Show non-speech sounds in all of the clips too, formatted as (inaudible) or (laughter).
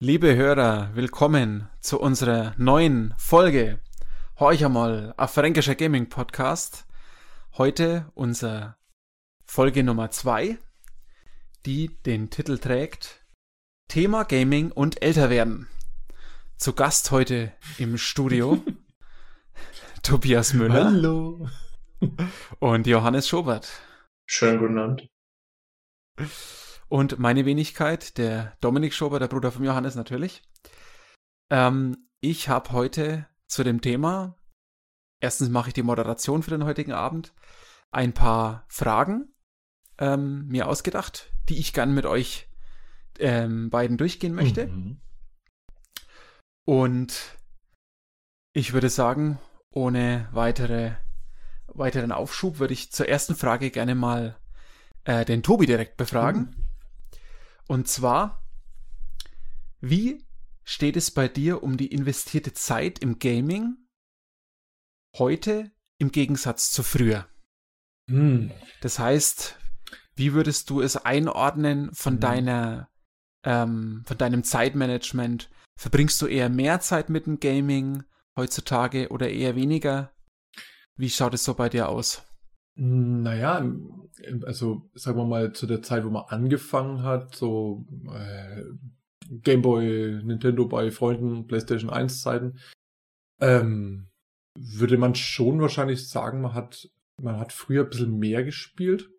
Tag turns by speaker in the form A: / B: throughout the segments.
A: Liebe Hörer, willkommen zu unserer neuen Folge. Horch einmal, ein fränkischer Gaming Podcast. Heute unser Folge Nummer zwei, die den Titel trägt Thema Gaming und älter werden. Zu Gast heute im Studio (laughs) Tobias Müller.
B: Hallo.
A: Und Johannes Schobert.
C: Schönen guten Abend.
A: Und meine Wenigkeit, der Dominik Schober, der Bruder von Johannes natürlich. Ähm, ich habe heute zu dem Thema, erstens mache ich die Moderation für den heutigen Abend, ein paar Fragen ähm, mir ausgedacht, die ich gern mit euch ähm, beiden durchgehen möchte. Mhm. Und ich würde sagen, ohne weitere, weiteren Aufschub würde ich zur ersten Frage gerne mal äh, den Tobi direkt befragen. Mhm. Und zwar, wie steht es bei dir um die investierte Zeit im Gaming heute im Gegensatz zu früher? Hm. Das heißt, wie würdest du es einordnen von hm. deiner, ähm, von deinem Zeitmanagement? Verbringst du eher mehr Zeit mit dem Gaming heutzutage oder eher weniger? Wie schaut es so bei dir aus?
B: Naja, also sagen wir mal zu der Zeit, wo man angefangen hat, so äh, Gameboy, Nintendo bei Freunden, PlayStation 1 Zeiten, ähm, würde man schon wahrscheinlich sagen, man hat, man hat früher ein bisschen mehr gespielt.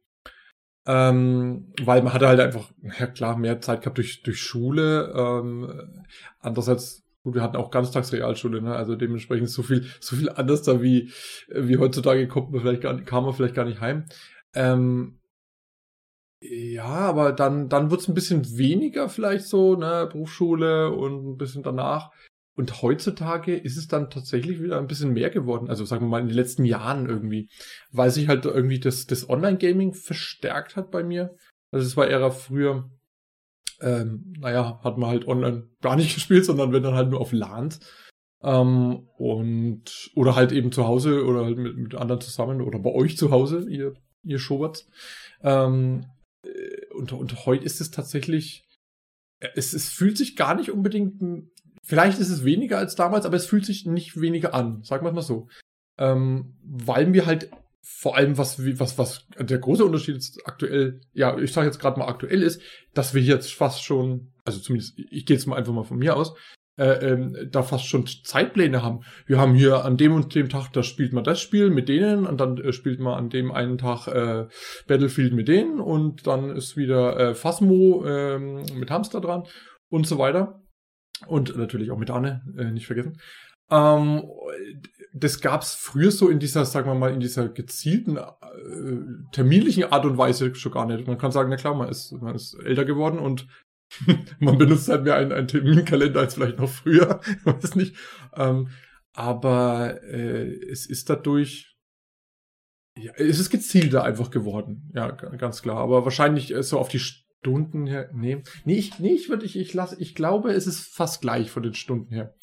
B: Ähm, weil man hatte halt einfach, ja klar, mehr Zeit gehabt durch, durch Schule. Ähm, andererseits Gut, wir hatten auch Ganztagsrealschule, ne? Also dementsprechend so viel, so viel anders da wie, wie heutzutage kommt man vielleicht gar nicht, kam man vielleicht gar nicht heim. Ähm, ja, aber dann, dann wird's ein bisschen weniger vielleicht so, ne, Berufsschule und ein bisschen danach. Und heutzutage ist es dann tatsächlich wieder ein bisschen mehr geworden. Also sagen wir mal in den letzten Jahren irgendwie. Weil sich halt irgendwie das, das Online-Gaming verstärkt hat bei mir. Also es war eher früher, ähm, naja, hat man halt online gar nicht (laughs) gespielt, sondern wenn dann halt nur auf LAN. Ähm, und, oder halt eben zu Hause oder halt mit, mit anderen zusammen oder bei euch zu Hause, ihr, ihr Schoberts. Ähm, äh, und, und heute ist es tatsächlich, äh, es, es fühlt sich gar nicht unbedingt, vielleicht ist es weniger als damals, aber es fühlt sich nicht weniger an, sagen wir mal so. Ähm, weil wir halt vor allem, was, was, was der große Unterschied jetzt aktuell, ja, ich sage jetzt gerade mal aktuell ist, dass wir jetzt fast schon, also zumindest, ich gehe jetzt mal einfach mal von mir aus, äh, ähm, da fast schon Zeitpläne haben. Wir haben hier an dem und dem Tag, da spielt man das Spiel mit denen und dann äh, spielt man an dem einen Tag äh, Battlefield mit denen und dann ist wieder äh, Phasmo äh, mit Hamster dran und so weiter. Und natürlich auch mit Anne, äh, nicht vergessen. Ähm, das gab's früher so in dieser, sagen wir mal, in dieser gezielten äh, terminlichen Art und Weise schon gar nicht. Man kann sagen, na klar, man ist, man ist älter geworden und (laughs) man benutzt halt mehr einen, einen Terminkalender als vielleicht noch früher. (laughs) ich weiß nicht. Ähm, aber äh, es ist dadurch, ja, es ist gezielter einfach geworden. Ja, ganz klar. Aber wahrscheinlich äh, so auf die Stunden her. Nee, nee, ich, nee, ich würde, ich, ich lasse, ich glaube, es ist fast gleich von den Stunden her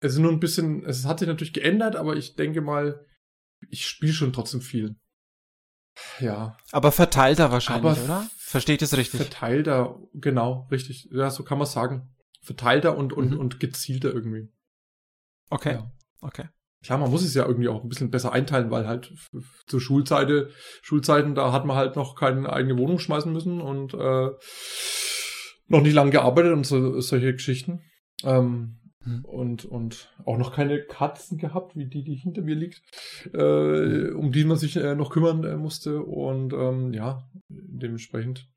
B: es ist nur ein bisschen, es hat sich natürlich geändert, aber ich denke mal, ich spiele schon trotzdem viel. Ja.
A: Aber verteilter wahrscheinlich, aber oder? Versteht es richtig?
B: Verteilter, genau, richtig. Ja, so kann man sagen. Verteilter und, und, mhm. und gezielter irgendwie.
A: Okay. Ja. Okay.
B: Klar, man muss es ja irgendwie auch ein bisschen besser einteilen, weil halt zur Schulzeiten, Schulzeiten, da hat man halt noch keine eigene Wohnung schmeißen müssen und äh, noch nicht lange gearbeitet und so, solche Geschichten. Ähm, Mhm. Und, und auch noch keine Katzen gehabt, wie die, die hinter mir liegt, äh, um die man sich äh, noch kümmern äh, musste. Und ähm, ja, dementsprechend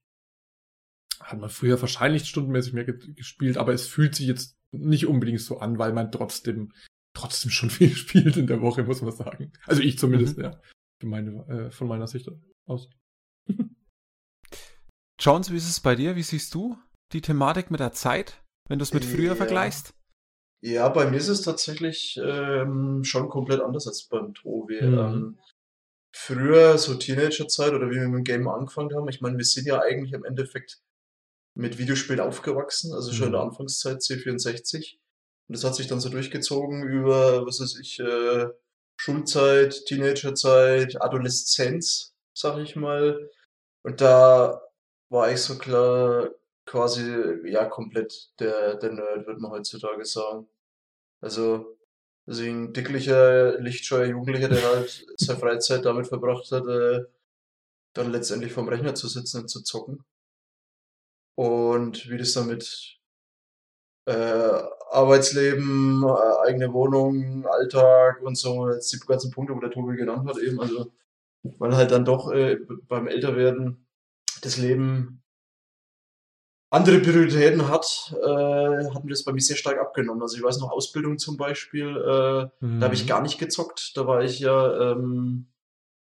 B: hat man früher wahrscheinlich stundenmäßig mehr ge gespielt, aber es fühlt sich jetzt nicht unbedingt so an, weil man trotzdem trotzdem schon (laughs) viel spielt in der Woche, muss man sagen. Also ich zumindest, mhm. ja. Von, meine, äh, von meiner Sicht aus.
A: Jones, wie ist es bei dir? Wie siehst du die Thematik mit der Zeit, wenn du es mit früher ja. vergleichst?
C: Ja, bei mir ist es tatsächlich ähm, schon komplett anders als beim Tobi. Mhm. Ähm, früher, so Teenagerzeit oder wie wir mit dem Game angefangen haben, ich meine, wir sind ja eigentlich im Endeffekt mit Videospielen aufgewachsen, also schon in der mhm. Anfangszeit C64. Und das hat sich dann so durchgezogen über, was weiß ich, äh, Schulzeit, Teenagerzeit, Adoleszenz, sag ich mal. Und da war ich so klar, quasi, ja, komplett der, der Nerd, würde man heutzutage sagen. Also, also ein dicklicher, lichtscheuer Jugendlicher, der halt seine Freizeit damit verbracht hat, äh, dann letztendlich vorm Rechner zu sitzen und zu zocken. Und wie das dann mit äh, Arbeitsleben, äh, eigene Wohnung, Alltag und so, jetzt die ganzen Punkte, wo der Tobi genannt hat, eben, also, weil halt dann doch äh, beim Älterwerden das Leben andere Prioritäten hat, äh, hat mir das bei mir sehr stark abgenommen. Also ich weiß noch, Ausbildung zum Beispiel, äh,
B: Mhm.
C: da habe ich gar nicht gezockt. Da war ich ja ähm,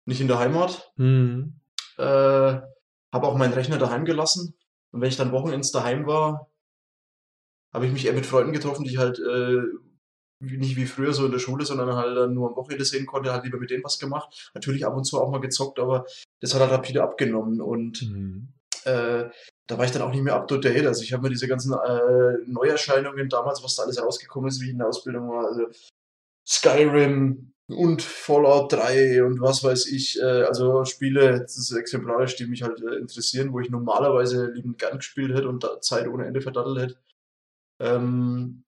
C: nicht in der Heimat.
B: Mhm.
C: Äh, habe auch meinen Rechner daheim gelassen. Und wenn ich dann Wochenends daheim war, habe ich mich eher mit Freunden getroffen, die ich halt äh, nicht wie früher so in der Schule, sondern halt dann nur am Wochenende sehen konnte, halt lieber mit denen was gemacht. Natürlich ab und zu auch mal gezockt, aber das hat halt rapide abgenommen. Und
B: Mhm.
C: äh, da war ich dann auch nicht mehr up to date. Also ich habe mir diese ganzen äh, Neuerscheinungen damals, was da alles rausgekommen ist, wie ich in der Ausbildung war, also Skyrim und Fallout 3 und was weiß ich, äh, also Spiele, das ist exemplarisch, die mich halt äh, interessieren, wo ich normalerweise liebend gern gespielt hätte und Zeit ohne Ende verdattelt hätte. Ähm,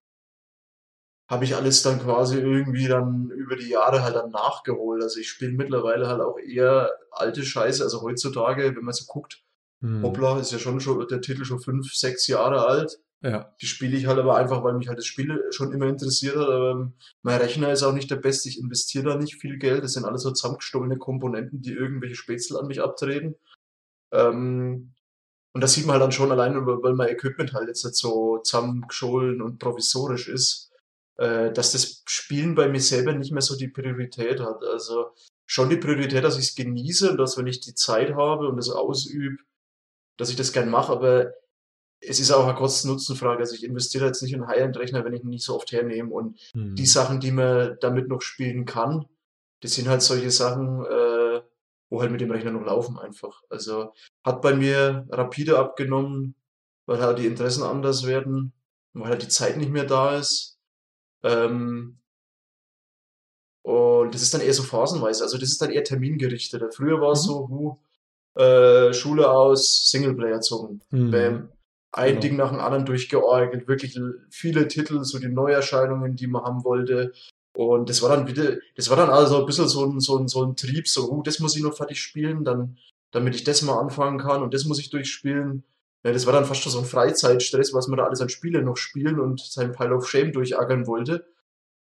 C: habe ich alles dann quasi irgendwie dann über die Jahre halt dann nachgeholt. Also ich spiele mittlerweile halt auch eher alte Scheiße. Also heutzutage, wenn man so guckt,
B: Mhm.
C: Hoppla, ist ja schon schon der Titel schon fünf, sechs Jahre alt.
B: Ja.
C: Die spiele ich halt aber einfach, weil mich halt das Spiel schon immer interessiert hat. Aber ähm, mein Rechner ist auch nicht der beste. Ich investiere da nicht viel Geld. Das sind alles so zusammengestohlene Komponenten, die irgendwelche Spätzle an mich abtreten. Ähm, und das sieht man halt dann schon allein, weil mein Equipment halt jetzt nicht so zusammengestohlen und provisorisch ist, äh, dass das Spielen bei mir selber nicht mehr so die Priorität hat. Also schon die Priorität, dass ich es genieße und dass, wenn ich die Zeit habe und es ausübe, dass ich das gern mache, aber es ist auch eine Kosten-Nutzen-Frage. Also ich investiere jetzt nicht in einen High-End-Rechner, wenn ich ihn nicht so oft hernehme. Und
B: Mhm.
C: die Sachen, die man damit noch spielen kann, das sind halt solche Sachen, äh, wo halt mit dem Rechner noch laufen einfach. Also hat bei mir rapide abgenommen, weil halt die Interessen anders werden, weil halt die Zeit nicht mehr da ist. Ähm, und das ist dann eher so phasenweise. Also das ist dann eher termingerichteter. Früher war es
B: Mhm.
C: so, äh, Schule aus, Singleplayer zocken.
B: Mhm.
C: Bam. Ein
B: Genau.
C: Ding nach dem anderen durchgeorgelt, wirklich viele Titel, so die Neuerscheinungen, die man haben wollte. Und das war dann wieder, das war dann also ein bisschen so ein, so ein, so ein Trieb, so, uh, das muss ich noch fertig spielen, dann, damit ich das mal anfangen kann und das muss ich durchspielen. Ja, das war dann fast schon so ein Freizeitstress, was man da alles an Spiele noch spielen und sein Pile of Shame durchackern wollte.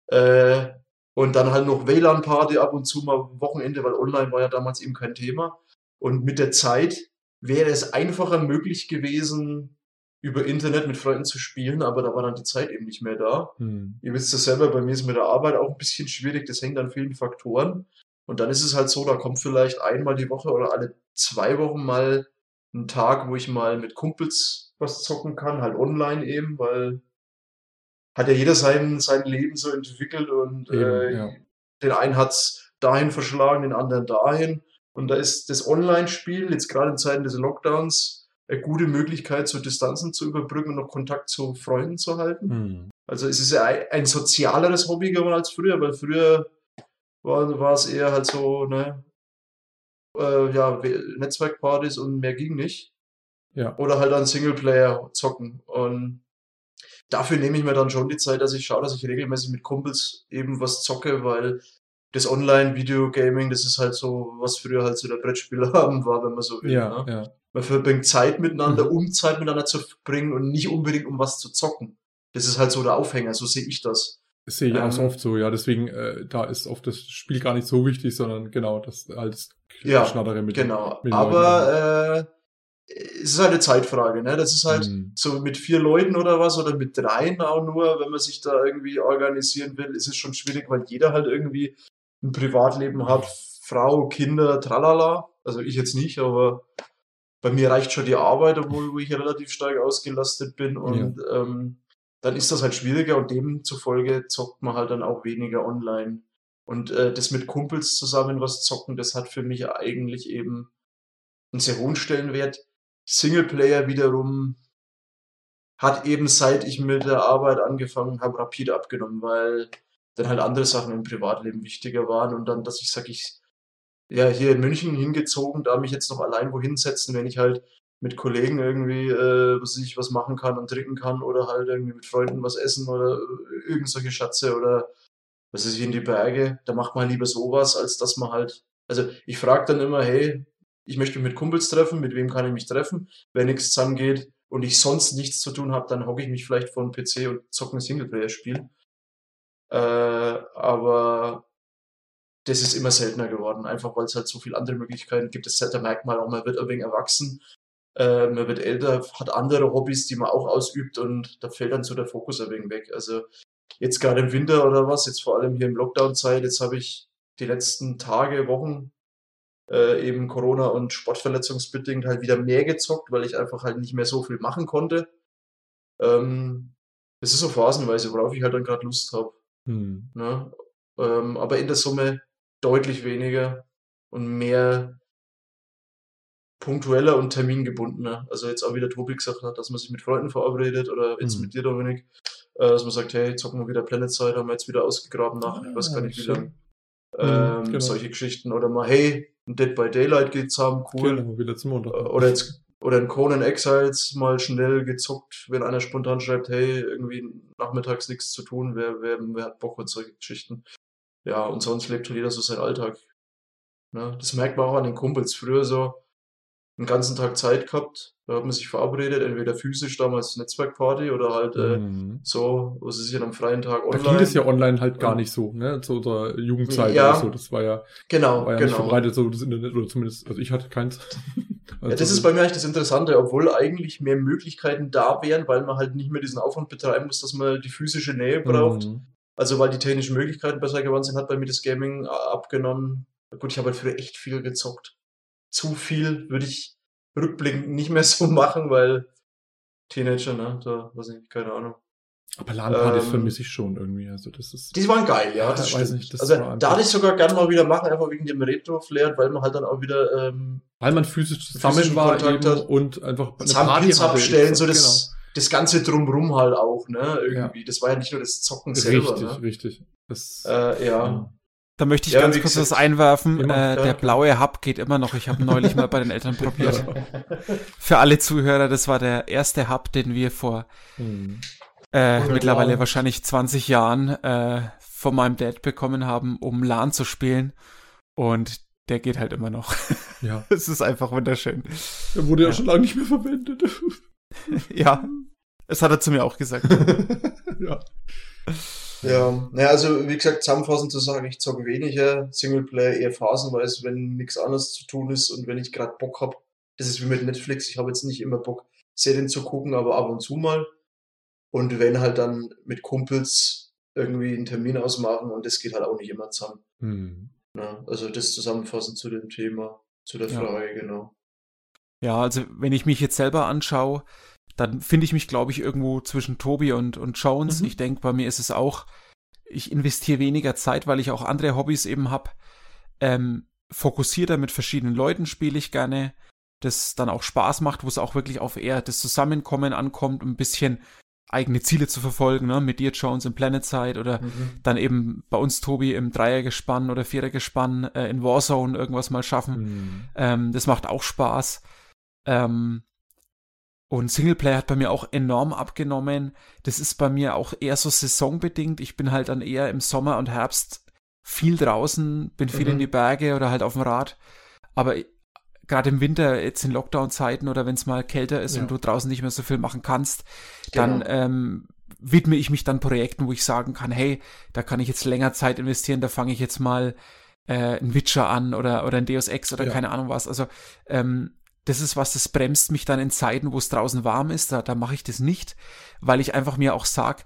C: Äh, und dann halt noch WLAN-Party ab und zu mal Wochenende, weil online war ja damals eben kein Thema. Und mit der Zeit wäre es einfacher möglich gewesen, über Internet mit Freunden zu spielen, aber da war dann die Zeit eben nicht mehr da.
B: Mhm.
C: Ihr wisst es selber, bei mir ist mit der Arbeit auch ein bisschen schwierig, das hängt an vielen Faktoren. Und dann ist es halt so, da kommt vielleicht einmal die Woche oder alle zwei Wochen mal ein Tag, wo ich mal mit Kumpels was zocken kann, halt online eben, weil hat ja jeder sein, sein Leben so entwickelt und
B: Eben,
C: äh,
B: ja.
C: den einen hat's dahin verschlagen, den anderen dahin. Und da ist das Online-Spiel, jetzt gerade in Zeiten des Lockdowns, eine gute Möglichkeit, so Distanzen zu überbrücken und noch Kontakt zu Freunden zu halten.
B: Mhm.
C: Also es ist ja ein, sozialeres Hobby geworden als früher, weil früher war, war es eher halt so, ne, äh, ja, We- Netzwerkpartys und mehr ging nicht.
B: Ja.
C: Oder halt dann Singleplayer zocken. Und dafür nehme ich mir dann schon die Zeit, dass ich schaue, dass ich regelmäßig mit Kumpels eben was zocke, weil das Online-Video-Gaming, das ist halt so, was früher halt so der Brettspielabend (laughs) war, wenn man so will.
B: Ja,
C: ne?
B: ja.
C: Man verbringt Zeit miteinander,
B: Mhm.
C: um Zeit miteinander zu verbringen und nicht unbedingt um was zu zocken. Das ist halt so der Aufhänger, so sehe ich das.
B: Das sehe ich auch so
C: Ähm,
B: oft so, ja. Deswegen, äh, da ist oft das Spiel gar nicht so wichtig, sondern genau, das halt das
C: Ja,
B: Schnattere mit
C: Genau.
B: mit.
C: Aber äh, es ist halt eine Zeitfrage, ne? Das ist halt
B: Mhm.
C: so mit vier Leuten oder was oder mit dreien auch nur, wenn man sich da irgendwie organisieren will, ist es schon schwierig, weil jeder halt irgendwie ein Privatleben hat, Frau, Kinder, tralala. Also ich jetzt nicht, aber bei mir reicht schon die Arbeit, obwohl wo ich relativ stark ausgelastet bin und ähm, dann ist das halt schwieriger und demzufolge zockt man halt dann auch weniger online. Und äh, das mit Kumpels zusammen was zocken, das hat für mich eigentlich eben einen sehr hohen Stellenwert. Singleplayer wiederum hat eben seit ich mit der Arbeit angefangen habe, rapide abgenommen, weil dann halt andere Sachen im Privatleben wichtiger waren und dann, dass ich sag, ich ja hier in München hingezogen, da mich jetzt noch allein wohin setzen, wenn ich halt mit Kollegen irgendwie, äh, was ich was machen kann und trinken kann oder halt irgendwie mit Freunden was essen oder äh, irgend solche Schatze oder was ist ich in die Berge. Da macht man lieber sowas, als dass man halt, also ich frage dann immer, hey, ich möchte mich mit Kumpels treffen, mit wem kann ich mich treffen? Wenn nichts zusammengeht und ich sonst nichts zu tun habe, dann hocke ich mich vielleicht vor den PC und zocke ein Singleplayer-Spiel. Äh, aber das ist immer seltener geworden, einfach weil es halt so viele andere Möglichkeiten gibt. Das man auch, man wird ein wenig erwachsen, äh, man wird älter, hat andere Hobbys, die man auch ausübt und da fällt dann so der Fokus ein wenig weg. Also jetzt gerade im Winter oder was, jetzt vor allem hier im Lockdown-Zeit, jetzt habe ich die letzten Tage, Wochen äh, eben Corona und Sportverletzungsbedingt halt wieder mehr gezockt, weil ich einfach halt nicht mehr so viel machen konnte. Ähm, das ist so phasenweise, worauf ich halt dann gerade Lust habe. Hm. Ne? Ähm, aber in der Summe deutlich weniger und mehr punktueller und termingebundener. Also jetzt auch wieder Tobi gesagt hat, dass man sich mit Freunden verabredet oder jetzt mhm. mit dir, Dominik, äh, dass man sagt, hey, zocken wir wieder Planet Side, haben wir jetzt wieder ausgegraben nach, ich weiß gar nicht wie lange. Ähm, genau. Solche Geschichten. Oder mal, hey, ein Dead by Daylight geht's haben, cool. Genau, wie letzten. Äh, oder jetzt oder in Conan Exiles mal schnell gezockt, wenn einer spontan schreibt, hey, irgendwie nachmittags nichts zu tun, wer, wer, wer hat Bock und solche Geschichten. Ja, und sonst lebt halt jeder so seinen Alltag. Ne? Das merkt man auch an den Kumpels. Früher so, einen ganzen Tag Zeit gehabt. Da hat man sich verabredet, entweder physisch damals Netzwerkparty oder halt äh, mhm. so, was ist ja am freien Tag
B: online. Da ging das ja online halt gar nicht so, ne? Zu unserer Jugendzeit
C: ja,
B: oder so. Das war ja,
C: genau,
B: war ja
C: genau.
B: nicht verbreitet, so das Internet, oder zumindest, also ich hatte keins. (laughs)
C: also ja, das ist bei mir eigentlich das Interessante, obwohl eigentlich mehr Möglichkeiten da wären, weil man halt nicht mehr diesen Aufwand betreiben muss, dass man die physische Nähe braucht. Mhm. Also weil die technischen Möglichkeiten besser geworden sind, hat bei mir das Gaming abgenommen. Gut, ich habe halt früher echt viel gezockt zu viel würde ich rückblickend nicht mehr (laughs) so machen, weil Teenager, ne, da weiß ich keine Ahnung.
B: Aber LAN-Partys ähm, vermisse ich schon irgendwie. Also das ist.
C: Die waren geil, ja. Das weiß nicht, das also da hatte ich sogar gerne mal wieder machen, einfach wegen dem Retro-Flair, weil man halt dann auch wieder. Ähm,
B: weil man physisch zusammen war
C: Kontakt hat und einfach eine Party abstellen, so das, genau. das ganze drumrum halt auch, ne? Irgendwie. Ja. Das war ja nicht nur das Zocken
B: richtig,
C: selber.
B: Richtig, ne? richtig.
C: Das, äh, ja. ja.
A: Da möchte ich ja, ganz kurz was einwerfen. Immer, äh, der blaue Hub geht immer noch. Ich habe neulich mal bei den Eltern (laughs) probiert. Für alle Zuhörer, das war der erste Hub, den wir vor hm. äh, mittlerweile LAN. wahrscheinlich 20 Jahren äh, von meinem Dad bekommen haben, um LAN zu spielen. Und der geht halt immer noch. (laughs) Ja. Es ist einfach wunderschön.
B: Der wurde ja, ja schon lange nicht mehr verwendet. (laughs)
A: ja, das hat er zu mir auch gesagt.
C: ja. Ja, naja, also wie gesagt, zusammenfassend zu sagen, ich zocke weniger Singleplayer, eher phasenweise, wenn nichts anderes zu tun ist und wenn ich gerade Bock hab. Das ist wie mit Netflix, ich habe jetzt nicht immer Bock, Serien zu gucken, aber ab und zu mal. Und wenn halt dann mit Kumpels irgendwie einen Termin ausmachen und das geht halt auch nicht immer zusammen. Hm. Ja, also das zusammenfassend zu dem Thema, zu der Frage, ja. genau.
A: Ja, also wenn ich mich jetzt selber anschaue, dann finde ich mich, glaube ich, irgendwo zwischen Tobi und, und Jones. Mhm. Ich denke, bei mir ist es auch, ich investiere weniger Zeit, weil ich auch andere Hobbys eben habe. Ähm, fokussierter mit verschiedenen Leuten spiele ich gerne, das dann auch Spaß macht, wo es auch wirklich auf eher das Zusammenkommen ankommt, ein bisschen eigene Ziele zu verfolgen, ne? mit dir, Jones, im Planet Side oder mhm. dann eben bei uns, Tobi, im Dreiergespann oder Vierergespann äh, in Warzone irgendwas mal schaffen. Mhm. Ähm, das macht auch Spaß. Ähm, und Singleplayer hat bei mir auch enorm abgenommen. Das ist bei mir auch eher so saisonbedingt. Ich bin halt dann eher im Sommer und Herbst viel draußen, bin viel mhm. in die Berge oder halt auf dem Rad. Aber gerade im Winter, jetzt in Lockdown-Zeiten oder wenn es mal kälter ist ja. und du draußen nicht mehr so viel machen kannst, genau. dann ähm, widme ich mich dann Projekten, wo ich sagen kann, hey, da kann ich jetzt länger Zeit investieren, da fange ich jetzt mal äh, ein Witcher an oder, oder ein Deus Ex oder ja. keine Ahnung was. Also ähm, das ist was, das bremst mich dann in Zeiten, wo es draußen warm ist. Da, da mache ich das nicht, weil ich einfach mir auch sage,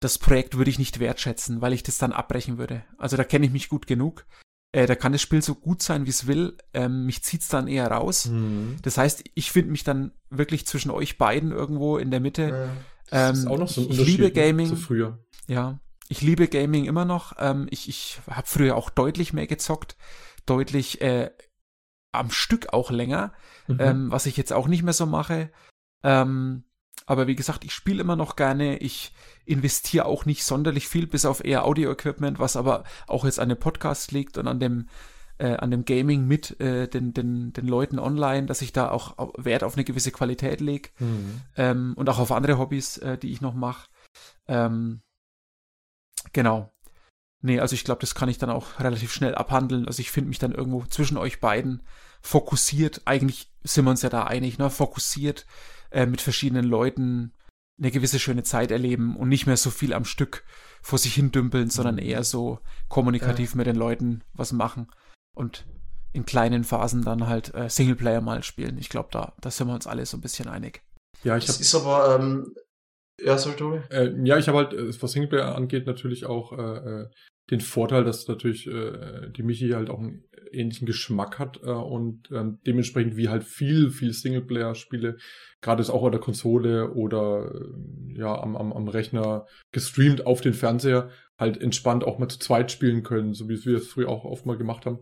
A: das Projekt würde ich nicht wertschätzen, weil ich das dann abbrechen würde. Also da kenne ich mich gut genug. Äh, da kann das Spiel so gut sein, wie es will. Ähm, mich zieht's dann eher raus. Mhm. Das heißt, ich finde mich dann wirklich zwischen euch beiden irgendwo in der Mitte. Ja.
B: Das ähm, ist auch noch so ein
A: ich liebe ne, Gaming.
B: Zu früher.
A: Ja, ich liebe Gaming immer noch. Ähm, ich ich habe früher auch deutlich mehr gezockt, deutlich äh, am Stück auch länger, mhm. ähm, was ich jetzt auch nicht mehr so mache. Ähm, aber wie gesagt, ich spiele immer noch gerne. Ich investiere auch nicht sonderlich viel, bis auf eher Audio-Equipment, was aber auch jetzt an dem Podcast liegt und an dem äh, an dem Gaming mit äh, den, den, den Leuten online, dass ich da auch Wert auf eine gewisse Qualität lege mhm. ähm, und auch auf andere Hobbys, äh, die ich noch mache. Ähm, genau. Nee, also ich glaube, das kann ich dann auch relativ schnell abhandeln. Also ich finde mich dann irgendwo zwischen euch beiden fokussiert. Eigentlich sind wir uns ja da einig, ne? Fokussiert äh, mit verschiedenen Leuten eine gewisse schöne Zeit erleben und nicht mehr so viel am Stück vor sich hin dümpeln, sondern mhm. eher so kommunikativ ja. mit den Leuten was machen und in kleinen Phasen dann halt äh, Singleplayer mal spielen. Ich glaube, da, da sind wir uns alle so ein bisschen einig.
C: Ja, ich habe. ist aber ähm, ja, sorry, Tobi.
B: Äh, ja, ich habe halt, äh, was Singleplayer angeht, natürlich auch äh, äh, den Vorteil, dass natürlich äh, die Michi halt auch einen ähnlichen Geschmack hat äh, und äh, dementsprechend wie halt viel, viel Singleplayer-Spiele, gerade ist auch an der Konsole oder äh, ja am, am, am Rechner gestreamt auf den Fernseher, halt entspannt auch mal zu zweit spielen können, so wie wir es früher auch oft mal gemacht haben.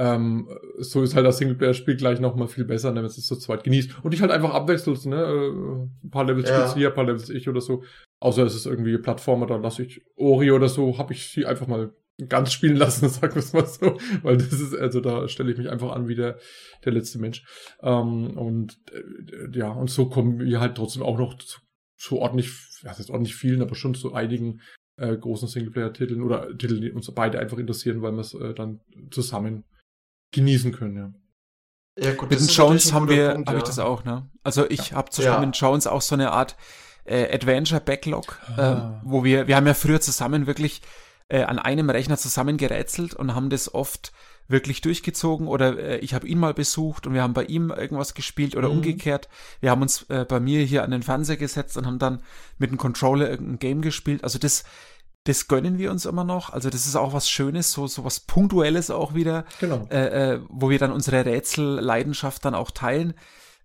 B: Ähm, so ist halt das Singleplayer-Spiel gleich noch mal viel besser, ne, wenn es zu zweit genießt. Und ich halt einfach abwechselst, ne? Äh, ein paar Levels ja. hier, ein paar Levels ich oder so. Außer es ist irgendwie Plattformer, dann lasse ich Ori oder so, habe ich sie einfach mal ganz spielen lassen, (laughs) sagen wir es mal so. Weil das ist, also da stelle ich mich einfach an wie der, der letzte Mensch. Ähm, und äh, ja, und so kommen wir halt trotzdem auch noch zu, zu ordentlich, ja, das ist ordentlich vielen, aber schon zu einigen äh, großen Singleplayer-Titeln oder Titeln, die uns beide einfach interessieren, weil wir es äh, dann zusammen genießen können, ja.
A: Ja, gut, mit den Jones haben wir, habe ja. ich das auch, ne? Also ich ja. habe zum Beispiel ja. mit Jones auch so eine Art äh, Adventure Backlog, ah. äh, wo wir, wir haben ja früher zusammen wirklich äh, an einem Rechner zusammengerätselt und haben das oft wirklich durchgezogen oder äh, ich habe ihn mal besucht und wir haben bei ihm irgendwas gespielt oder mhm. umgekehrt. Wir haben uns äh, bei mir hier an den Fernseher gesetzt und haben dann mit dem Controller irgendein Game gespielt. Also das das gönnen wir uns immer noch. Also das ist auch was Schönes, so, so was Punktuelles auch wieder,
B: genau.
A: äh, äh, wo wir dann unsere Rätselleidenschaft dann auch teilen.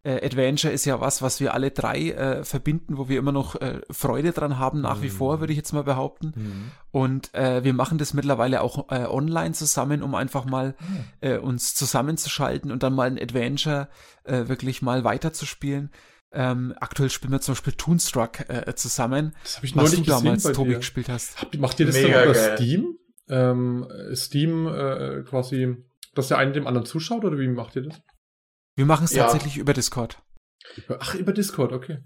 A: Äh, Adventure ist ja was, was wir alle drei äh, verbinden, wo wir immer noch äh, Freude dran haben, nach mhm. wie vor, würde ich jetzt mal behaupten. Mhm. Und äh, wir machen das mittlerweile auch äh, online zusammen, um einfach mal mhm. äh, uns zusammenzuschalten und dann mal ein Adventure äh, wirklich mal weiterzuspielen. Ähm, aktuell spielen wir zum Beispiel Toonstruck äh, zusammen.
B: Das habe ich was neulich du damals,
A: Tobi, dir. gespielt hast.
B: Macht ihr das Mega dann über geil. Steam? Ähm, Steam äh, quasi, dass der eine dem anderen zuschaut oder wie macht ihr das?
A: Wir machen es ja. tatsächlich über Discord.
B: Ach, über Discord, okay.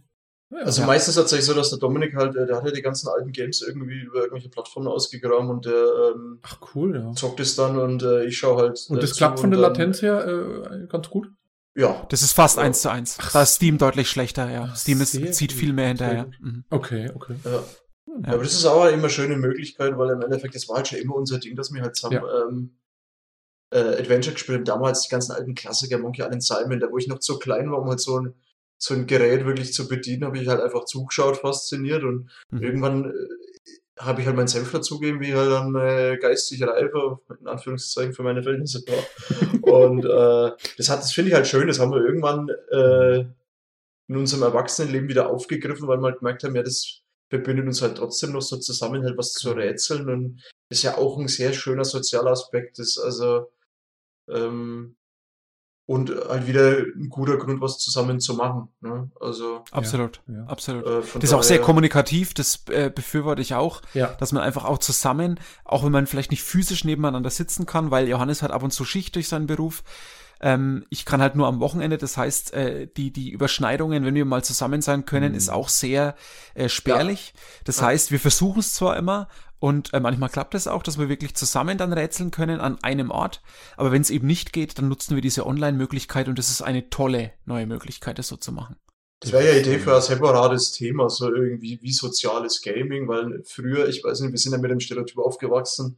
C: Ja, also ja. meistens tatsächlich so, dass der Dominik halt, äh, der hat ja die ganzen alten Games irgendwie über irgendwelche Plattformen ausgegraben und der ähm,
B: Ach cool, ja.
C: zockt es dann und äh, ich schaue halt.
B: Und das klappt von der Latenz her äh, ganz gut?
A: Ja. Das ist fast eins zu eins. Da ist Steam deutlich schlechter, ja. Steam ist, zieht viel mehr hinterher.
B: Mhm. Okay, okay.
C: Ja. ja. Aber das ist auch immer eine schöne Möglichkeit, weil im Endeffekt, das war halt schon immer unser Ding, dass wir halt zusammen ja. ähm, äh, Adventure gespielt haben. Damals die ganzen alten Klassiker, Monkey Island Simon, da wo ich noch so klein war, um halt so ein, so ein Gerät wirklich zu bedienen, habe ich halt einfach zugeschaut, fasziniert und mhm. irgendwann äh, habe ich halt meinen Senf dazugegeben, wie halt dann äh, geistig reifer, in Anführungszeichen für meine Verhältnisse war. Und äh, das hat, das finde ich halt schön, das haben wir irgendwann äh, in unserem Erwachsenenleben wieder aufgegriffen, weil wir halt gemerkt haben, ja, das verbindet uns halt trotzdem noch so zusammen, halt was zu rätseln. Und ist ja auch ein sehr schöner sozialer Aspekt, das also ähm, und halt wieder ein guter Grund, was zusammen zu machen. Ne? Also
A: absolut, ja, ja. absolut. Äh, das ist auch sehr kommunikativ. Das äh, befürworte ich auch,
B: ja.
A: dass man einfach auch zusammen, auch wenn man vielleicht nicht physisch nebeneinander sitzen kann, weil Johannes hat ab und zu Schicht durch seinen Beruf. Ähm, ich kann halt nur am Wochenende. Das heißt, äh, die die Überschneidungen, wenn wir mal zusammen sein können, mhm. ist auch sehr äh, spärlich. Das heißt, wir versuchen es zwar immer, und äh, manchmal klappt es auch, dass wir wirklich zusammen dann rätseln können an einem Ort. Aber wenn es eben nicht geht, dann nutzen wir diese Online-Möglichkeit und das ist eine tolle neue Möglichkeit, das so zu machen.
C: Das wäre ja Idee für ein separates Thema, so irgendwie wie soziales Gaming, weil früher, ich weiß nicht, wir sind ja mit dem Stereotyp aufgewachsen,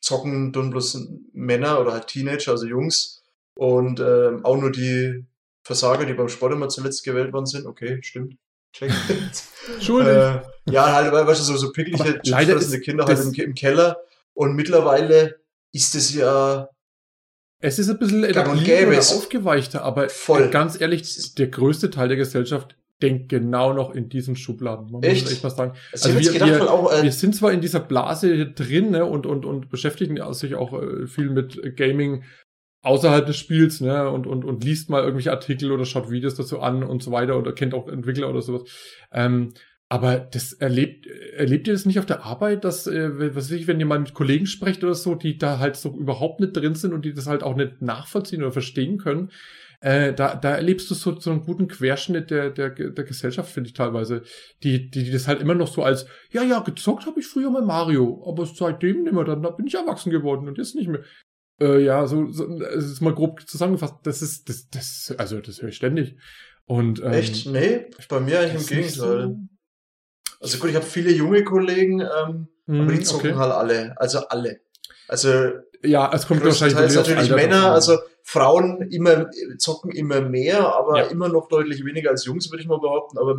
C: zocken dann bloß Männer oder halt Teenager, also Jungs und ähm, auch nur die Versager, die beim Sport immer zuletzt gewählt worden sind. Okay, stimmt. (laughs)
B: Schule.
C: Äh, ja, halt, weißt du, so, so pickliche, fressende Kinder halt im, im, Keller. Und mittlerweile ist es ja.
B: Es ist ein bisschen
C: gäbe,
B: aufgeweichter, aber voll. ganz ehrlich, der größte Teil der Gesellschaft denkt genau noch in diesen Schubladen.
C: Man echt? muss
B: echt mal sagen. Also wir, wir, auch, äh, wir, sind zwar in dieser Blase drin ne, und, und, und beschäftigen sich auch äh, viel mit Gaming außerhalb des Spiels, ne, und, und, und liest mal irgendwelche Artikel oder schaut Videos dazu an und so weiter oder kennt auch Entwickler oder sowas. Ähm, Aber das erlebt, erlebt ihr das nicht auf der Arbeit, dass, äh, was weiß ich, wenn ihr mal mit Kollegen sprecht oder so, die da halt so überhaupt nicht drin sind und die das halt auch nicht nachvollziehen oder verstehen können, äh, da, da erlebst du so, so einen guten Querschnitt der, der, der Gesellschaft, finde ich teilweise, die, die, die das halt immer noch so als, ja, ja, gezockt habe ich früher mal Mario, aber seitdem nicht mehr, dann da bin ich erwachsen geworden und jetzt nicht mehr. Äh, ja, so, so, es ist mal grob zusammengefasst, das ist, das, das, also das höre ich ständig. Und, ähm,
C: Echt? Nee, bei mir eigentlich im Gegenteil. So also gut, ich habe viele junge Kollegen, ähm, mm, aber die zocken okay. halt alle. Also alle. Also
B: ja, es kommt wahrscheinlich
C: natürlich Männer, also Frauen immer zocken immer mehr, aber ja. immer noch deutlich weniger als Jungs, würde ich mal behaupten. Aber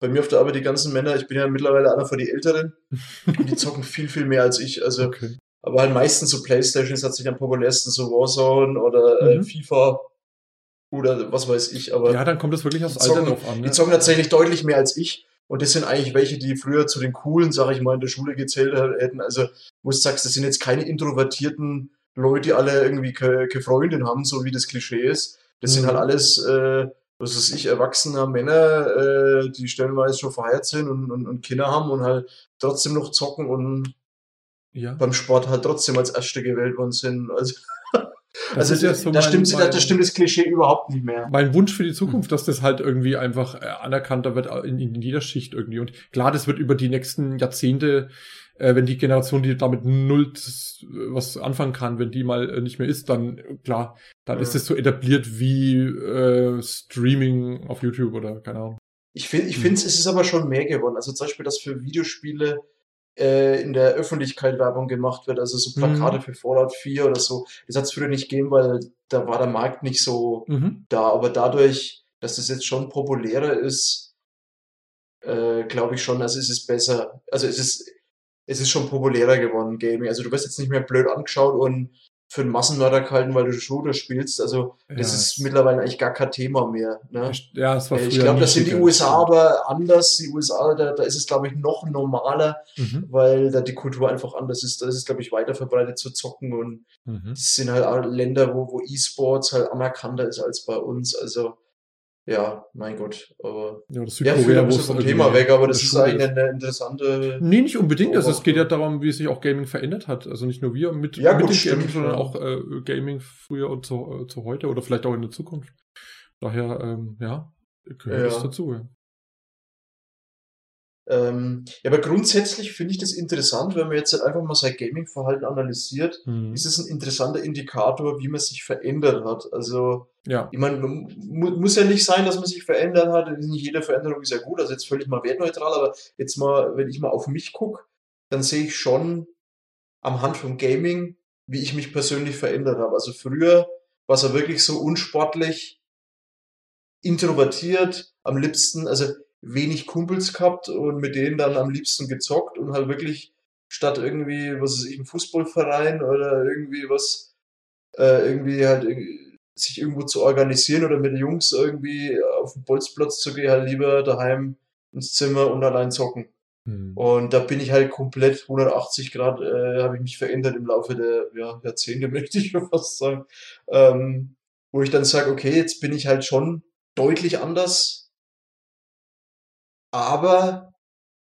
C: bei mir auf der Arbeit die ganzen Männer, ich bin ja mittlerweile einer von die Älteren, (laughs) die zocken viel, viel mehr als ich. Also, okay. Aber halt meistens so Playstation ist sich am populärsten so Warzone oder äh, mhm. FIFA oder was weiß ich. Aber
B: ja, dann kommt es wirklich aufs Alter
C: noch an. Ne? Die zocken tatsächlich deutlich mehr als ich. Und das sind eigentlich welche, die früher zu den coolen, sag ich mal, in der Schule gezählt hätten. Also, wo du sagst, das sind jetzt keine introvertierten Leute, die alle irgendwie keine, keine Freundin haben, so wie das Klischee ist. Das mhm. sind halt alles, äh, was weiß ich, erwachsene Männer, äh, die stellenweise schon verheiratet sind und, und, und Kinder haben und halt trotzdem noch zocken und ja. beim Sport halt trotzdem als Erste gewählt worden sind. Also, das also ja so da, stimmt, mein, da stimmt das Klischee überhaupt nicht mehr.
B: Mein Wunsch für die Zukunft, dass das halt irgendwie einfach äh, anerkannter wird in, in jeder Schicht irgendwie. Und klar, das wird über die nächsten Jahrzehnte, äh, wenn die Generation, die damit null was anfangen kann, wenn die mal äh, nicht mehr ist, dann klar, dann ja. ist es so etabliert wie äh, Streaming auf YouTube oder keine Ahnung.
C: Ich finde, ich hm. finde, es ist aber schon mehr geworden. Also zum Beispiel, dass für Videospiele äh, in der Öffentlichkeit Werbung gemacht wird, also so Plakate mhm. für Fallout 4 oder so. Das hat es früher nicht gegeben, weil da war der Markt nicht so mhm. da. Aber dadurch, dass das jetzt schon populärer ist, äh, glaube ich schon, also ist es besser. Also es ist, es ist schon populärer geworden, Gaming. Also du wirst jetzt nicht mehr blöd angeschaut und für einen Massenmörder gehalten, weil du Shooter spielst. Also das ja, ist mittlerweile eigentlich gar kein Thema mehr. Ne?
B: Ja, es war
C: äh, Ich glaube, das sind die USA aber anders. Die USA, da, da ist es, glaube ich, noch normaler, mhm. weil da die Kultur einfach anders ist. Da ist es, glaube ich, weiter verbreitet zu zocken und mhm. das sind halt auch Länder, wo, wo E-Sports halt anerkannter ist als bei uns. Also ja, mein Gott. Aber
B: ja, das ja, ein bisschen
C: vom Thema weg, aber das ist eigentlich eine interessante.
B: Nee, nicht unbedingt. Also es geht ja darum, wie sich auch Gaming verändert hat. Also nicht nur wir mit,
C: ja,
B: mit
C: gut,
B: dem
C: stimmt,
B: Gaming, sondern auch äh, Gaming früher und zu, äh, zu heute oder vielleicht auch in der Zukunft. Daher, ähm, ja, gehört ja. das dazu.
C: Ähm, ja, aber grundsätzlich finde ich das interessant, wenn man jetzt halt einfach mal sein Gaming-Verhalten analysiert, mhm. ist es ein interessanter Indikator, wie man sich verändert hat. Also,
B: ja.
C: ich meine, mu muss ja nicht sein, dass man sich verändert hat. Nicht jede Veränderung ist ja gut, also jetzt völlig mal wertneutral, aber jetzt mal, wenn ich mal auf mich gucke, dann sehe ich schon am Hand vom Gaming, wie ich mich persönlich verändert habe. Also früher war es ja wirklich so unsportlich, introvertiert, am liebsten, also wenig Kumpels gehabt und mit denen dann am liebsten gezockt und halt wirklich statt irgendwie, was ist ich, ein Fußballverein oder irgendwie was, äh, irgendwie halt sich irgendwo zu organisieren oder mit den Jungs irgendwie auf den Bolzplatz zu gehen, halt lieber daheim ins Zimmer und allein zocken. Hm. Und da bin ich halt komplett 180 Grad, äh, habe ich mich verändert im Laufe der ja, Jahrzehnte, (laughs) möchte ich schon fast sagen. Ähm, wo ich dann sage, okay, jetzt bin ich halt schon deutlich anders aber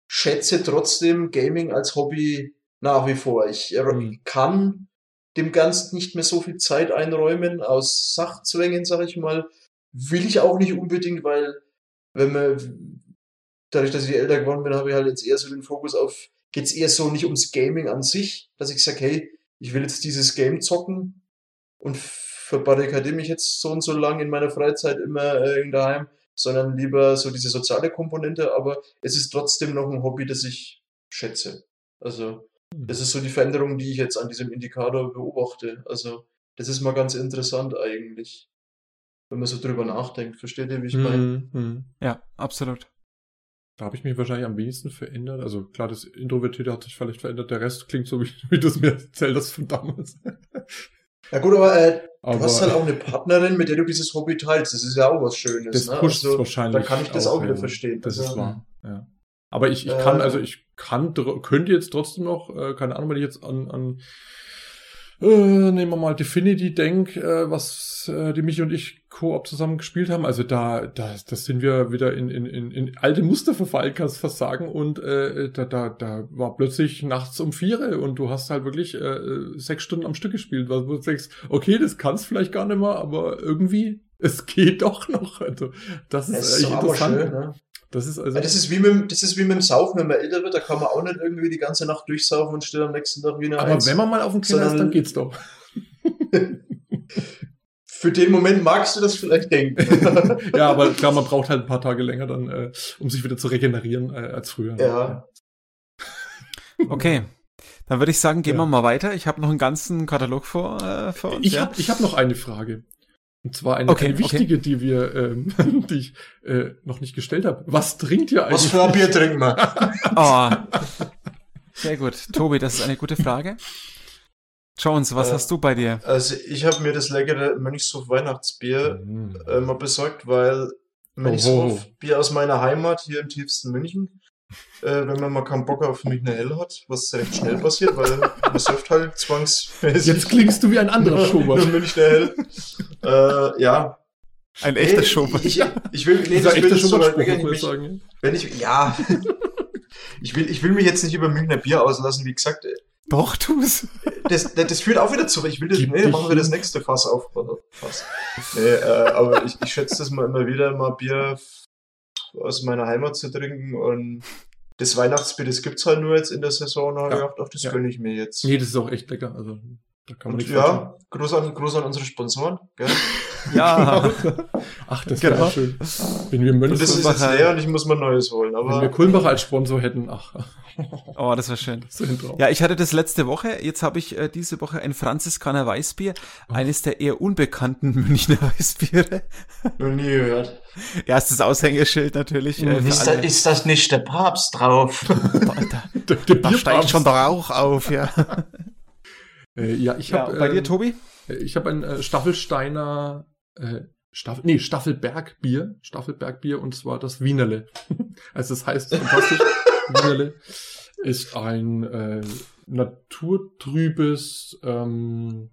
C: schätze trotzdem Gaming als Hobby nach wie vor. Ich mhm. kann dem Ganzen nicht mehr so viel Zeit einräumen aus Sachzwängen, sag ich mal. Will ich auch nicht unbedingt, weil wenn man dadurch, dass ich älter geworden bin, habe ich halt jetzt eher so den Fokus auf, geht's eher so nicht ums Gaming an sich, dass ich sage, hey, ich will jetzt dieses Game zocken und verbarrikadiere mich jetzt so und so lang in meiner Freizeit immer äh, daheim sondern lieber so diese soziale Komponente, aber es ist trotzdem noch ein Hobby, das ich schätze. Also, hm. das ist so die Veränderung, die ich jetzt an diesem Indikator beobachte. Also, das ist mal ganz interessant eigentlich, wenn man so drüber nachdenkt. Versteht ihr, wie ich meine?
A: Mhm. Ja, absolut.
B: Da habe ich mich wahrscheinlich am wenigsten verändert. Also klar, das Introvertierte hat sich vielleicht verändert. Der Rest klingt so, wie, (laughs) wie du es mir erzählt von damals.
C: Ja gut, aber, äh, aber du hast halt auch eine Partnerin, mit der du dieses Hobby teilst. Das ist ja auch was Schönes.
B: Das ne? pusht also, wahrscheinlich.
C: Da kann ich das auch, auch wieder verstehen.
B: Das also, ist wahr. Ja. Aber ich, ich kann, äh, also ich kann, könnte jetzt trotzdem noch, äh, keine Ahnung, wenn ich jetzt an, an äh, nehmen wir mal Definity Denk, äh, was äh, die Michi und ich Koop zusammen gespielt haben. Also da, da, das sind wir wieder in, in, in, in alte Muster verfallen, kannst du fast sagen. Und äh, da, da, da war plötzlich nachts um vier und du hast halt wirklich äh, sechs Stunden am Stück gespielt, weil du denkst, okay, das kannst vielleicht gar nicht mehr, aber irgendwie, es geht doch noch. Also das ist,
C: Das ist
B: echt
C: aber
B: interessant.
C: schön, ne?
B: Das ist also.
C: Das ist wie mit, dem- das ist wie mit dem Saufen, wenn man älter wird, da kann man auch nicht irgendwie die ganze Nacht durchsaufen und steht am nächsten Tag wie eine
B: aber
C: Eins.
B: wenn man mal auf dem Keller ist, dann geht's doch. (laughs) (laughs)
C: Für den Moment magst du das vielleicht denken. (laughs)
B: ja, aber klar, man braucht halt ein paar Tage länger dann, äh, um sich wieder zu regenerieren äh, als früher.
C: Ja. (laughs)
A: Okay. Dann würde ich sagen, gehen
B: Ja.
A: wir mal weiter. Ich habe noch einen ganzen Katalog vor, äh, vor uns.
B: Ich
A: ja?
B: habe ich hab noch eine Frage. Und zwar eine,
A: Okay,
B: eine wichtige, die wir, ähm, (laughs) die ich äh, noch nicht gestellt habe. Was trinkt ihr eigentlich?
C: Was für ein Bier trinken wir?
A: Oh. Sehr gut. Tobi, das ist eine gute Frage. Jones, was
C: Äh,
A: hast du bei dir?
C: Also ich habe mir das leckere Mönchshof Weihnachtsbier
B: Mhm.
C: äh, mal besorgt, weil Mönchshof Bier aus meiner Heimat hier im tiefsten München. Äh, wenn man mal keinen Bock auf Münchner Hell hat, was recht schnell passiert, weil man surft halt zwangsmäßig.
B: Jetzt klingst du wie ein anderer Schubert.
C: Münchner Hell. äh, ja.
A: Ein echter
C: Nee,
A: Schubert.
C: Ich, ich will, nee, das will ich so weit weg.
B: sagen.
C: wenn ich, ja. (laughs) ich will, ich will mich jetzt nicht über Münchner Bier auslassen, wie gesagt.
A: Doch, tu's.
C: Das, das, das führt auch wieder zu, ich will das,
B: Gib
C: nee, machen wir das nächste Fass auf. Fass. Nee, äh, aber ich, ich schätze das mal immer wieder, mal Bier aus meiner Heimat zu trinken und das Weihnachtsbier, das gibt's halt nur jetzt in der Saison, habe
B: Ja.
C: ich gedacht, ach, das
B: Ja.
C: gönne ich mir jetzt.
B: Nee, das ist auch echt lecker. Also, da kann man
C: und ja, groß an, groß an unsere Sponsoren, gell? (laughs)
A: Ja.
B: Ach, das wäre
A: Genau.
B: schön. Wenn wir
C: Und
B: Mönch,
C: das ist jetzt leer und ich muss mal Neues holen,
B: wenn wir
C: aber
B: Kulmbacher als Sponsor hätten, ach,
A: Oh, das war schön.
B: so.
A: Ja, ich hatte das letzte Woche. Jetzt habe ich äh, diese Woche ein Franziskaner Weißbier. Eines der eher unbekannten (laughs) Münchner Weißbiere.
C: noch nie gehört.
A: Erstes Aushängeschild natürlich. Äh, für
C: Ist, da, ist das nicht der Papst drauf? (laughs)
A: da, da,
B: Der, der
A: da steigt schon der Rauch auf, ja.
B: Äh, ja, ich
A: ja
B: habe
A: bei dir, Tobi?
B: Ich habe ein äh, Staffelsteiner, äh, Staffel, nee, Staffelbergbier, Staffelbergbier und zwar das Wienerle. (laughs) also das heißt fantastisch, (laughs) Wienerle ist ein äh, naturtrübes, ähm,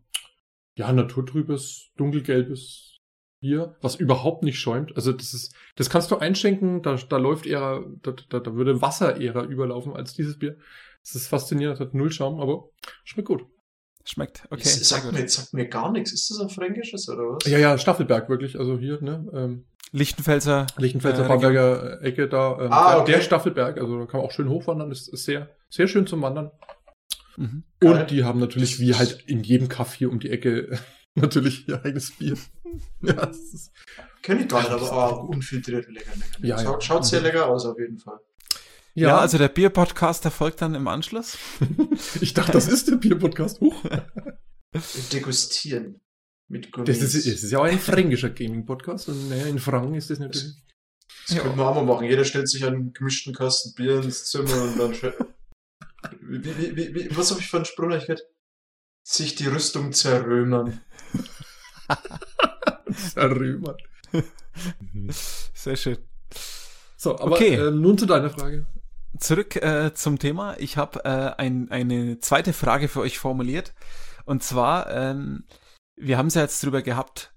B: ja, naturtrübes, dunkelgelbes Bier, was überhaupt nicht schäumt. Also das ist, das kannst du einschenken, da, da läuft eher, da, da, da würde Wasser eher überlaufen als dieses Bier. Das ist faszinierend, hat null Schaum, aber schmeckt gut.
A: Schmeckt. Okay.
C: sagt,
A: gut.
C: mir, sagt mir gar nichts. Ist das ein Fränkisches oder was?
B: Ja, ja, Staffelberg wirklich, also hier, ne, ähm,
A: Lichtenfelser.
B: Lichtenfelser
A: Äh,
B: Bamberger Ecke da. Ähm,
C: Ah,
B: der,
C: okay.
B: der Staffelberg, also da kann man auch schön hochwandern, ist, ist sehr, sehr schön zum Wandern.
A: Mhm.
C: Geil.
B: Und die haben natürlich, wie halt in jedem Kaff hier um die Ecke, (laughs) natürlich ihr eigenes Bier. (laughs) ja, das ist,
C: Kenn ich gar nicht, aber ah, unfiltriert lecker, lecker. lecker.
B: Ja, ja.
C: Schaut, schaut sehr
B: Mhm.
C: lecker aus, auf jeden Fall.
A: Ja, also der Bier-Podcast erfolgt dann im Anschluss. (laughs)
B: ich dachte, das ist der Bier-Podcast. Huch.
C: Degustieren. Mit Gummis.
B: Das ist, es ist ja auch ein fränkischer Gaming-Podcast und naja, in Franken ist das natürlich.
C: Das könnten wir auch mal machen. Jeder stellt sich einen gemischten Kasten Bier ins Zimmer und dann. Wie, wie, wie, wie, was habe ich für einen Spruch noch gehört? Sich die Rüstung zerrömern. (laughs)
B: Römer.
A: Sehr schön.
B: So, aber
A: Okay.
B: ähm, nun zu deiner Frage.
A: Zurück äh, zum Thema. Ich habe äh, ein, eine zweite Frage für euch formuliert. Und zwar, ähm, wir haben es ja jetzt drüber gehabt,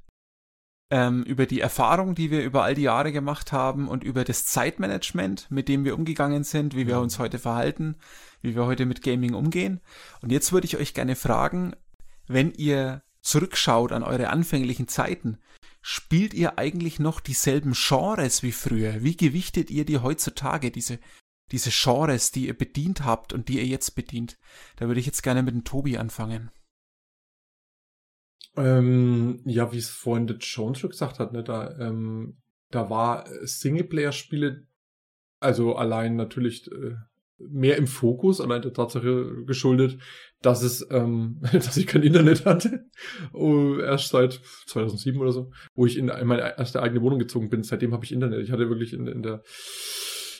A: ähm, über die Erfahrung, die wir über all die Jahre gemacht haben und über das Zeitmanagement, mit dem wir umgegangen sind, wie wir uns heute verhalten, wie wir heute mit Gaming umgehen. Und jetzt würde ich euch gerne fragen, wenn ihr zurückschaut an eure anfänglichen Zeiten, spielt ihr eigentlich noch dieselben Genres wie früher? Wie gewichtet ihr die heutzutage, diese diese Genres, die ihr bedient habt und die ihr jetzt bedient. Da würde ich jetzt gerne mit dem Tobi anfangen.
B: Ähm, ja, wie es vorhin der Jones schon gesagt hat, ne, da, ähm, da war Singleplayer-Spiele, also allein natürlich äh, mehr im Fokus, allein der Tatsache geschuldet, dass es, ähm, (laughs) dass ich kein Internet hatte. Oh, erst seit 2007 oder so, wo ich in meine erste eigene Wohnung gezogen bin. Seitdem habe ich Internet. Ich hatte wirklich in, in der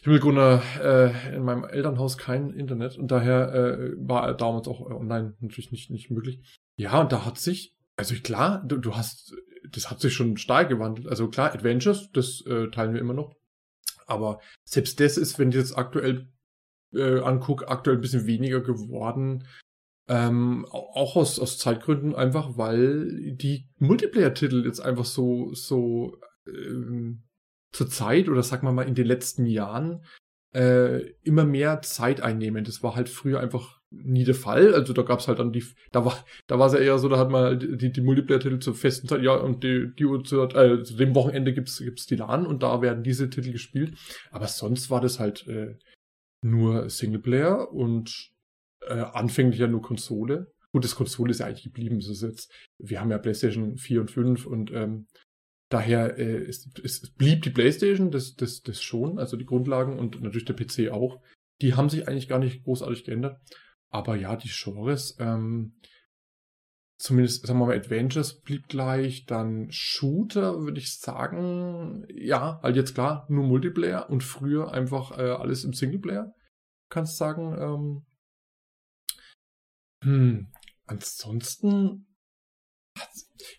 B: Himmelgründer äh, in meinem Elternhaus kein Internet und daher äh, war damals auch äh, online natürlich nicht, nicht möglich. Ja, und da hat sich, also klar, du, du hast, das hat sich schon stark gewandelt. Also klar, Adventures, das äh, teilen wir immer noch. Aber selbst das ist, wenn ich jetzt aktuell äh, angucke, aktuell ein bisschen weniger geworden. Ähm, auch aus, aus Zeitgründen einfach, weil die Multiplayer-Titel jetzt einfach so, so ähm, zur Zeit oder sag mal mal in den letzten Jahren äh, immer mehr Zeit einnehmen. Das war halt früher einfach nie der Fall. Also da gab's halt dann die, da war, da war es ja eher so, da hat man die, die Multiplayer-Titel zur festen Zeit, ja, und die, die zu, äh, zu dem Wochenende gibt's, gibt's die LAN und da werden diese Titel gespielt. Aber sonst war das halt äh, nur Singleplayer und äh, anfänglich ja nur Konsole. Gut, das Konsole ist ja eigentlich geblieben. Das ist jetzt, wir haben ja PlayStation 4 und 5 und ähm, daher äh, es, es blieb die PlayStation, das, das, das schon, also die Grundlagen und natürlich der PC auch. Die haben sich eigentlich gar nicht großartig geändert. Aber ja, die Genres, ähm, zumindest, sagen wir mal, Adventures blieb gleich, dann Shooter, würde ich sagen, ja, halt jetzt klar, nur Multiplayer und früher einfach äh, alles im Singleplayer. Kannst sagen, ähm, hm, ansonsten,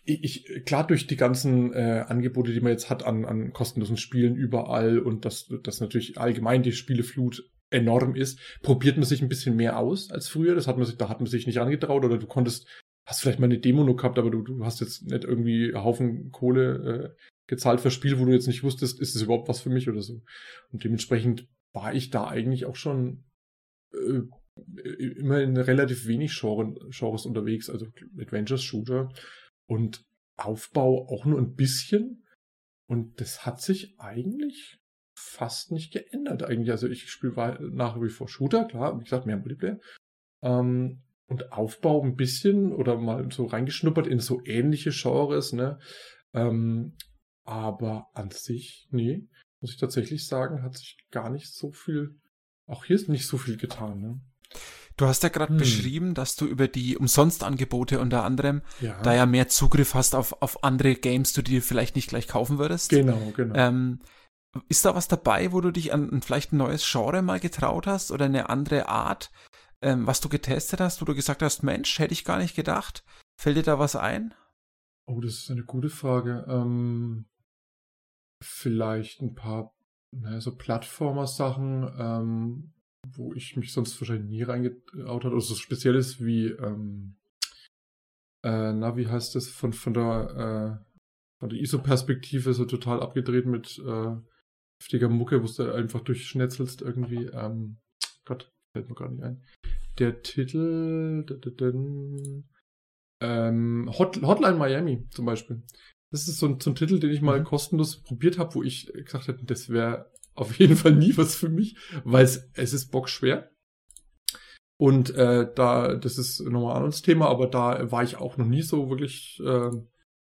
B: ich, ich, klar durch die ganzen äh, Angebote, die man jetzt hat an, an kostenlosen Spielen überall und dass das natürlich allgemein die Spieleflut enorm ist, probiert man sich ein bisschen mehr aus als früher. Das hat man sich, da hat man sich nicht angetraut oder du konntest, hast vielleicht mal eine Demo nur gehabt, aber du, du hast jetzt nicht irgendwie Haufen Kohle äh, gezahlt für Spiel, wo du jetzt nicht wusstest, ist das überhaupt was für mich oder so. Und dementsprechend war ich da eigentlich auch schon äh, immer in relativ wenig Genre, Genres unterwegs, also Adventures, Shooter und Aufbau auch nur ein bisschen. Und das hat sich eigentlich fast nicht geändert eigentlich. Also ich spiele nach wie vor Shooter, klar, wie gesagt, mehr Multiplayer. Ähm, und Aufbau ein bisschen oder mal so reingeschnuppert in so ähnliche Genres, ne? Ähm, aber an sich, nee, muss ich tatsächlich sagen, hat sich gar nicht so viel, auch hier ist nicht so viel getan, ne?
A: Du hast ja gerade hm. beschrieben, dass du über die Umsonstangebote unter anderem ja. da ja mehr Zugriff hast auf, auf andere Games, die du dir vielleicht nicht gleich kaufen würdest.
B: Genau, genau.
A: Ähm, ist da was dabei, wo du dich an vielleicht ein neues Genre mal getraut hast oder eine andere Art, ähm, was du getestet hast, wo du gesagt hast, Mensch, hätte ich gar nicht gedacht. Fällt dir da was ein?
B: Oh, das ist eine gute Frage. Ähm, vielleicht ein paar naja, so Plattformer-Sachen, ähm, wo ich mich sonst wahrscheinlich nie reingetraut habe, oder so Spezielles wie, ähm, äh, na, wie heißt das, von, von der, äh, von der ISO-Perspektive so total abgedreht mit äh, heftiger Mucke, wo du einfach durchschnetzelst irgendwie. Ähm, Gott, fällt mir gar nicht ein. Der Titel, ähm, Hot, Hotline Miami zum Beispiel. Das ist so ein, so ein Titel, den ich mal mhm. kostenlos probiert habe, wo ich gesagt hätte, das wäre auf jeden Fall nie was für mich, weil es, ist bockschwer. Und äh, da, das ist nochmal ein anderes Thema, aber da war ich auch noch nie so wirklich, äh,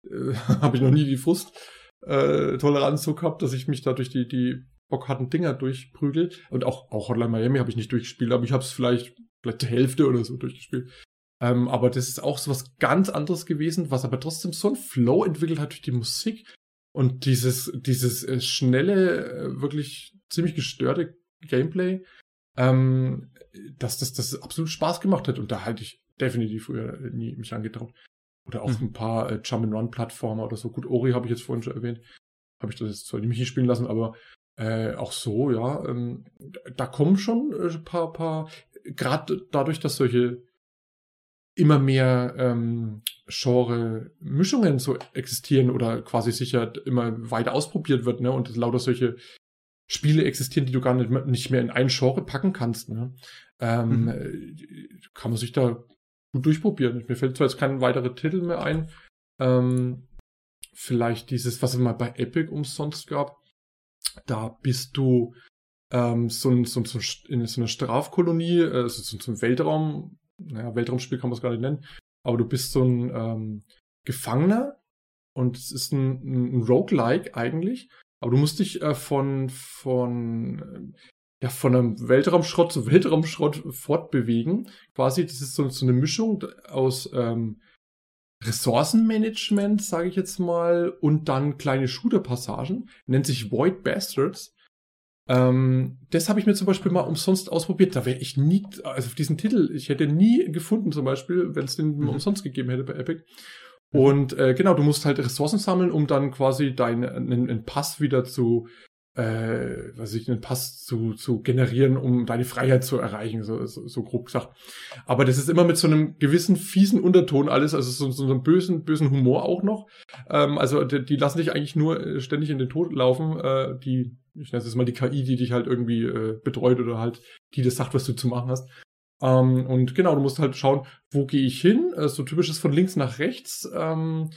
B: äh, (laughs) habe ich noch nie die Frust äh, so gehabt, dass ich mich da durch die, die bockharten Dinger durchprügel. Und auch, auch Hotline Miami habe ich nicht durchgespielt, aber ich habe es vielleicht, vielleicht die Hälfte oder so durchgespielt. Ähm, aber das ist auch so was ganz anderes gewesen, was aber trotzdem so ein Flow entwickelt hat durch die Musik und dieses, dieses äh, schnelle, äh, wirklich ziemlich gestörte Gameplay, ähm, dass das, das absolut Spaß gemacht hat. Und da halte ich definitiv früher nie mich angetraut. Oder auch mhm. ein paar äh, Jump-and-Run-Plattformer oder so. Gut, Ori habe ich jetzt vorhin schon erwähnt. Habe ich das jetzt zwar nicht spielen lassen, aber äh, auch so, ja. Ähm, da kommen schon ein äh, paar, paar, gerade dadurch, dass solche immer mehr ähm, Genre-Mischungen so existieren oder quasi sicher immer weiter ausprobiert wird, ne? Und lauter solche Spiele existieren, die du gar nicht mehr, nicht mehr in ein Genre packen kannst, ne? Ähm, mhm. Kann man sich da gut durchprobieren. Mir fällt zwar jetzt kein weiterer Titel mehr ein. Ähm, vielleicht dieses, was es mal bei Epic umsonst gab. Da bist du ähm, so, so, so in so einer Strafkolonie, also so, so ein Weltraum, naja, Weltraumspiel kann man es gar nicht nennen, aber du bist so ein ähm, Gefangener und es ist ein, ein Roguelike eigentlich, aber du musst dich äh, von, von, ja, von einem Weltraumschrott zu Weltraumschrott fortbewegen. Quasi, das ist so, so eine Mischung aus ähm, Ressourcenmanagement, sage ich jetzt mal, und dann kleine Shooter-Passagen. Nennt sich Void Bastards. Ähm, das habe ich mir zum Beispiel mal umsonst ausprobiert. Da wäre ich nie, also auf diesen Titel, ich hätte nie gefunden, zum Beispiel, wenn es den mhm. umsonst gegeben hätte bei Epic. Mhm. Und äh, genau, du musst halt Ressourcen sammeln, um dann quasi deinen einen Pass wieder zu äh, was ich, einen Pass zu, zu generieren, um deine Freiheit zu erreichen, so, so, so grob gesagt. Aber das ist immer mit so einem gewissen fiesen Unterton alles, also so, so einem bösen, bösen Humor auch noch. Ähm, also die, die lassen dich eigentlich nur äh, ständig in den Tod laufen, äh, die, ich nenne es mal die KI, die dich halt irgendwie äh, betreut oder halt, die das sagt, was du zu machen hast. Ähm, und genau, du musst halt schauen, wo gehe ich hin? Äh, so typisches von links nach rechts. Ähm,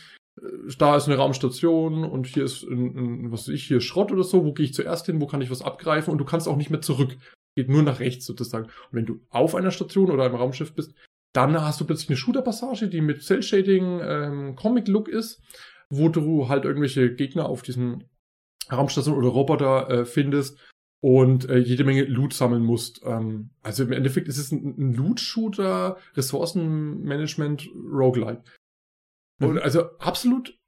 B: da ist eine Raumstation und hier ist ein, ein, was weiß ich, hier ist Schrott oder so, wo gehe ich zuerst hin, wo kann ich was abgreifen und du kannst auch nicht mehr zurück. Geht nur nach rechts sozusagen. Und wenn du auf einer Station oder einem Raumschiff bist, dann hast du plötzlich eine Shooter-Passage, die mit Cell-Shading, ähm, Comic-Look ist, wo du halt irgendwelche Gegner auf diesen Raumstation oder Roboter äh, findest und äh, jede Menge Loot sammeln musst. Ähm, also im Endeffekt ist es ein, ein Loot-Shooter, Ressourcenmanagement, Roguelike. Und mhm. also absolut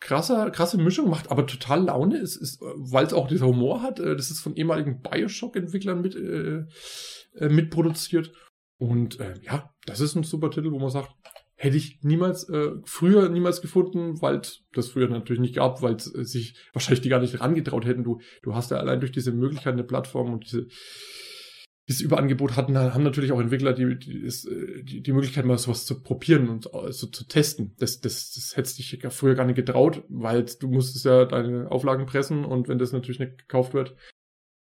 B: krasser, krasse Mischung, macht aber total Laune, ist, ist, weil es auch dieser Humor hat. Äh, das ist von ehemaligen Bioshock-Entwicklern mit, äh, äh, mitproduziert. Und äh, ja, das ist ein super Titel, wo man sagt, hätte ich niemals, äh, früher niemals gefunden, weil das früher natürlich nicht gab, weil äh, sich wahrscheinlich die gar nicht rangetraut hätten. Du, du hast ja allein durch diese Möglichkeit eine Plattform und diese dieses Überangebot hatten, haben natürlich auch Entwickler die, die, die, die Möglichkeit, mal sowas zu probieren und so also zu testen. Das, das, das hättest dich früher gar nicht getraut, weil du musstest ja deine Auflagen pressen und wenn das natürlich nicht gekauft wird,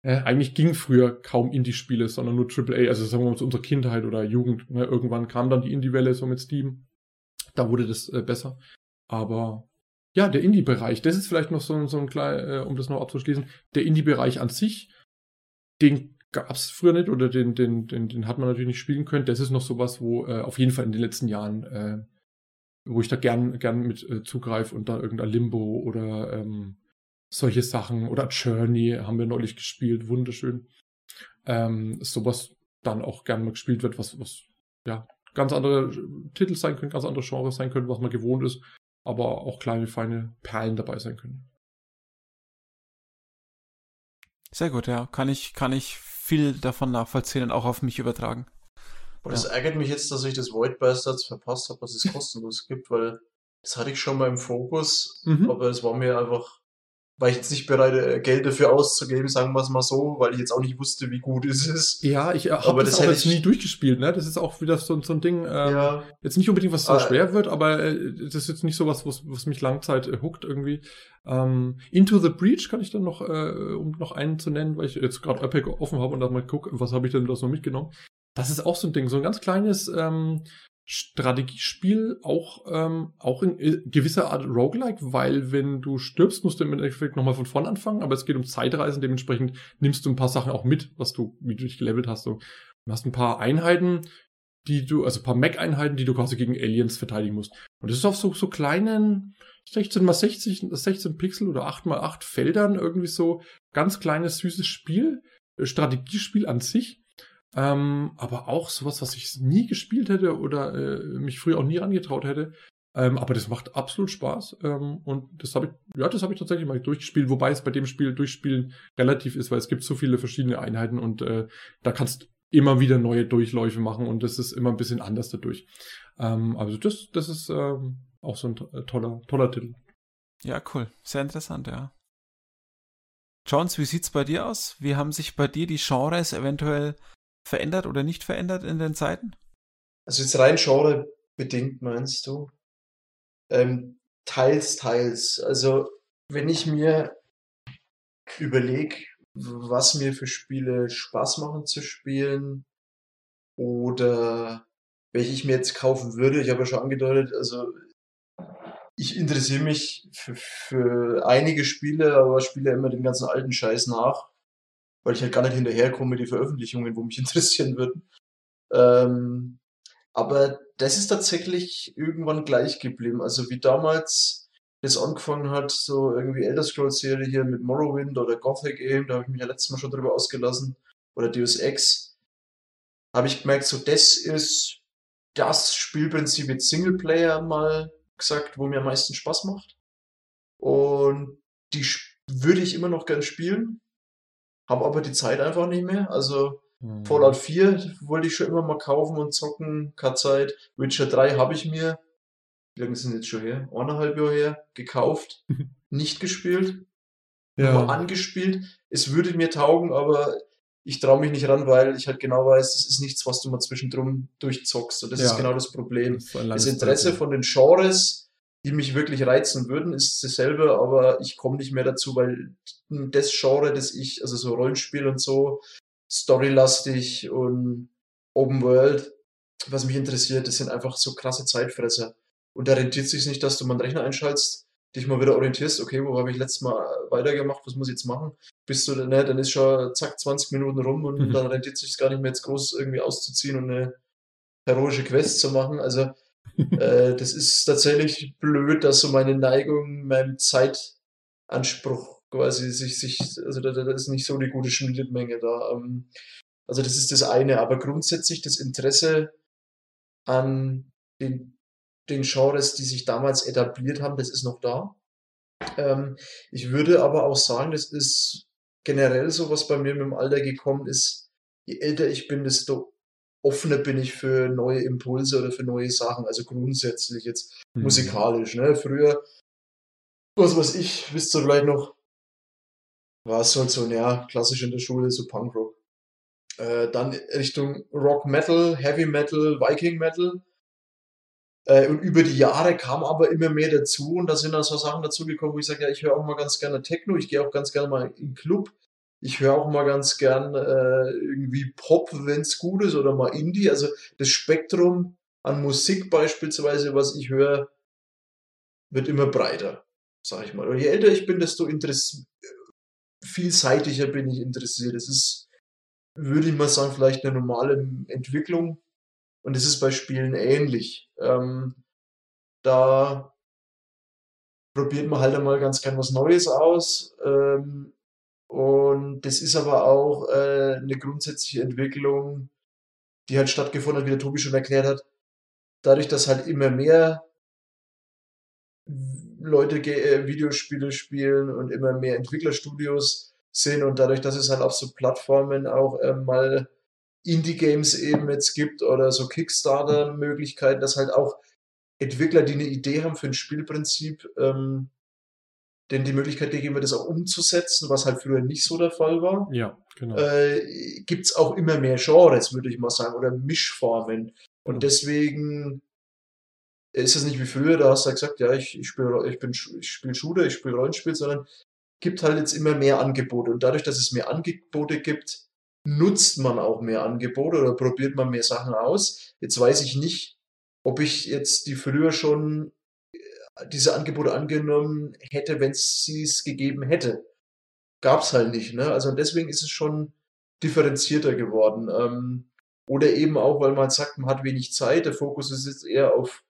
B: äh, eigentlich ging früher kaum Indie-Spiele, sondern nur AAA, also sagen wir mal zu unserer Kindheit oder Jugend. Ne? Irgendwann kam dann die Indie-Welle so mit Steam. Da wurde das äh, besser. Aber ja, der Indie-Bereich, das ist vielleicht noch so, so ein klein, äh, um das noch abzuschließen, der Indie-Bereich an sich, den gab es früher nicht oder den, den, den, den hat man natürlich nicht spielen können. Das ist noch sowas, wo äh, auf jeden Fall in den letzten Jahren, äh, wo ich da gern, gern mit äh, zugreife und da irgendein Limbo oder ähm, solche Sachen oder Journey haben wir neulich gespielt, wunderschön. Ähm, sowas dann auch gern mal gespielt wird, was, was ja ganz andere Titel sein können, ganz andere Genres sein können, was man gewohnt ist, aber auch kleine, feine Perlen dabei sein können.
A: Sehr gut, ja. Kann ich, kann ich viel davon nachvollziehen und auch auf mich übertragen.
C: Und es ja. ärgert mich jetzt, dass ich das Void Bastards verpasst habe, was es (laughs) kostenlos gibt, weil das hatte ich schon mal im Fokus, mhm. aber es war mir einfach war ich jetzt nicht bereit, äh, Geld dafür auszugeben, sagen wir es mal so, weil ich jetzt auch nicht wusste, wie gut es ist.
B: Ja, ich äh, habe das, das auch jetzt nie durchgespielt, ne? Das ist auch wieder so, so ein Ding, ähm, ja. jetzt nicht unbedingt, was so ah, schwer wird, aber äh, das ist jetzt nicht so was, was, was mich Langzeit äh, hookt irgendwie. Ähm, Into the Breach kann ich dann noch, äh, um noch einen zu nennen, weil ich jetzt gerade Epic offen habe und dann mal gucke, was habe ich denn da so mitgenommen. Das ist auch so ein Ding, so ein ganz kleines ähm, Strategiespiel auch, ähm, auch in äh, gewisser Art Roguelike, weil wenn du stirbst, musst du im Endeffekt nochmal von vorn anfangen, aber es geht um Zeitreisen, dementsprechend nimmst du ein paar Sachen auch mit, was du, wie du dich gelevelt hast. Du hast ein paar Einheiten, die du, also ein paar Mac-Einheiten, die du quasi gegen Aliens verteidigen musst. Und das ist auf so, so kleinen 16 mal 60, 16 Pixel oder 8 mal 8 Feldern irgendwie so ganz kleines, süßes Spiel, äh, Strategiespiel an sich ähm, aber auch sowas, was ich nie gespielt hätte oder äh, mich früher auch nie angetraut hätte. Ähm, aber das macht absolut Spaß. Ähm, und das habe ich, ja, das habe ich tatsächlich mal durchgespielt, wobei es bei dem Spiel durchspielen relativ ist, weil es gibt so viele verschiedene Einheiten und äh, da kannst immer wieder neue Durchläufe machen und das ist immer ein bisschen anders dadurch. Ähm, also das, das ist ähm, auch so ein äh, toller, toller Titel.
A: Ja, cool. Sehr interessant, ja. Jones, wie sieht's bei dir aus? Wie haben sich bei dir die Genres eventuell verändert oder nicht verändert in den Zeiten?
C: Also jetzt rein Genre bedingt meinst du? Ähm, teils, teils. Also wenn ich mir überlege, was mir für Spiele Spaß machen zu spielen oder welche ich mir jetzt kaufen würde, ich habe ja schon angedeutet, also ich interessiere mich für, für einige Spiele, aber spiele immer den ganzen alten Scheiß nach weil ich halt gar nicht hinterherkomme den Veröffentlichungen, wo mich (laughs) interessieren würden. Ähm, aber das ist tatsächlich irgendwann gleich geblieben. Also wie damals das angefangen hat, so irgendwie Elder Scrolls Serie hier mit Morrowind oder Gothic eben, da habe ich mich ja letztes Mal schon drüber ausgelassen, oder Deus Ex, habe ich gemerkt, so das ist das Spielprinzip mit Singleplayer mal gesagt, wo mir am meisten Spaß macht. Und die würde ich immer noch gern spielen, habe aber die Zeit einfach nicht mehr. Also mhm. Fallout 4 wollte ich schon immer mal kaufen und zocken, keine Zeit. Witcher 3 habe ich mir, wie lange sind jetzt schon her? Eineinhalb Jahre her, gekauft, (laughs) nicht gespielt. ja. mal angespielt. Es würde mir taugen, aber ich traue mich nicht ran, weil ich halt genau weiß, das ist nichts, was du mal zwischendrin durchzockst. Und das ja. ist genau das Problem. Das, das Interesse Zeit, von den Genres, die mich wirklich reizen würden, ist dasselbe, aber ich komme nicht mehr dazu, weil das Genre, das ich, also so Rollenspiel und so, storylastig und Open World, was mich interessiert, das sind einfach so krasse Zeitfresser. Und da rentiert sich nicht, dass du mal einen Rechner einschaltest, dich mal wieder orientierst, okay, wo habe ich letztes Mal weitergemacht, was muss ich jetzt machen? Bist du, ne, dann ist schon zack 20 Minuten rum und mhm. dann rentiert sich gar nicht mehr jetzt groß irgendwie auszuziehen und eine heroische Quest zu machen. Also äh, das ist tatsächlich blöd, dass so meine Neigung, mein Zeitanspruch quasi sich, sich, also da, da ist nicht so eine gute Schnittmenge da. Ähm, also das ist das eine, aber grundsätzlich das Interesse an den den Genres, die sich damals etabliert haben, das ist noch da. Ähm, ich würde aber auch sagen, das ist generell so, was bei mir mit dem Alter gekommen ist. Je älter ich bin, desto offener bin ich für neue Impulse oder für neue Sachen. Also grundsätzlich jetzt mhm. musikalisch. Ne? Früher, was weiß ich, wisst ihr vielleicht noch, war es halt so, ja, klassisch in der Schule, so Punkrock. Äh, dann Richtung Rock Metal, Heavy Metal, Viking Metal. Äh, und über die Jahre kam aber immer mehr dazu und da sind dann so Sachen dazugekommen, wo ich sage, ja, ich höre auch mal ganz gerne Techno, ich gehe auch ganz gerne mal in den Club, ich höre auch mal ganz gern äh, irgendwie Pop, wenn es gut ist, oder mal Indie. Also das Spektrum an Musik beispielsweise, was ich höre, wird immer breiter, sag ich mal. Und je älter ich bin, desto vielseitiger bin ich interessiert. Das ist, würde ich mal sagen, vielleicht eine normale Entwicklung und das ist bei Spielen ähnlich. Ähm, da probiert man halt einmal ganz gern was Neues aus. Ähm, und das ist aber auch äh, eine grundsätzliche Entwicklung, die halt stattgefunden hat, wie der Tobi schon erklärt hat. Dadurch, dass halt immer mehr Leute äh, Videospiele spielen und immer mehr Entwicklerstudios sind und dadurch, dass es halt auf so Plattformen auch äh, mal Indie-Games eben jetzt gibt oder so Kickstarter-Möglichkeiten, dass halt auch Entwickler, die eine Idee haben für ein Spielprinzip, ähm, denn die Möglichkeit gegeben wird, das auch umzusetzen, was halt früher nicht so der Fall war.
B: Ja, genau.
C: Äh, Gibt es auch immer mehr Genres, würde ich mal sagen, oder Mischformen. Und mhm. deswegen ist es nicht wie früher, da hast du ja gesagt, ja, ich, ich spiele ich bin, ich spiel Shooter, ich spiele Rollenspiel, sondern gibt halt jetzt immer mehr Angebote. Und dadurch, dass es mehr Angebote gibt, nutzt man auch mehr Angebote oder probiert man mehr Sachen aus. Jetzt weiß ich nicht, ob ich jetzt die früher schon diese Angebote angenommen hätte, wenn es sie es gegeben hätte. Gab's halt nicht, ne? Also deswegen ist es schon differenzierter geworden. Ähm, oder eben auch, weil man sagt, man hat wenig Zeit. Der Fokus ist jetzt eher auf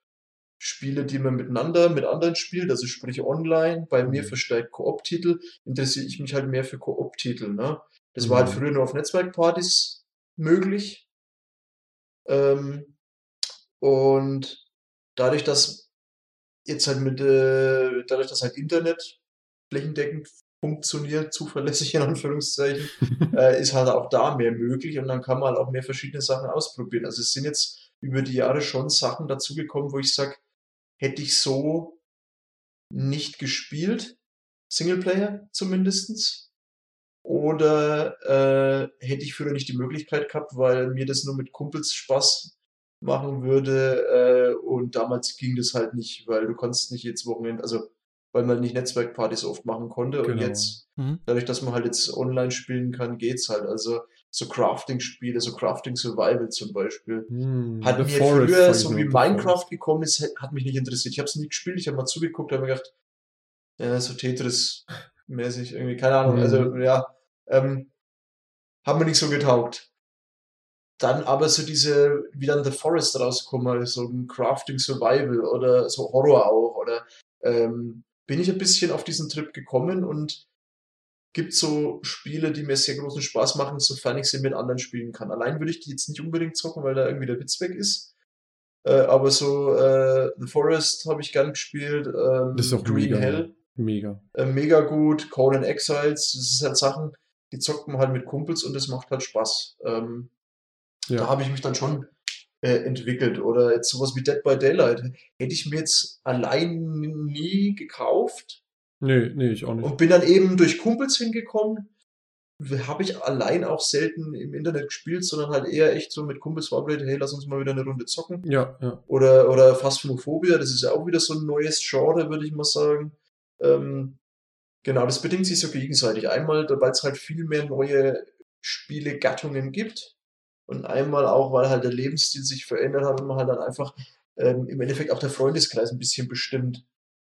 C: Spiele, die man miteinander, mit anderen spielt, also sprich online. Bei mir mhm. verstärkt Koop-Titel interessiere ich mich halt mehr für Koop-Titel, ne? Das mhm. war halt mhm. früher nur auf Netzwerkpartys möglich. Ähm, und dadurch, dass jetzt halt mit, äh, dadurch, dass halt Internet flächendeckend funktioniert, zuverlässig in Anführungszeichen, (laughs) äh, ist halt auch da mehr möglich und dann kann man halt auch mehr verschiedene Sachen ausprobieren. Also es sind jetzt über die Jahre schon Sachen dazugekommen, wo ich sage, hätte ich so nicht gespielt, Singleplayer zumindestens, oder äh, hätte ich früher nicht die Möglichkeit gehabt, weil mir das nur mit Kumpels Spaß machen würde. Äh, und damals ging das halt nicht, weil du konntest nicht jetzt Wochenende, also weil man nicht Netzwerkpartys oft machen konnte. Genau. Und jetzt, mhm. dadurch, dass man halt jetzt online spielen kann, geht's halt. Also so Crafting-Spiele, so Crafting Survival zum Beispiel. Mm, hat mir Forest früher, so wie Minecraft gekommen ist, hat mich nicht interessiert. Ich habe es nie gespielt, ich habe mal zugeguckt, habe mir gedacht, ja, so Tetris mäßig irgendwie, keine Ahnung, also, mhm. also ja, ähm, haben mir nicht so getaugt. Dann aber so diese, wie dann The Forest rauskommen, so ein Crafting Survival oder so Horror auch, oder ähm, bin ich ein bisschen auf diesen Trip gekommen und gibt so Spiele, die mir sehr großen Spaß machen, sofern ich sie mit anderen spielen kann. Allein würde ich die jetzt nicht unbedingt zocken, weil da irgendwie der Witz weg ist. Äh, aber so äh, The Forest habe ich gern gespielt. Ähm,
B: das ist auch Green mega, Hell. Mega.
C: Äh, mega gut. Conan Exiles. Das ist halt Sachen, die zockt man halt mit Kumpels und es macht halt Spaß. Ähm, ja. Da habe ich mich dann schon äh, entwickelt. Oder jetzt sowas wie Dead by Daylight. Hätte ich mir jetzt allein nie gekauft.
B: Nee, nee, ich auch nicht.
C: Und bin dann eben durch Kumpels hingekommen. Habe ich allein auch selten im Internet gespielt, sondern halt eher echt so mit Kumpels verabredet, hey, lass uns mal wieder eine Runde zocken.
B: ja, ja.
C: Oder, oder Phasmophobia, das ist ja auch wieder so ein neues Genre, würde ich mal sagen. Ähm, genau, das bedingt sich so gegenseitig. Einmal, weil es halt viel mehr neue Spielegattungen gibt. Und einmal auch, weil halt der Lebensstil sich verändert hat und man halt dann einfach ähm, im Endeffekt auch der Freundeskreis ein bisschen bestimmt,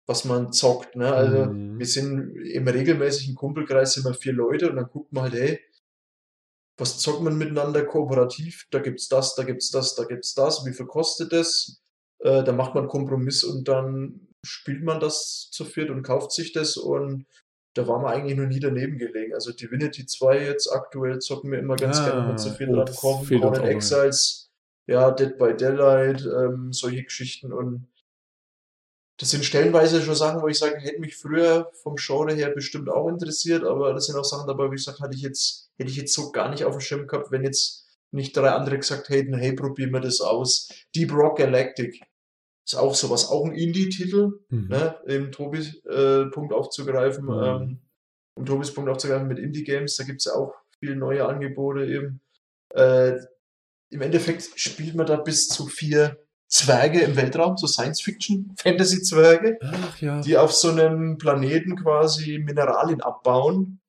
C: was man zockt. Ne? Also
B: Mhm.
C: wir sind im regelmäßigen Kumpelkreis immer vier Leute und dann guckt man halt, hey, was zockt man miteinander kooperativ? Da gibt's das, da gibt's das, da gibt's das. Wie viel kostet das? Äh, da macht man Kompromiss und dann spielt man das zu viert und kauft sich das und da war man eigentlich noch nie daneben gelegen. Also Divinity 2 jetzt aktuell zocken wir immer ganz
B: Ah,
C: gerne mit zu viel dran kommen.
B: ja.
C: Exiles, ja, Dead by Daylight, ähm, solche Geschichten und das sind stellenweise schon Sachen, wo ich sage, hätte mich früher vom Genre her bestimmt auch interessiert, aber das sind auch Sachen dabei, wo ich sage, hatte ich jetzt, hätte ich jetzt so gar nicht auf dem Schirm gehabt, wenn jetzt nicht drei andere gesagt hätten, hey, probier mir das aus. Deep Rock Galactic ist auch sowas, auch ein Indie-Titel,
B: Mhm.
C: ne, im Tobis äh, Punkt aufzugreifen,
B: Mhm.
C: ähm, um Tobis Punkt aufzugreifen mit Indie-Games, da gibt's ja auch viele neue Angebote eben. Äh, Im Endeffekt spielt man da bis zu vier Zwerge im Weltraum, so Science-Fiction, Fantasy-Zwerge,
B: ja.
C: die auf so einem Planeten quasi Mineralien abbauen.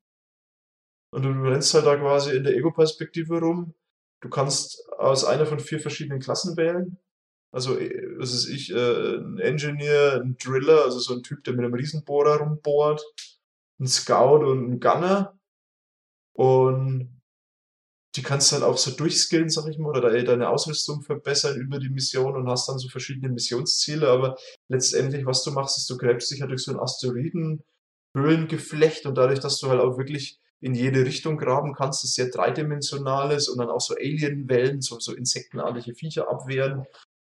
C: Und du rennst halt da quasi in der Ego-Perspektive rum. Du kannst aus einer von vier verschiedenen Klassen wählen. Also, äh, was ist ich, äh, ein Engineer, ein Driller, also so ein Typ, der mit einem Riesenbohrer rumbohrt, ein Scout und ein Gunner. Und die kannst du halt auch so durchskillen, sag ich mal, oder de- deine Ausrüstung verbessern über die Mission und hast dann so verschiedene Missionsziele. Aber letztendlich, was du machst, ist, du gräbst dich halt durch so ein Asteroiden, Höhlengeflecht und dadurch, dass du halt auch wirklich in jede Richtung graben kannst, das sehr dreidimensional ist und dann auch so Alienwellen, so, so insektenartige Viecher abwehren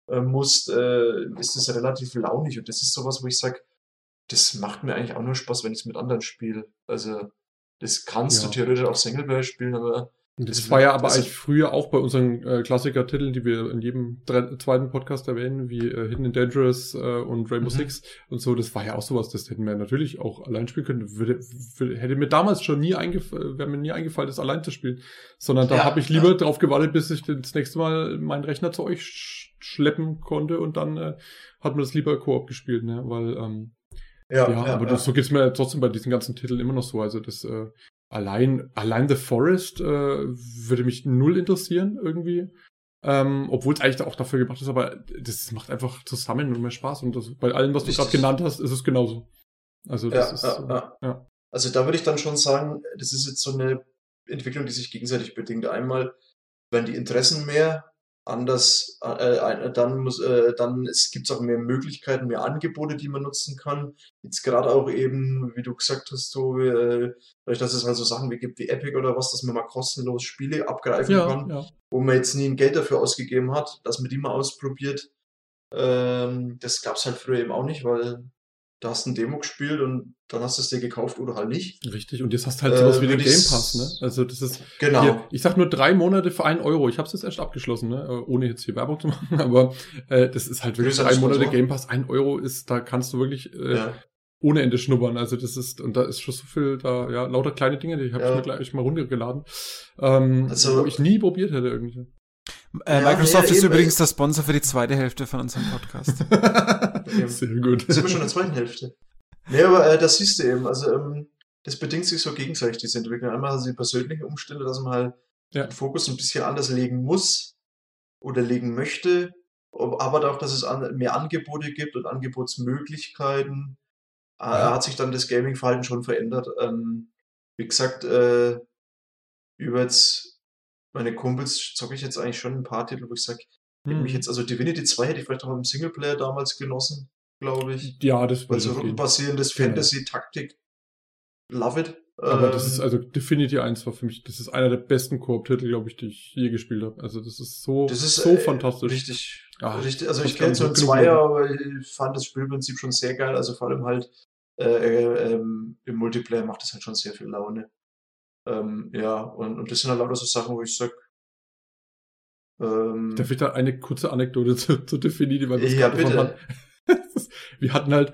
C: äh, musst, äh, ist das relativ launig. Und das ist sowas, wo ich sage, das macht mir eigentlich auch nur Spaß, wenn ich es mit anderen spiele. Also, das kannst
B: Ja.
C: du theoretisch auch Singleplayer spielen, aber
B: Das
C: Das
B: war ja aber
C: das-
B: eigentlich früher auch bei unseren äh, Klassiker-Titeln, die wir in jedem zweiten Podcast erwähnen, wie äh, Hidden and Dangerous äh, und Rainbow
C: Mhm.
B: Six und so. Das war ja auch sowas, das hätten wir natürlich auch allein spielen können. Würde, würde, hätte mir damals schon nie eingefallen, wäre mir nie eingefallen, das allein zu spielen. Sondern da
C: Ja,
B: habe ich lieber drauf gewartet, bis ich das nächste Mal meinen Rechner zu euch schleppen konnte und dann äh, hat man das lieber Koop gespielt, ne? Weil ähm,
C: ja,
B: ja, aber Das, so geht's mir trotzdem bei diesen ganzen Titeln immer noch so. Also das äh, allein, allein The Forest äh, würde mich null interessieren irgendwie. Ähm, Obwohl es eigentlich auch dafür gemacht ist, aber das macht einfach zusammen nur mehr Spaß. Und das, bei allem, was du gerade genannt hast, ist es genauso. Also das
C: Ja,
B: ist
C: ja,
B: äh,
C: ja.
B: ja.
C: Also da würde ich dann schon sagen, das ist jetzt so eine Entwicklung, die sich gegenseitig bedingt. Einmal werden die Interessen mehr, anders, äh, äh, dann muss, äh, dann es gibt auch mehr Möglichkeiten, mehr Angebote, die man nutzen kann. Jetzt gerade auch eben, wie du gesagt hast, so, äh, dadurch, dass es halt so Sachen wie gibt wie Epic oder was, dass man mal kostenlos Spiele abgreifen
B: ja,
C: kann,
B: ja.
C: wo man jetzt nie ein Geld dafür ausgegeben hat, dass man die mal ausprobiert. Ähm, das gab's halt früher eben auch nicht, weil da hast du ein Demo gespielt und dann hast du es dir gekauft oder halt nicht.
B: Richtig. Und jetzt hast du halt
C: Äh,
B: sowas wie den Game Pass, ne? Also das ist
C: Genau.
B: Hier, ich sag nur drei Monate für einen Euro. Ich habe es jetzt erst abgeschlossen, ne? Äh, ohne jetzt hier Werbung zu (laughs) machen, aber äh, das ist halt wirklich drei Monate. Game Pass. Ein Euro ist, da kannst du wirklich äh,
C: ja.
B: ohne Ende schnuppern. Also das ist, und da ist schon so viel, da, ja, lauter kleine Dinge, die habe
C: Ja.
B: ich mir gleich mal runtergeladen, ähm,
C: Also-
B: wo ich nie probiert hätte irgendwie.
A: Äh,
C: Ja,
A: Microsoft
C: nee,
A: ist
C: eben,
A: übrigens der Sponsor für die zweite Hälfte von unserem Podcast. (laughs)
B: Sehr gut.
C: Sind wir schon in der zweiten Hälfte. Nee, aber äh, das siehst du eben. Also, ähm, das bedingt sich so gegenseitig, diese Entwicklung. Einmal also die persönlichen Umstände, dass man halt
B: Ja.
C: den Fokus ein bisschen anders legen muss oder legen möchte. Aber auch, dass es an, mehr Angebote gibt und Angebotsmöglichkeiten, äh,
B: Ja.
C: hat sich dann das Gaming-Verhalten schon verändert. Ähm, wie gesagt, äh, über jetzt meine Kumpels zocke ich jetzt eigentlich schon ein paar Titel, wo ich sage, hätte
B: Hm.
C: mich jetzt, also Divinity 2 hätte ich vielleicht auch im Singleplayer damals genossen, glaube ich.
B: ja, das
C: Weil
B: würde
C: so
B: so gehen.
C: rundenbasierendes
B: Genau.
C: Fantasy-Taktik, love it.
B: Aber das
C: Ähm,
B: ist, also Divinity 1 war für mich, das ist einer der besten Koop-Titel, glaube ich, die ich je gespielt habe. Also das ist so,
C: das ist
B: so
C: äh,
B: fantastisch.
C: Richtig,
B: Ah,
C: richtig. Also
B: das
C: ich kenne so ein Zweier, aber ich fand das Spielprinzip schon sehr geil. Also vor allem halt äh, äh, ähm, im Multiplayer macht das halt schon sehr viel Laune. Ähm, ja, und, und das sind halt lauter so Sachen, wo ich sag, ähm,
B: Darf ich da eine kurze Anekdote (laughs) zu, zu Divinity, weil das
C: Ja,
B: gerade
C: bitte. (laughs)
B: Wir hatten halt,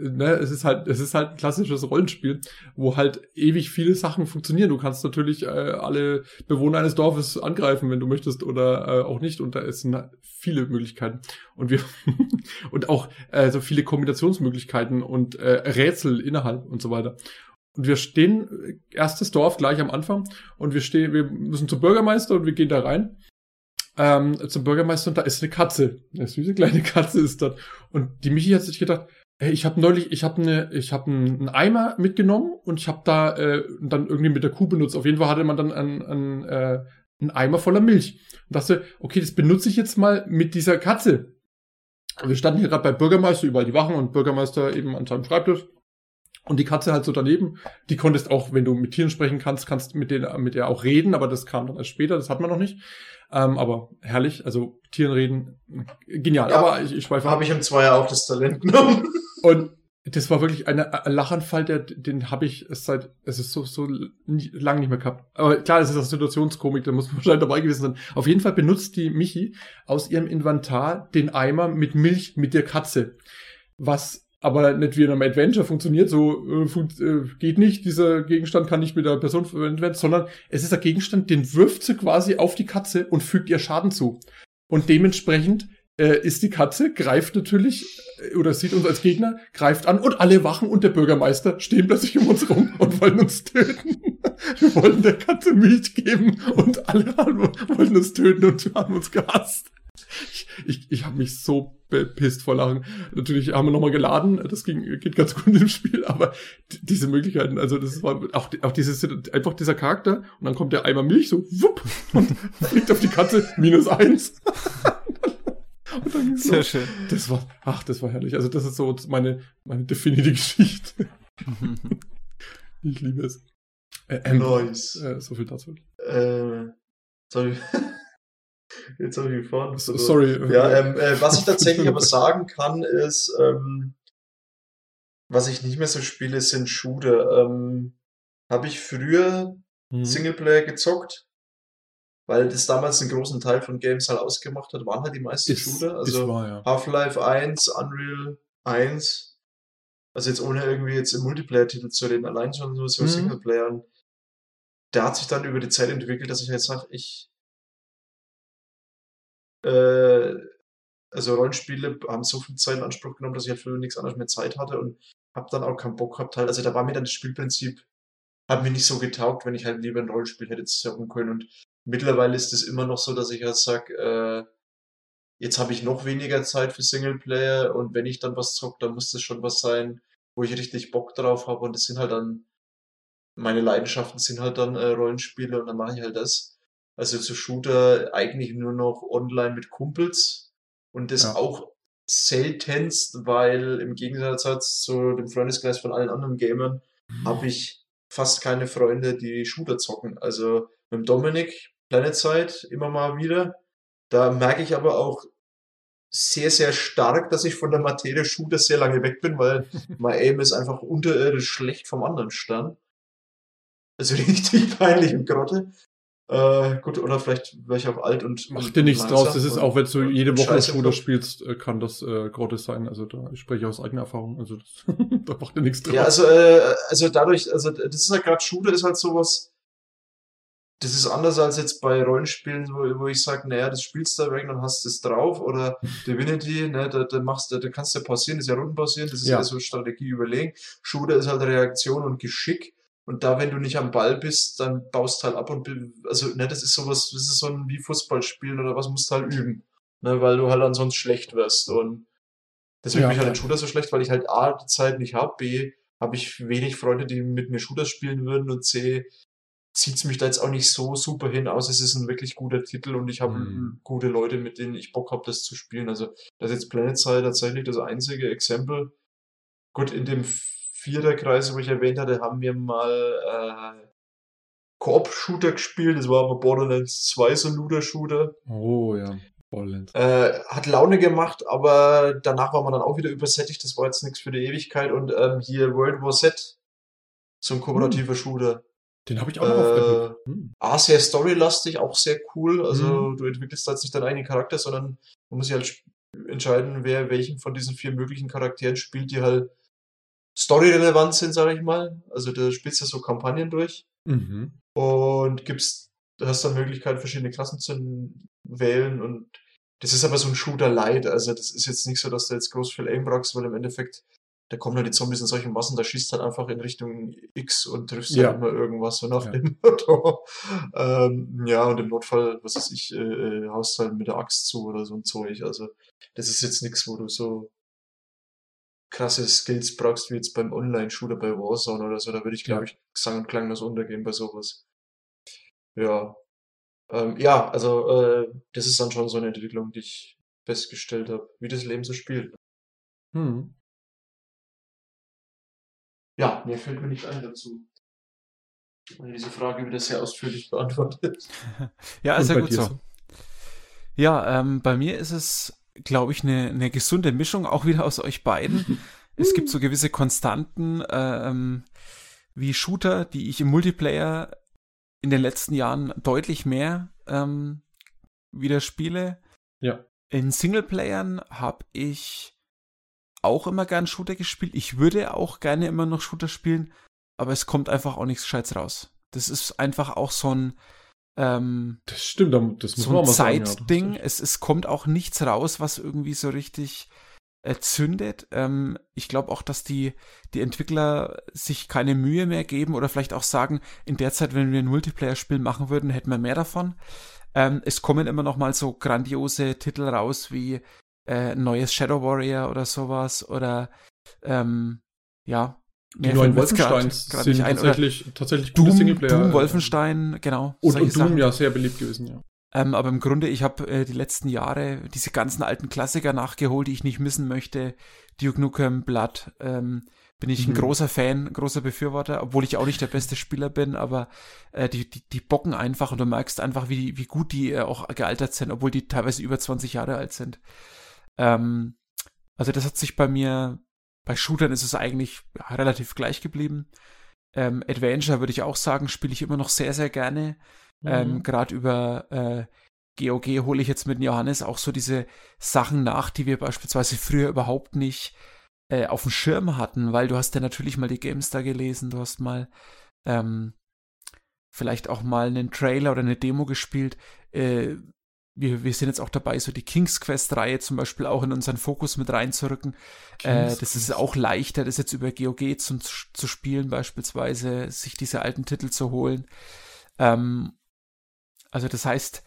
B: ne, es ist halt, es ist halt ein klassisches Rollenspiel, wo halt ewig viele Sachen funktionieren. Du kannst natürlich äh, alle Bewohner eines Dorfes angreifen, wenn du möchtest, oder äh, auch nicht. Und da sind viele Möglichkeiten. Und wir (laughs) und auch äh, so viele Kombinationsmöglichkeiten und äh, Rätsel innerhalb und so weiter. Und wir stehen, äh, erstes Dorf gleich am Anfang, und wir stehen, wir müssen zum Bürgermeister und wir gehen da rein ähm, zum Bürgermeister und da ist eine Katze. Eine süße kleine Katze ist dort. Und die Michi hat sich gedacht, hey, ich habe neulich, ich habe eine, ich habe einen Eimer mitgenommen und ich habe da äh, dann irgendwie mit der Kuh benutzt. Auf jeden Fall hatte man dann einen, einen, äh, einen Eimer voller Milch. Und dachte, okay, das benutze ich jetzt mal mit dieser Katze. Wir standen hier gerade bei Bürgermeister, überall die Wachen und Bürgermeister eben an seinem Schreibtisch. Und die Katze halt so daneben. Die konntest auch, wenn du mit Tieren sprechen kannst, kannst mit denen, mit der auch reden, aber das kam dann erst später, das hat man noch nicht. Ähm, aber herrlich, also Tieren reden, genial.
C: Ja,
B: aber ich, ich schweife
C: Habe ich im Zweier auch das Talent genommen. (laughs)
B: Und das war wirklich eine, ein Lachanfall, der, den habe ich seit, es ist so, so nie, lang nicht mehr gehabt. Aber klar, es ist auch Situationskomik, da muss man (laughs) wahrscheinlich dabei gewesen sein. Auf jeden Fall benutzt die Michi aus ihrem Inventar den Eimer mit Milch mit der Katze. Was aber nicht wie in einem Adventure funktioniert, so äh, fun äh, geht nicht, dieser Gegenstand kann nicht mit der Person verwendet werden, sondern es ist ein Gegenstand, den wirft sie quasi auf die Katze und fügt ihr Schaden zu. Und dementsprechend äh, ist die Katze, greift natürlich, äh, oder sieht uns als Gegner, greift an und alle Wachen und der Bürgermeister stehen plötzlich um uns rum und wollen uns töten. (laughs) Wir wollten der Katze Milch geben und alle (laughs) wollten uns töten und haben uns gehasst. Ich, ich, habe mich so bepisst vor Lachen. Natürlich haben wir nochmal geladen, das ging, geht ganz (laughs) gut im Spiel, aber diese Möglichkeiten, also das war auch, auch dieses, einfach dieser Charakter und dann kommt der Eimer Milch so, wupp, und (laughs) fliegt auf die Katze, minus eins. (laughs) und dann Sehr so, schön. Das war, ach, das war herrlich. Also das ist so meine, meine definitive Geschichte. ich liebe es.
C: Äh, ähm, nice.
B: Äh, so viel dazu.
C: Äh, sorry. Jetzt habe ich gefahren.
B: So, sorry.
C: Ja, ähm, äh, was ich tatsächlich aber (laughs) sagen kann, ist, ähm, was ich nicht mehr so spiele, sind Shooter. Ähm, habe ich früher mhm. Singleplayer gezockt, weil das damals einen großen Teil von Games halt ausgemacht hat, waren halt die meisten ist, Shooter. Also ja. Half-Life 1, Unreal 1. Also jetzt ohne irgendwie jetzt im Multiplayer-Titel zu reden, allein schon nur so mhm. Singleplayer. Der hat sich dann über die Zeit entwickelt, dass ich jetzt sage, ich äh, also Rollenspiele haben so viel Zeit in Anspruch genommen, dass ich halt für nichts anderes mehr Zeit hatte und habe dann auch keinen Bock gehabt. Halt. Also da war mir dann das Spielprinzip, hat mir nicht so getaugt, wenn ich halt lieber ein Rollenspiel hätte zocken können. Und mittlerweile ist es immer noch so, dass ich halt sag, äh, jetzt habe ich noch weniger Zeit für Singleplayer und wenn ich dann was zock, dann muss das schon was sein, wo ich richtig Bock drauf habe und das sind halt dann meine Leidenschaften sind halt dann äh, Rollenspiele und dann mache ich halt das. Also zu Shooter eigentlich nur noch online mit Kumpels und das ja. auch seltenst, weil im Gegensatz zu dem Freundeskreis von allen anderen Gamern mhm. habe ich fast keine Freunde, die Shooter zocken. Also mit Dominik, Planet immer mal wieder. Da merke ich aber auch sehr, sehr stark, dass ich von der Materie Shooter sehr lange weg bin, weil (laughs) mein Aim ist einfach unterirdisch schlecht vom anderen Stand. Also (laughs) richtig peinlich und Grotte. Äh, gut, oder vielleicht wäre ich auch alt und.
B: Mach dir nichts draus, das ist auch, wenn du jede Woche Shooter spielst, äh, kann das äh, gratis sein. Also da ich spreche aus eigener Erfahrung. Also das, (laughs) da macht dir nichts draus.
C: Ja, also, äh, also dadurch, also das ist halt gerade Shooter ist halt sowas. Das ist anders als jetzt bei Rollenspielen, wo, wo ich sage, naja, das spielst du weg, dann hast du es drauf oder (laughs) Divinity, ne, da, da machst du, da kannst du pausieren, das ist ja rundenbasiert, das ist ja, ja so Strategie überlegen. Shooter ist halt Reaktion und Geschick und da, wenn du nicht am Ball bist, dann baust halt ab und, also, ne, das ist sowas, das ist so ein wie Fußballspielen oder was musst du halt üben. Ne, weil du halt ansonsten schlecht wirst. Und deswegen ja. bin ich halt in Shooter so schlecht, weil ich halt A, die Zeit nicht hab, B, habe ich wenig Freunde, die mit mir Shooter spielen würden und C, zieht's mich da jetzt auch nicht so super hin aus. Es ist ein wirklich guter Titel und ich habe mhm. gute Leute, mit denen ich Bock habe, das zu spielen. Also das ist jetzt Planet Side tatsächlich das einzige Exempel. Gut, in dem vierter Kreis, wo ich erwähnt hatte, haben wir mal äh, Koop-Shooter gespielt. Das war aber Borderlands 2 so ein Looter-Shooter.
B: Oh ja, Borderlands.
C: Äh, hat Laune gemacht, aber danach war man dann auch wieder übersättigt. Das war jetzt nichts für die Ewigkeit. Und ähm, hier World War Z, so ein kooperativer hm. Shooter.
B: Den habe ich auch noch äh, aufgedrückt.
C: Hm. Ah, sehr storylastig, auch sehr cool. Also hm. du entwickelst jetzt nicht deinen eigenen Charakter, sondern man muss sich halt entscheiden, wer welchen von diesen vier möglichen Charakteren spielt, die halt storyrelevant sind, sage ich mal. Also da spielst du so Kampagnen durch
B: Mhm.
C: und gibst, du hast dann Möglichkeit, verschiedene Klassen zu wählen und das ist aber so ein Shooter Light. Also das ist jetzt nicht so, dass du jetzt groß viel Aim brauchst, weil im Endeffekt, da kommen halt die Zombies in solchen Massen, da schießt halt einfach in Richtung X und triffst
B: Ja.
C: halt immer irgendwas so nach
B: Ja.
C: dem Motto. ähm, ja, und im Notfall, was weiß ich, äh, äh, haust halt mit der Axt zu oder so ein Zeug. Also das ist jetzt nichts, wo du so krasse Skills brauchst, wie jetzt beim Online-Shooter bei Warzone oder so. Da würde ich, glaube ich, sang- und klanglos untergehen bei sowas. Ja. Ähm, ja, also äh, das ist dann schon so eine Entwicklung, die ich festgestellt habe, wie das Leben so spielt.
B: Hm.
C: Ja, mir fällt mir nicht ein dazu. Weil diese Frage wieder sehr ausführlich beantwortet. (laughs)
A: Ja,
B: Und
A: ist ja gut
B: dir
A: so. Ja, ähm, bei mir ist es, glaube ich, eine, eine gesunde Mischung, auch wieder aus euch beiden. (laughs) es gibt so gewisse Konstanten, ähm, wie Shooter, die ich im Multiplayer in den letzten Jahren deutlich mehr ähm, wieder spiele.
B: Ja.
A: In Singleplayern habe ich auch immer gern Shooter gespielt. Ich würde auch gerne immer noch Shooter spielen, aber es kommt einfach auch nichts Scheiß raus. Das ist einfach auch so ein ähm,
B: Das stimmt, da- das muss
A: so
B: man
A: ein
B: auch mal ja,
A: Zeitding.
B: recht.
A: es, es kommt auch nichts raus, was irgendwie so richtig äh, zündet. Ähm, ich glaube auch, dass die, die Entwickler sich keine Mühe mehr geben oder vielleicht auch sagen, in der Zeit, wenn wir ein Multiplayer-Spiel machen würden, hätten wir mehr davon. Ähm, es kommen immer noch mal so grandiose Titel raus wie äh, neues Shadow Warrior oder sowas oder ähm, ja.
B: Die neuen
A: jetzt grad-
B: Wolfensteins
A: grad
B: sind
A: ein.
B: Tatsächlich, tatsächlich gute
A: Doom,
B: Singleplayer.
A: Doom,
B: äh,
A: Wolfenstein, genau.
B: Und, und Doom
A: Sachen.
B: ja sehr beliebt gewesen, ja.
A: Ähm, aber im Grunde, ich habe äh, die letzten Jahre diese ganzen alten Klassiker nachgeholt, die ich nicht missen möchte. Duke Nukem, Blood, ähm, bin ich ein
B: Mhm.
A: großer Fan, großer Befürworter, obwohl ich auch nicht der beste Spieler bin, aber äh, die, die, die bocken einfach und du merkst einfach, wie, wie gut die äh, auch gealtert sind, obwohl die teilweise über 20 Jahre alt sind. Ähm, also das hat sich bei mir, bei Shootern ist es eigentlich ja, relativ gleich geblieben. Ähm, Adventure würde ich auch sagen, spiele ich immer noch sehr, sehr gerne. Ähm,
B: Mhm.
A: Gerade über äh, GOG hole ich jetzt mit Johannes auch so diese Sachen nach, die wir beispielsweise früher überhaupt nicht äh, auf dem Schirm hatten, weil du hast ja natürlich mal die GameStar gelesen, du hast mal ähm, vielleicht auch mal einen Trailer oder eine Demo gespielt. Äh, wir, wir sind jetzt auch dabei, so die King's Quest-Reihe zum Beispiel auch in unseren Fokus mit reinzurücken. Äh, das ist auch leichter, das jetzt über GOG zu, zu spielen, beispielsweise, sich diese alten Titel zu holen. Ähm, also das heißt,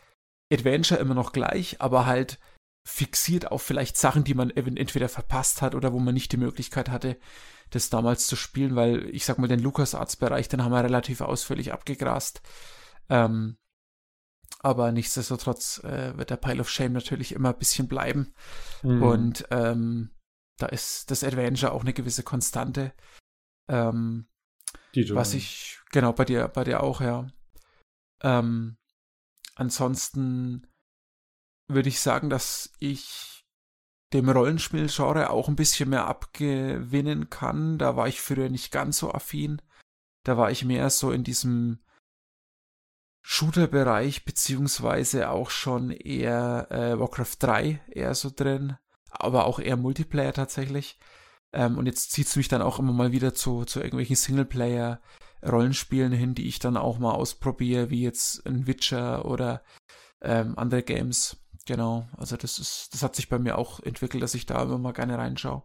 A: Adventure immer noch gleich, aber halt fixiert auf vielleicht Sachen, die man entweder verpasst hat oder wo man nicht die Möglichkeit hatte, das damals zu spielen, weil ich sag mal, den LucasArts-Bereich, den haben wir relativ ausführlich abgegrast. Ähm, aber nichtsdestotrotz äh, wird der Pile of Shame natürlich immer ein bisschen bleiben.
B: Mhm.
A: Und ähm, da ist das Adventure auch eine gewisse Konstante. Ähm, was ich, genau, bei dir, bei dir auch, ja. Ähm, ansonsten würde ich sagen, dass ich dem Rollenspiel-Genre auch ein bisschen mehr abgewinnen kann. Da war ich früher nicht ganz so affin. Da war ich mehr so in diesem Shooter-Bereich, beziehungsweise auch schon eher äh, Warcraft 3 eher so drin, aber auch eher Multiplayer tatsächlich. Ähm, und jetzt zieht es mich dann auch immer mal wieder zu, zu irgendwelchen Singleplayer-Rollenspielen hin, die ich dann auch mal ausprobiere, wie jetzt ein Witcher oder ähm, andere Games. Genau, also das ist, das hat sich bei mir auch entwickelt, dass ich da immer mal gerne reinschaue.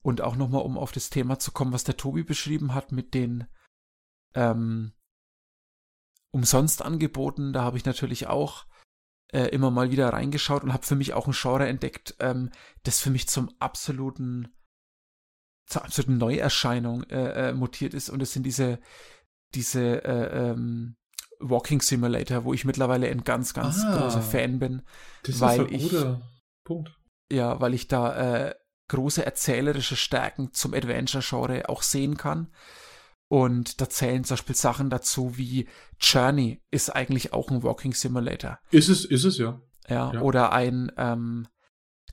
A: Und auch nochmal, um auf das Thema zu kommen, was der Tobi beschrieben hat mit den ähm, umsonst angeboten, da habe ich natürlich auch äh, immer mal wieder reingeschaut und habe für mich auch ein Genre entdeckt, ähm, das für mich zum absoluten zur absoluten Neuerscheinung äh, äh, mutiert ist und es sind diese diese äh, ähm, Walking Simulator, wo ich mittlerweile ein ganz ganz
B: Ah.
A: großer Fan bin,
B: das
A: weil
B: ist ein
A: ich-
B: guter Punkt.
A: ja, weil ich da äh, große erzählerische Stärken zum Adventure-Genre auch sehen kann. Und da zählen zum Beispiel Sachen dazu wie Journey ist eigentlich auch ein Walking Simulator.
B: Ist es, ist es, ja.
A: Ja,
B: Ja.
A: oder ein ähm,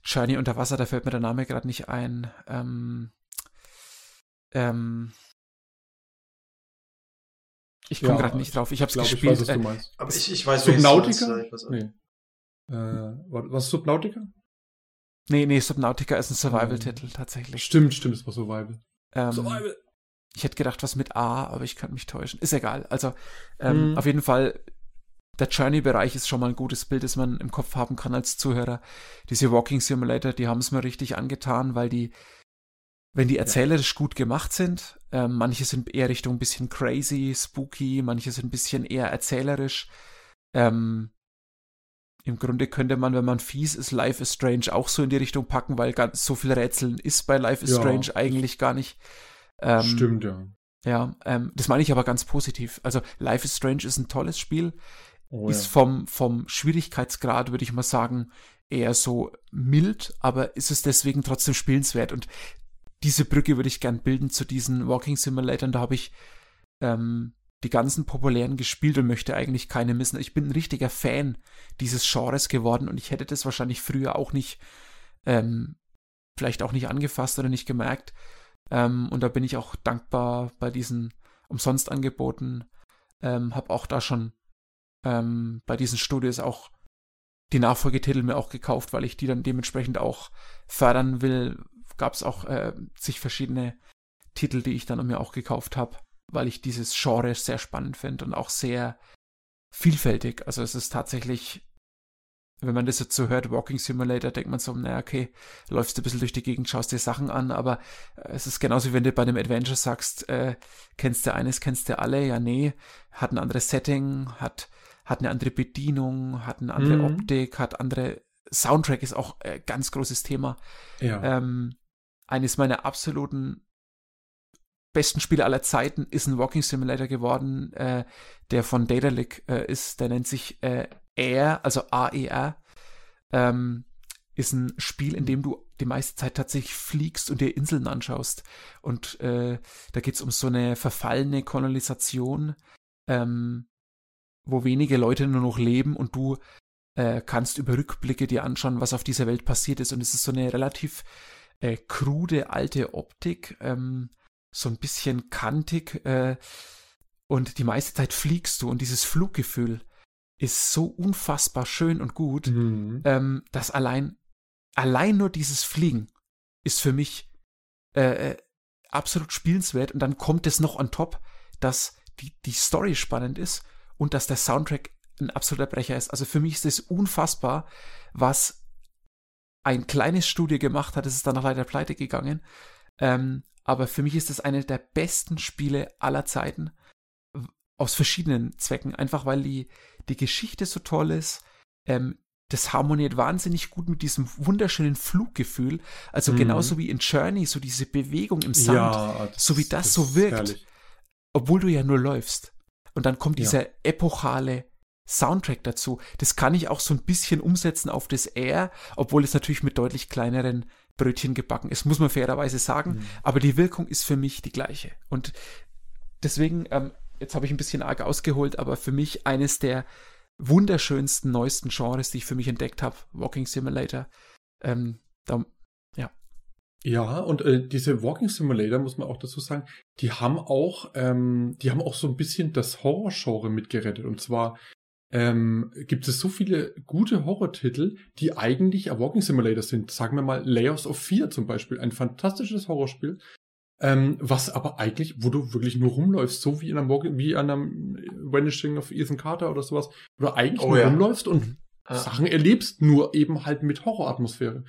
A: Journey unter Wasser, da fällt mir der Name gerade nicht ein. Ähm, ähm, ich komme
B: Ja,
A: gerade nicht drauf. Ich habe es
B: Glaube ich,
A: gespielt.
B: weiß, was du
A: äh,
B: meinst.
C: Aber ich, ich weiß,
B: Subnautica?
C: ich weiß.
B: Nee. Äh, was Subnautica?
A: Nee, nee, Subnautica ist ein Survival-Titel tatsächlich.
B: Stimmt, stimmt, es war Survival.
A: Ähm, Survival. Ich hätte gedacht, was mit A, aber ich kann mich täuschen. Ist egal. Also, ähm, hm. auf jeden Fall, der Journey-Bereich ist schon mal ein gutes Bild, das man im Kopf haben kann als Zuhörer. Diese Walking Simulator, die haben es mir richtig angetan, weil die, wenn die erzählerisch ja. gut gemacht sind, äh, manche sind eher Richtung ein bisschen crazy, spooky, manche sind ein bisschen eher erzählerisch. Ähm, Im Grunde könnte man, wenn man fies ist, Life is Strange auch so in die Richtung packen, weil ganz so viel Rätseln ist bei Life is ja. Strange eigentlich gar nicht.
B: Ähm, Stimmt, ja.
A: Ja, ähm, das meine ich aber ganz positiv. Also Life is Strange ist ein tolles Spiel. Oh, ist ja. vom, vom Schwierigkeitsgrad, würde ich mal sagen, eher so mild, aber ist es deswegen trotzdem spielenswert. Und diese Brücke würde ich gern bilden zu diesen Walking Simulatoren. Da habe ich ähm, die ganzen populären gespielt und möchte eigentlich keine missen. Ich bin ein richtiger Fan dieses Genres geworden und ich hätte das wahrscheinlich früher auch nicht, ähm, vielleicht auch nicht angefasst oder nicht gemerkt. Ähm, und da bin ich auch dankbar bei diesen Umsonstangeboten. Ähm, habe auch da schon ähm, bei diesen Studios auch die Nachfolgetitel mir auch gekauft, weil ich die dann dementsprechend auch fördern will. Gab es auch äh, zig verschiedene Titel, die ich dann mir auch gekauft habe, weil ich dieses Genre sehr spannend finde und auch sehr vielfältig. Also es ist tatsächlich wenn man das jetzt so hört, Walking Simulator, denkt man so, naja, okay, läufst du ein bisschen durch die Gegend, schaust dir Sachen an, aber äh, es ist genauso, wie wenn du bei einem Adventure sagst, äh, kennst du eines, kennst du alle, ja, nee, hat ein anderes Setting, hat, hat eine andere Bedienung, hat eine andere mhm. Optik, hat andere, Soundtrack ist auch ein äh, ganz großes Thema. Ja. Ähm, eines meiner absoluten besten Spiele aller Zeiten ist ein Walking Simulator geworden, äh, der von Datalic äh, ist, der nennt sich äh, Air, also AER, ähm, ist ein Spiel, in dem du die meiste Zeit tatsächlich fliegst und dir Inseln anschaust. Und äh, da geht es um so eine verfallene Kolonisation, ähm, wo wenige Leute nur noch leben und du äh, kannst über Rückblicke dir anschauen, was auf dieser Welt passiert ist. Und es ist so eine relativ äh, krude alte Optik, ähm, so ein bisschen kantig. Äh, und die meiste Zeit fliegst du und dieses Fluggefühl, ist so unfassbar schön und gut, mhm. ähm, dass allein, allein nur dieses Fliegen ist für mich äh, äh, absolut spielenswert und dann kommt es noch on top, dass die, die Story spannend ist und dass der Soundtrack ein absoluter Brecher ist. Also für mich ist es unfassbar, was ein kleines Studio gemacht hat. Es ist dann noch leider pleite gegangen. Ähm, aber für mich ist es eine der besten Spiele aller Zeiten aus verschiedenen Zwecken. Einfach weil die, die Geschichte so toll ist. Ähm, das harmoniert wahnsinnig gut mit diesem wunderschönen Fluggefühl. Also mhm. genauso wie in Journey, so diese Bewegung im Sand, ja, das, so wie das, das so wirkt, herrlich. obwohl du ja nur läufst. Und dann kommt dieser ja. epochale Soundtrack dazu. Das kann ich auch so ein bisschen umsetzen auf das Air, obwohl es natürlich mit deutlich kleineren Brötchen gebacken ist, muss man fairerweise sagen. Mhm. Aber die Wirkung ist für mich die gleiche. Und deswegen ähm, jetzt habe ich ein bisschen arg ausgeholt, aber für mich eines der wunderschönsten, neuesten Genres, die ich für mich entdeckt habe, Walking Simulator. Ähm, da, ja.
B: Ja, und äh, diese Walking Simulator, muss man auch dazu sagen, die haben auch, ähm, die haben auch so ein bisschen das Horror-Genre mitgerettet. Und zwar ähm, gibt es so viele gute Horrortitel, die eigentlich Walking Simulator sind. Sagen wir mal Layers of Fear zum Beispiel, ein fantastisches Horrorspiel, ähm, was aber eigentlich, wo du wirklich nur rumläufst, so wie in einem, wie an einem Vanishing of Ethan Carter oder sowas, wo du eigentlich oh, nur ja. rumläufst und ja. Sachen erlebst, nur eben halt mit Horroratmosphäre.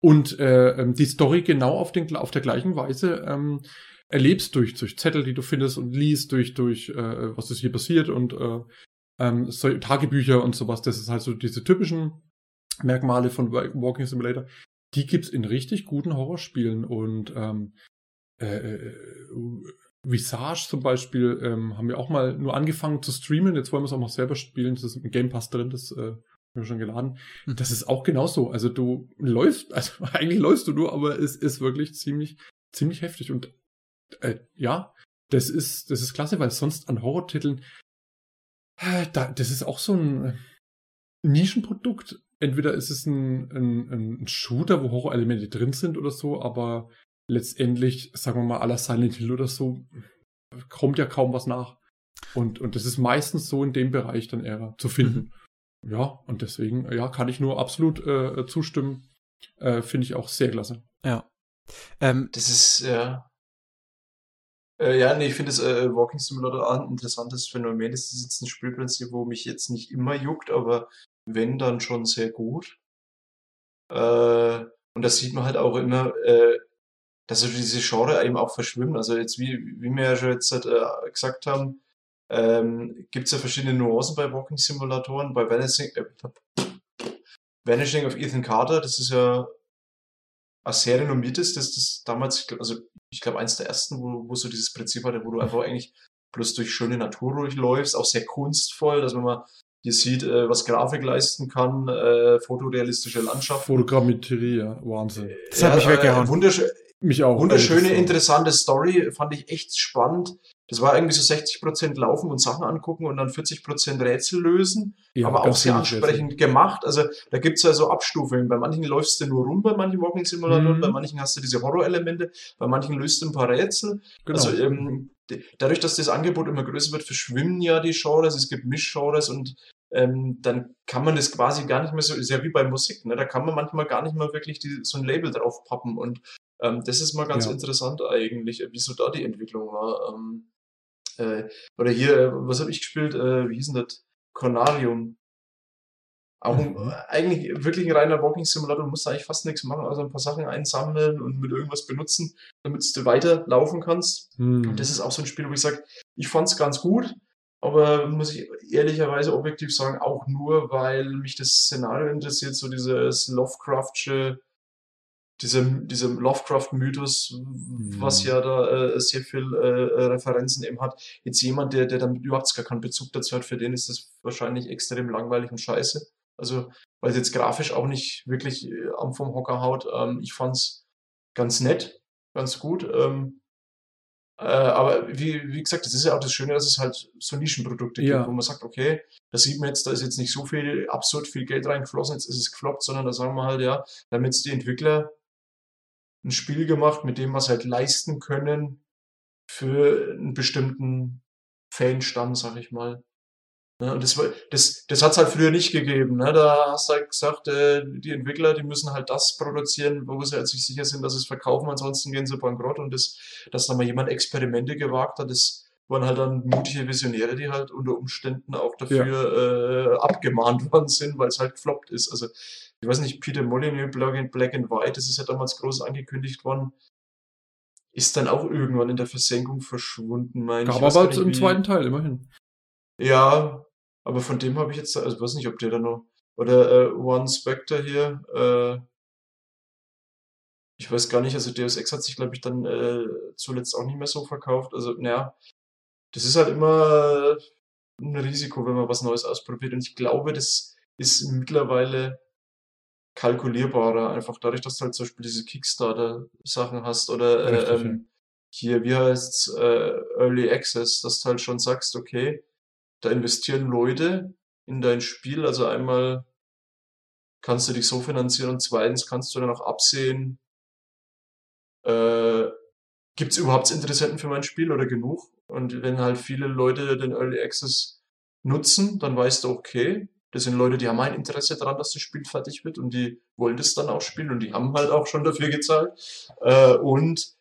B: Und äh, ähm, die Story genau auf, den, auf der gleichen Weise ähm, erlebst durch, durch Zettel, die du findest und liest, durch, durch äh, was ist hier passiert und äh, ähm, so, Tagebücher und sowas. Das ist halt so diese typischen Merkmale von Walking Simulator. Die gibt's in richtig guten Horrorspielen und ähm, äh, äh, Visage zum Beispiel ähm, haben wir auch mal nur angefangen zu streamen. Jetzt wollen wir es auch noch selber spielen. Das ist im Game Pass drin, das äh, haben wir schon geladen. Mhm. Das ist auch genauso. Also du läufst, also (laughs) eigentlich läufst du nur, aber es ist wirklich ziemlich, ziemlich heftig. Und äh, ja, das ist, das ist klasse, weil sonst an Horrortiteln, äh, da, das ist auch so ein Nischenprodukt. Entweder ist es ein, ein, ein Shooter, wo Horrorelemente drin sind oder so, aber letztendlich, sagen wir mal, aller Silent Hill oder so, kommt ja kaum was nach. Und, und das ist meistens so in dem Bereich dann eher zu finden. Mhm. ja, und deswegen, ja, kann ich nur absolut äh, zustimmen. Äh, Finde ich auch sehr klasse.
A: Ja. Ähm,
C: Das ist, ja. Äh, ja, nee, ich finde das äh, Walking Simulator auch ein interessantes Phänomen. Das ist jetzt ein Spielprinzip, wo mich jetzt nicht immer juckt, aber wenn, dann schon sehr gut. Äh, und das sieht man halt auch immer, äh, dass so diese Genre eben auch verschwimmen. Also jetzt, wie, wie wir ja schon jetzt äh, gesagt haben, ähm, gibt es ja verschiedene Nuancen bei Walking Simulatoren. Bei Vanishing, äh, Vanishing of Ethan Carter, das ist ja ein sehr renommiertes, das das damals, also ich glaube eins der ersten, wo, wo so dieses Prinzip hatte, wo du einfach eigentlich bloß durch schöne Natur durchläufst, auch sehr kunstvoll, dass man mal hier sieht, äh, was Grafik leisten kann, äh, fotorealistische Landschaften.
B: Fotogrammetrie, ja, Wahnsinn.
A: Das hat mich weggehauen.
C: Wunderschön,
B: Mich auch.
C: wunderschöne,
B: ehrlich gesagt.
C: interessante Story, fand ich echt spannend. Das war irgendwie so 60% laufen und Sachen angucken und dann 40% Rätsel lösen,
B: Ja,
C: aber auch sehr
B: wenig Rätsel.
C: ansprechend gemacht. Also da gibt's ja so Abstufungen. Bei manchen läufst du nur rum, bei manchen Walking Simulatoren,
B: Mhm.
C: bei manchen hast du diese Horror-Elemente, bei manchen löst du ein paar Rätsel.
B: Genau.
C: Also ähm, dadurch, dass das Angebot immer größer wird, verschwimmen ja die Genres, es gibt Mischgenres und ähm, dann kann man das quasi gar nicht mehr so, ist ja wie bei Musik, ne? da kann man manchmal gar nicht mehr wirklich die, so ein Label drauf pappen und ähm, das ist mal ganz
B: Ja.
C: interessant eigentlich, wieso da die Entwicklung war. Ähm, äh, oder hier, äh, was habe ich gespielt? Äh, wie hieß denn das? Cornarium. Auch ein,
B: Mhm.
C: eigentlich wirklich ein reiner Walking Simulator, du musst eigentlich fast nichts machen, also ein paar Sachen einsammeln und mit irgendwas benutzen, damit du weiter laufen kannst.
B: Hm.
C: Und das ist auch so ein Spiel, wo ich sage, ich fand's ganz gut, aber muss ich ehrlicherweise objektiv sagen, auch nur, weil mich das Szenario interessiert, so dieses Lovecraftsche, dieser, dieser Lovecraft-Mythos, was ja da äh, sehr viel äh, äh, Referenzen eben hat. Jetzt jemand, der, der damit überhaupt gar keinen Bezug dazu hat, für den ist das wahrscheinlich extrem langweilig und scheiße. Also, weil es jetzt grafisch auch nicht wirklich äh, am vom Hocker haut. Ähm, ich fand's ganz nett, ganz gut. Ähm, äh, aber wie, wie gesagt, das ist ja auch das Schöne, dass es halt so Nischenprodukte
B: Ja.
C: gibt, wo man sagt, okay, da sieht man jetzt, da ist jetzt nicht so viel, absurd viel Geld reingeflossen, jetzt ist es gefloppt, sondern da sagen wir halt, ja, da haben jetzt die Entwickler ein Spiel gemacht, mit dem was halt leisten können für einen bestimmten Fanstamm, sag ich mal. Ne, und das, das, das hat's halt früher nicht gegeben. Ne? Da hast du halt gesagt, äh, die Entwickler, die müssen halt das produzieren, wo sie halt sich sicher sind, dass sie es verkaufen, ansonsten gehen sie bankrott. Und das, dass da mal jemand Experimente gewagt hat, das waren halt dann mutige Visionäre, die halt unter Umständen auch dafür äh, abgemahnt (laughs) worden sind, weil es halt gefloppt ist. Also ich weiß nicht, Peter Molyneux, Black and, Black and White, das ist ja damals groß angekündigt worden, ist dann auch irgendwann in der Versenkung verschwunden, meine ich.
B: Gab aber
C: nicht,
B: im
C: wie-
B: zweiten Teil immerhin.
C: ja, aber von dem habe ich jetzt, also weiß nicht, ob der da noch, oder äh, One Spectre hier, äh, ich weiß gar nicht, also Deus Ex hat sich, glaube ich, dann äh, zuletzt auch nicht mehr so verkauft. Also, naja, das ist halt immer ein Risiko, wenn man was Neues ausprobiert. Und ich glaube, das ist mittlerweile kalkulierbarer, einfach dadurch, dass du halt zum Beispiel diese Kickstarter-Sachen hast oder äh, ähm, hier, wie heißt's, äh, Early Access, dass du halt schon sagst, okay, da investieren Leute in dein Spiel, also einmal kannst du dich so finanzieren und zweitens kannst du dann auch absehen, äh, gibt's überhaupt Interessenten für mein Spiel oder genug? Und wenn halt viele Leute den Early Access nutzen, dann weißt du, okay, das sind Leute, die haben ein Interesse daran, dass das Spiel fertig wird und die wollen das dann auch spielen und die haben halt auch schon dafür gezahlt. Äh, und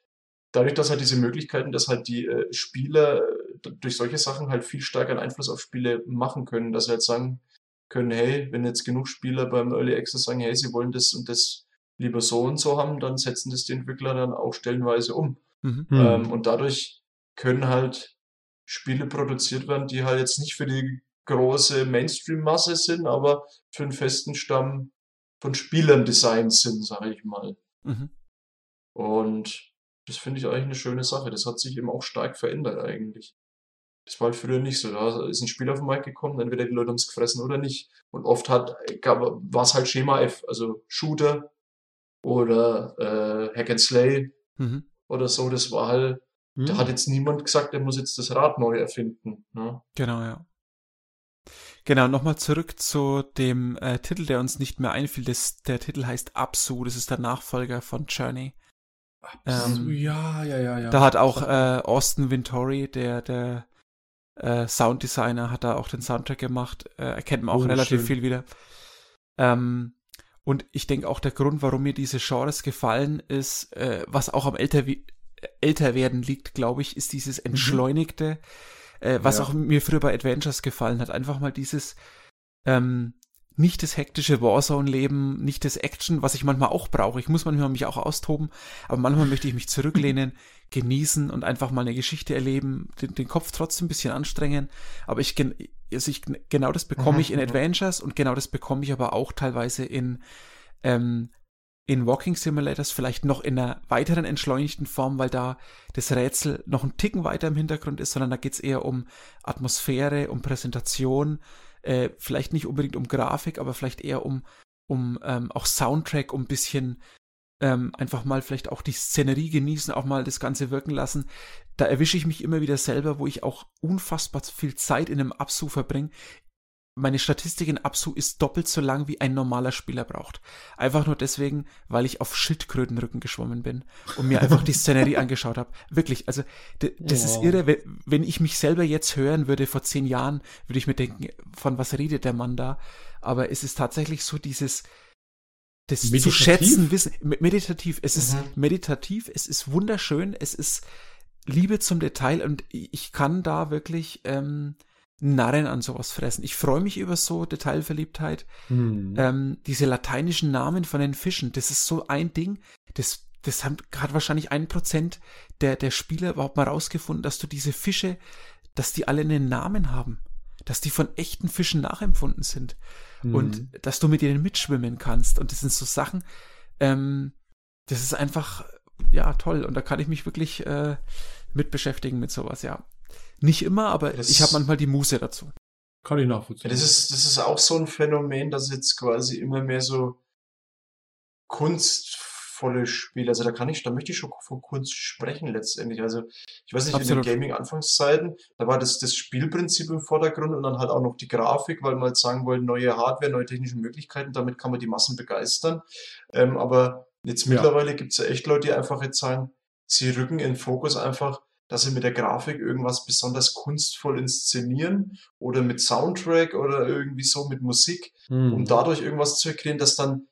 C: dadurch, dass halt diese Möglichkeiten, dass halt die äh, Spieler äh, durch solche Sachen halt viel stärker einen Einfluss auf Spiele machen können, dass sie halt sagen können, hey, wenn jetzt genug Spieler beim Early Access sagen, hey, sie wollen das und das lieber so und so haben, dann setzen das die Entwickler dann auch stellenweise um.
A: Mhm.
B: Hm.
C: Ähm, und dadurch können halt Spiele produziert werden, die halt jetzt nicht für die große Mainstream-Masse sind, aber für einen festen Stamm von Spielern designt sind, sage ich mal.
A: Mhm.
C: Und das finde ich eigentlich eine schöne Sache. Das hat sich eben auch stark verändert eigentlich. Das war halt früher nicht so. Da ist ein Spiel auf den Markt gekommen, entweder die Leute haben es gefressen oder nicht. Und oft hat, gab, war es halt Schema F, also Shooter oder äh, Hack and Slay
A: Mhm.
C: Oder so. Das war halt,
B: Hm.
C: da hat jetzt niemand gesagt, er muss jetzt das Rad neu erfinden. Ne?
A: Genau, ja. Genau, nochmal zurück zu dem äh, Titel, der uns nicht mehr einfiel. Das, der Titel heißt Absu, das ist der Nachfolger von Journey.
B: So,
A: Ähm,
B: ja, ja, ja, ja.
A: Da hat auch äh, Austin Vintori, der, der äh, Sounddesigner, hat da auch den Soundtrack gemacht, äh, erkennt man auch
B: Oh,
A: relativ
B: schön.
A: viel wieder. Ähm, und ich denke auch der Grund, warum mir diese Genres gefallen, ist, äh, was auch am älter, Älterwerden liegt, glaube ich, ist dieses entschleunigte, äh, was
B: Ja.
A: auch mir früher bei Adventures gefallen hat. Einfach mal dieses ähm, nicht das hektische Warzone-Leben, nicht das Action, was ich manchmal auch brauche. Ich muss manchmal mich auch austoben, aber manchmal möchte ich mich zurücklehnen, (laughs) genießen und einfach mal eine Geschichte erleben, den, den Kopf trotzdem ein bisschen anstrengen. Aber ich, also ich genau das bekomme ich in. Adventures und genau das bekomme ich aber auch teilweise in ähm, in Walking Simulators vielleicht noch in einer weiteren entschleunigten Form, weil da das Rätsel noch einen Ticken weiter im Hintergrund ist, sondern da geht es eher um Atmosphäre, um Präsentation, äh, vielleicht nicht unbedingt um Grafik, aber vielleicht eher um, um ähm, auch Soundtrack, um ein bisschen ähm, einfach mal vielleicht auch die Szenerie genießen, auch mal das Ganze wirken lassen. Da erwische ich mich immer wieder selber, wo ich auch unfassbar viel Zeit in einem Absu verbringe. Meine Statistik in Absu ist doppelt so lang, wie ein normaler Spieler braucht. Einfach nur deswegen, weil ich auf Schildkrötenrücken geschwommen bin und mir einfach die Szenerie (laughs) angeschaut habe. Wirklich, also das ist
B: Wow.
A: irre. Wenn, ich mich selber jetzt hören würde vor zehn Jahren, würde ich mir denken, von was redet der Mann da? Aber es ist tatsächlich so dieses das zu
B: Meditativ?
A: schätzen wissen. Me- Meditativ. Es ist
C: Mhm.
A: meditativ. Es ist wunderschön. Es ist Liebe zum Detail und ich kann da wirklich ähm, Narren an sowas fressen. Ich freue mich über so Detailverliebtheit.
B: Hm.
A: Ähm, diese lateinischen Namen von den Fischen, das ist so ein Ding, das, das haben gerade wahrscheinlich ein Prozent der, der Spieler überhaupt mal rausgefunden, dass du diese Fische, dass die alle einen Namen haben. Dass die von echten Fischen nachempfunden sind.
B: Hm.
A: Und dass du mit ihnen mitschwimmen kannst. Und das sind so Sachen, ähm, das ist einfach, ja, toll. Und da kann ich mich wirklich äh, mit beschäftigen mit sowas, ja. Nicht immer, aber
C: Das-
A: ich habe manchmal die Muße dazu.
B: kann ich
C: Ja,
B: nachvollziehen.
C: das ist, das ist auch so ein Phänomen, dass jetzt quasi immer mehr so kunstvolle Spiele, also da kann ich, da möchte ich schon von Kunst sprechen letztendlich. Also ich weiß nicht,
A: Absolut.
C: in den Gaming-Anfangszeiten, da war das, das Spielprinzip im Vordergrund und dann halt auch noch die Grafik, weil man halt sagen wollte, neue Hardware, neue technische Möglichkeiten, damit kann man die Massen begeistern. Ähm, aber jetzt
B: Ja.
C: mittlerweile gibt es ja echt Leute, die einfach jetzt sagen, sie rücken in den Fokus einfach, dass sie mit der Grafik irgendwas besonders kunstvoll inszenieren oder mit Soundtrack oder irgendwie so mit Musik,
B: Hm.
C: um dadurch irgendwas zu kreieren, dass dann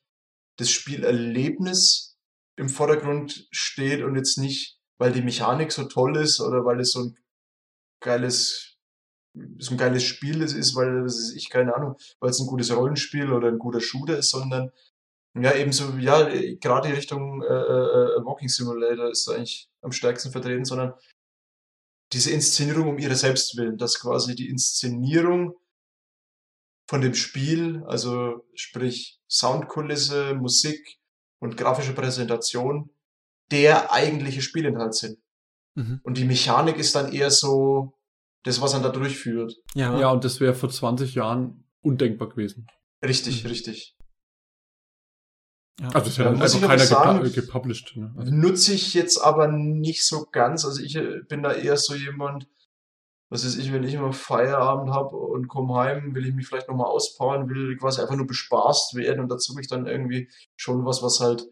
C: das Spielerlebnis im Vordergrund steht und jetzt nicht, weil die Mechanik so toll ist oder weil es so ein geiles, so ein geiles Spiel ist, ist, weil das ist ich keine Ahnung, weil es ein gutes Rollenspiel oder ein guter Shooter ist, sondern ja, ebenso, ja, äh, gerade die Richtung äh, äh, Walking Simulator ist eigentlich am stärksten vertreten, sondern diese Inszenierung um ihre selbst willen, dass quasi die Inszenierung von dem Spiel, also sprich Soundkulisse, Musik und grafische Präsentation, der eigentliche Spielinhalt sind.
A: Mhm.
C: Und die Mechanik ist dann eher so das, was man da durchführt.
A: Ja,
B: ja, und das wäre vor 20 Jahren undenkbar gewesen.
C: Richtig,
A: Mhm.
C: richtig.
A: Ja.
B: Also es
C: Ja,
B: dann einfach keiner
C: sagen-
B: gepu gepublished. Ne? Also,
C: Nutze ich jetzt aber nicht so ganz. Also ich äh, bin da eher so jemand, was ist ich, wenn ich immer Feierabend habe und komme heim, will ich mich vielleicht nochmal auspowern, will quasi einfach nur bespaßt werden und dazu ich dann irgendwie schon was, was halt,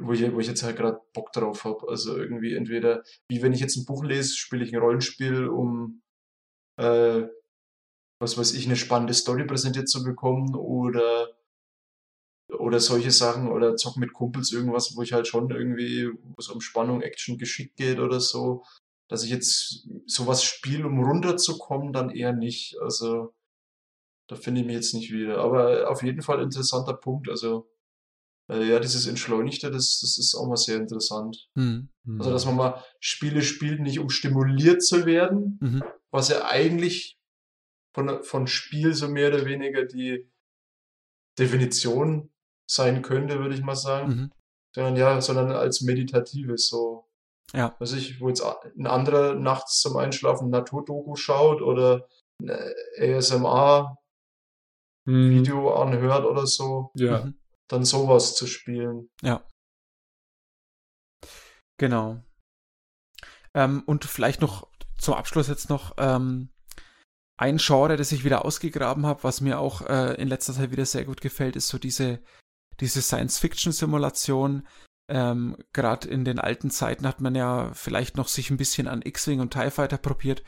C: wo ich, wo ich jetzt halt gerade Bock drauf habe. Also irgendwie entweder, wie wenn ich jetzt ein Buch lese, spiele ich ein Rollenspiel, um äh, was weiß ich, eine spannende Story präsentiert zu bekommen oder oder solche Sachen oder zocken mit Kumpels irgendwas, wo ich halt schon irgendwie, wo es um Spannung, Action, Geschick geht oder so, dass ich jetzt sowas spiele, um runterzukommen, dann eher nicht. Also da finde ich mich jetzt nicht wieder. Aber auf jeden Fall interessanter Punkt. Also äh, ja, dieses Entschleunigte, das, das ist auch mal sehr interessant.
A: Hm.
B: hm.
C: Also dass man mal Spiele spielt, nicht um stimuliert zu werden,
A: Mhm.
C: was ja eigentlich von, von Spiel so mehr oder weniger die Definition sein könnte, würde ich mal sagen.
A: Mhm.
C: Sondern ja, sondern als meditatives, so,
A: Ja.
C: weiß ich, wo jetzt ein anderer nachts zum Einschlafen ein Naturdoku schaut oder ein ASMR-Video
B: Hm.
C: anhört oder so,
B: Ja.
A: Mhm.
C: dann sowas zu spielen.
A: Genau. Ähm, und vielleicht noch zum Abschluss jetzt noch ähm, ein Genre, das ich wieder ausgegraben habe, was mir auch äh, in letzter Zeit wieder sehr gut gefällt, ist so diese, diese Science-Fiction-Simulation. Ähm, Gerade in den alten Zeiten hat man ja vielleicht noch sich ein bisschen an X-Wing und TIE Fighter probiert.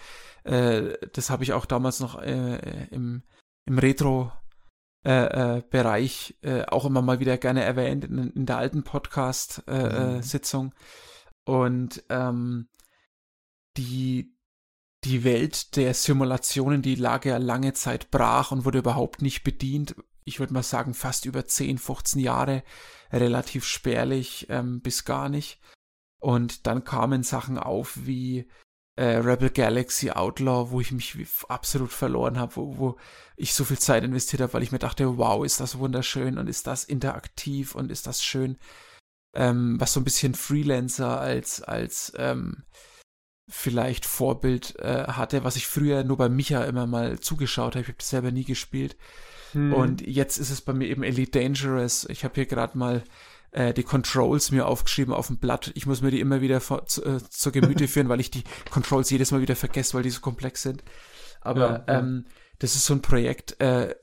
A: Äh, das habe ich auch damals noch äh, im, im Retro äh, äh, Bereich äh, auch immer mal wieder gerne erwähnt in, in der alten Podcast-Sitzung. Mhm. Und ähm, die, die Welt der Simulationen, die lag ja lange Zeit brach und wurde überhaupt nicht bedient. Ich würde mal sagen, fast über 10, 15 Jahre, relativ spärlich ähm, bis gar nicht. Und dann kamen Sachen auf wie äh, Rebel Galaxy Outlaw, wo ich mich absolut verloren habe, wo, wo ich so viel Zeit investiert habe, weil ich mir dachte, wow, ist das wunderschön und ist das interaktiv und ist das schön. Ähm, was so ein bisschen Freelancer als, als ähm, vielleicht Vorbild äh, hatte, was ich früher nur bei Micha immer mal zugeschaut habe. Ich habe das selber nie gespielt. Hm. Und jetzt ist es bei mir eben Elite Dangerous. Ich habe hier gerade mal äh, die Controls mir aufgeschrieben auf dem Blatt. Ich muss mir die immer wieder vor, zu, äh, zur Gemüte (laughs) führen, weil ich die Controls jedes Mal wieder vergesse, weil die so komplex sind. Aber ja, ja. Ähm, das ist so ein Projekt, äh,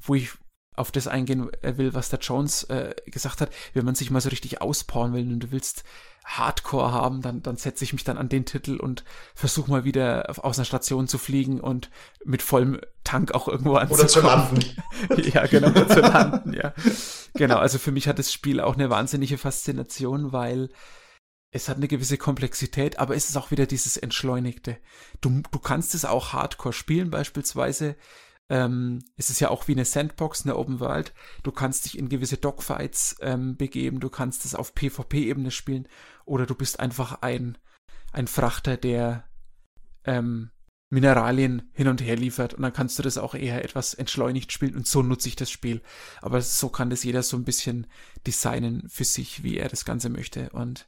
A: wo ich auf das eingehen äh, will, was der Jones äh, gesagt hat, wenn man sich mal so richtig auspowern will und du willst Hardcore haben, dann, dann setze ich mich dann an den Titel und versuche mal wieder aus einer Station zu fliegen und mit vollem Tank auch irgendwo anzukommen. Oder zu landen. (laughs) ja, genau, zu landen, ja. Genau, also für mich hat das Spiel auch eine wahnsinnige Faszination, weil es hat eine gewisse Komplexität, aber es ist auch wieder dieses Entschleunigte. Du, du kannst es auch Hardcore spielen, beispielsweise ähm, es ist ja auch wie eine Sandbox, eine Open World. Du kannst dich in gewisse Dogfights ähm, begeben, du kannst es auf PvP-Ebene spielen oder du bist einfach ein, ein Frachter, der ähm, Mineralien hin und her liefert und dann kannst du das auch eher etwas entschleunigt spielen und so nutze ich das Spiel. Aber so kann das jeder so ein bisschen designen für sich, wie er das Ganze möchte. Und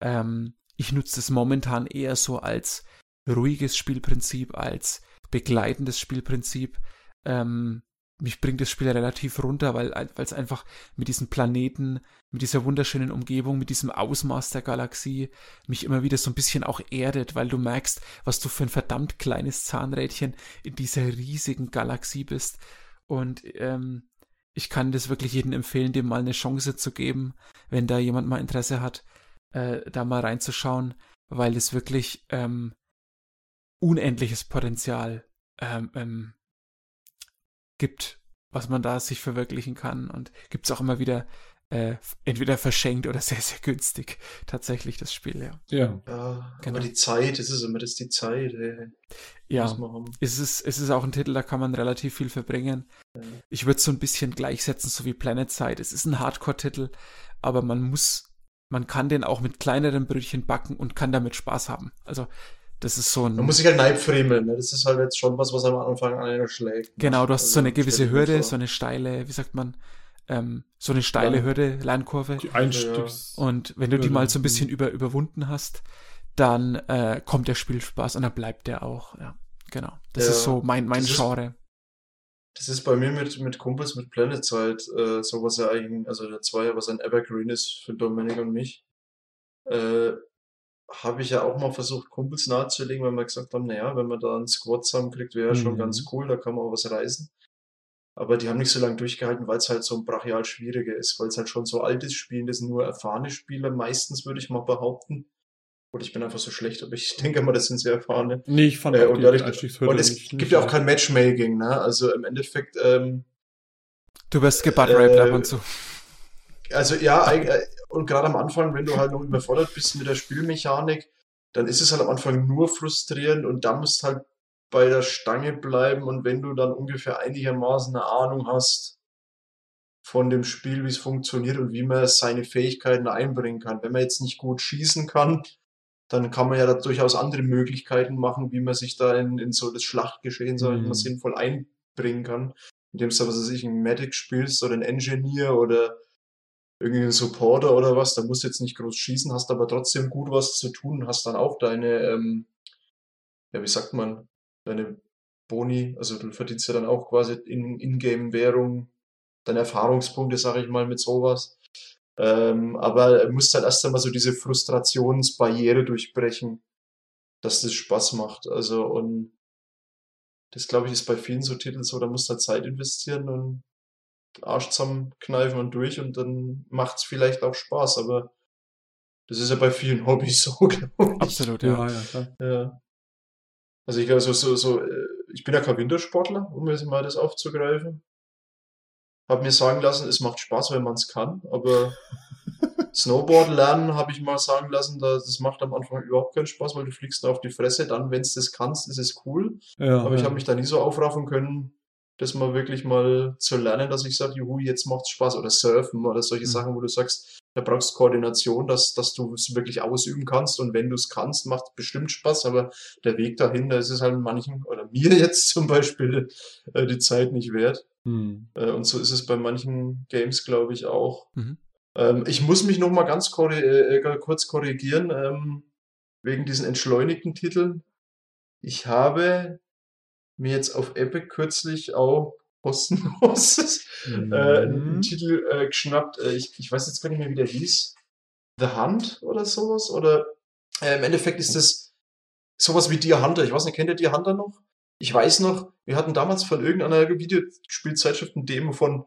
A: ähm, ich nutze das momentan eher so als ruhiges Spielprinzip, als begleitendes Spielprinzip. Ähm, mich bringt das Spiel relativ runter, weil es einfach mit diesem Planeten, mit dieser wunderschönen Umgebung, mit diesem Ausmaß der Galaxie mich immer wieder so ein bisschen auch erdet, weil du merkst, was du für ein verdammt kleines Zahnrädchen in dieser riesigen Galaxie bist. Und ähm, ich kann das wirklich jedem empfehlen, dem mal eine Chance zu geben, wenn da jemand mal Interesse hat, äh, da mal reinzuschauen, weil es wirklich ähm, unendliches Potenzial ähm, ähm, gibt, was man da sich verwirklichen kann. Und gibt es auch immer wieder äh, entweder verschenkt oder (laughs) sehr, sehr günstig tatsächlich das Spiel, ja.
C: Ja, ja genau. aber die Zeit, es ist immer das die Zeit. Ey.
A: Ja, es ist, es ist auch ein Titel, da kann man relativ viel verbringen. Ja. Ich würde es so ein bisschen gleichsetzen, so wie Planet Side. Es ist ein Hardcore-Titel, aber man muss, man kann den auch mit kleineren Brötchen backen und kann damit Spaß haben. Also das ist so ein.
C: Man muss sich halt neibfriemeln, ne? Das ist halt jetzt schon was, was am Anfang an einer schlägt.
A: Ne? Genau, du hast also so eine gewisse Hürde, so eine steile, wie sagt man, ähm, so eine steile ja. Hürde, Lernkurve. Die Einstiegs. Und wenn du die mal so ein bisschen über, überwunden hast, dann äh, kommt der Spielspaß und dann bleibt der auch, ja. Genau. Das ja. ist so mein, mein das Genre. Ist,
C: das ist bei mir mit, mit Kumpels mit Planet Side, äh, so was ja eigentlich, also der Zweier, was ein Evergreen ist für Dominik und mich. Äh, habe ich ja auch mal versucht, Kumpels nahezulegen, weil wir gesagt haben, naja, wenn man da einen Squad zusammenkriegt, wäre mhm. schon ganz cool, da kann man auch was reisen. Aber die haben nicht so lange durchgehalten, weil es halt so ein brachial schwieriger ist, weil es halt schon so alt ist, spielen das nur erfahrene Spieler, meistens würde ich mal behaupten. Oder ich bin einfach so schlecht, aber ich (laughs) denke mal, das sind sehr erfahrene. Nee, ich fand äh, und, dadurch, und es nicht, gibt nicht ja auch kein Matchmaking, ne? Also im Endeffekt, ähm,
A: Du wirst gebuttraped äh, ab und zu.
C: Also ja, äh, und gerade am Anfang, wenn du halt noch überfordert bist mit der Spielmechanik, dann ist es halt am Anfang nur frustrierend und da musst halt bei der Stange bleiben und wenn du dann ungefähr einigermaßen eine Ahnung hast von dem Spiel, wie es funktioniert und wie man seine Fähigkeiten einbringen kann. Wenn man jetzt nicht gut schießen kann, dann kann man ja da durchaus andere Möglichkeiten machen, wie man sich da in, in so das Schlachtgeschehen, sag ich mal, mhm. sinnvoll einbringen kann. Indem du, was weiß ich, einen Medic spielst oder einen Engineer oder irgendwie ein Supporter oder was, da musst du jetzt nicht groß schießen, hast aber trotzdem gut was zu tun, hast dann auch deine, ähm, ja, wie sagt man, deine Boni, also du verdienst ja dann auch quasi in Ingame-Währung deine Erfahrungspunkte, sag ich mal, mit sowas. Ähm, aber musst halt erst einmal so diese Frustrationsbarriere durchbrechen, dass das Spaß macht. Also und das glaube ich ist bei vielen so Titeln so, da musst du halt Zeit investieren und Arsch zusammenkneifen und durch und dann macht's vielleicht auch Spaß, aber Das ist ja bei vielen (laughs) Hobbys so, glaube ich.
A: Absolut, ja.
B: Ja, ja.
C: Also ich glaube, so, so, so, äh, ich bin ja kein Wintersportler, um jetzt mal das aufzugreifen. Hab mir sagen lassen, es macht Spaß, wenn man es kann, aber (laughs) Snowboard lernen habe ich mal sagen lassen, da- das macht am Anfang überhaupt keinen Spaß, weil du fliegst da auf die Fresse. Dann, wenn es das kannst, ist es cool.
B: Ja,
C: Aber ich habe mich da nie so aufraffen können, das mal wirklich mal zu lernen, dass ich sage, juhu, jetzt macht's Spaß. Oder Surfen oder solche
A: Mhm.
C: Sachen, wo du sagst, da brauchst du Koordination, dass, dass du es wirklich ausüben kannst. Und wenn du es kannst, macht bestimmt Spaß. Aber der Weg dahin, da ist es halt manchen, oder (laughs) mir jetzt zum Beispiel, äh, die Zeit nicht wert.
B: Hm.
C: Äh, und so ist es bei manchen Games, glaube ich, auch.
A: Mhm.
C: Ähm, ich muss mich noch mal ganz korri äh, äh, kurz korrigieren, ähm, wegen diesen entschleunigten Titeln. Ich habe mir jetzt auf Epic kürzlich auch (laughs) kostenlos äh,
B: Mhm.
C: einen Titel äh, geschnappt. Äh, ich, ich weiß jetzt gar nicht mehr, wie der hieß. The Hunt oder sowas? Oder äh, im Endeffekt ist das sowas wie Deer Hunter. Ich weiß nicht, kennt ihr Deer Hunter noch? Ich weiß noch, wir hatten damals von irgendeiner Videospielzeitschrift ein Demo von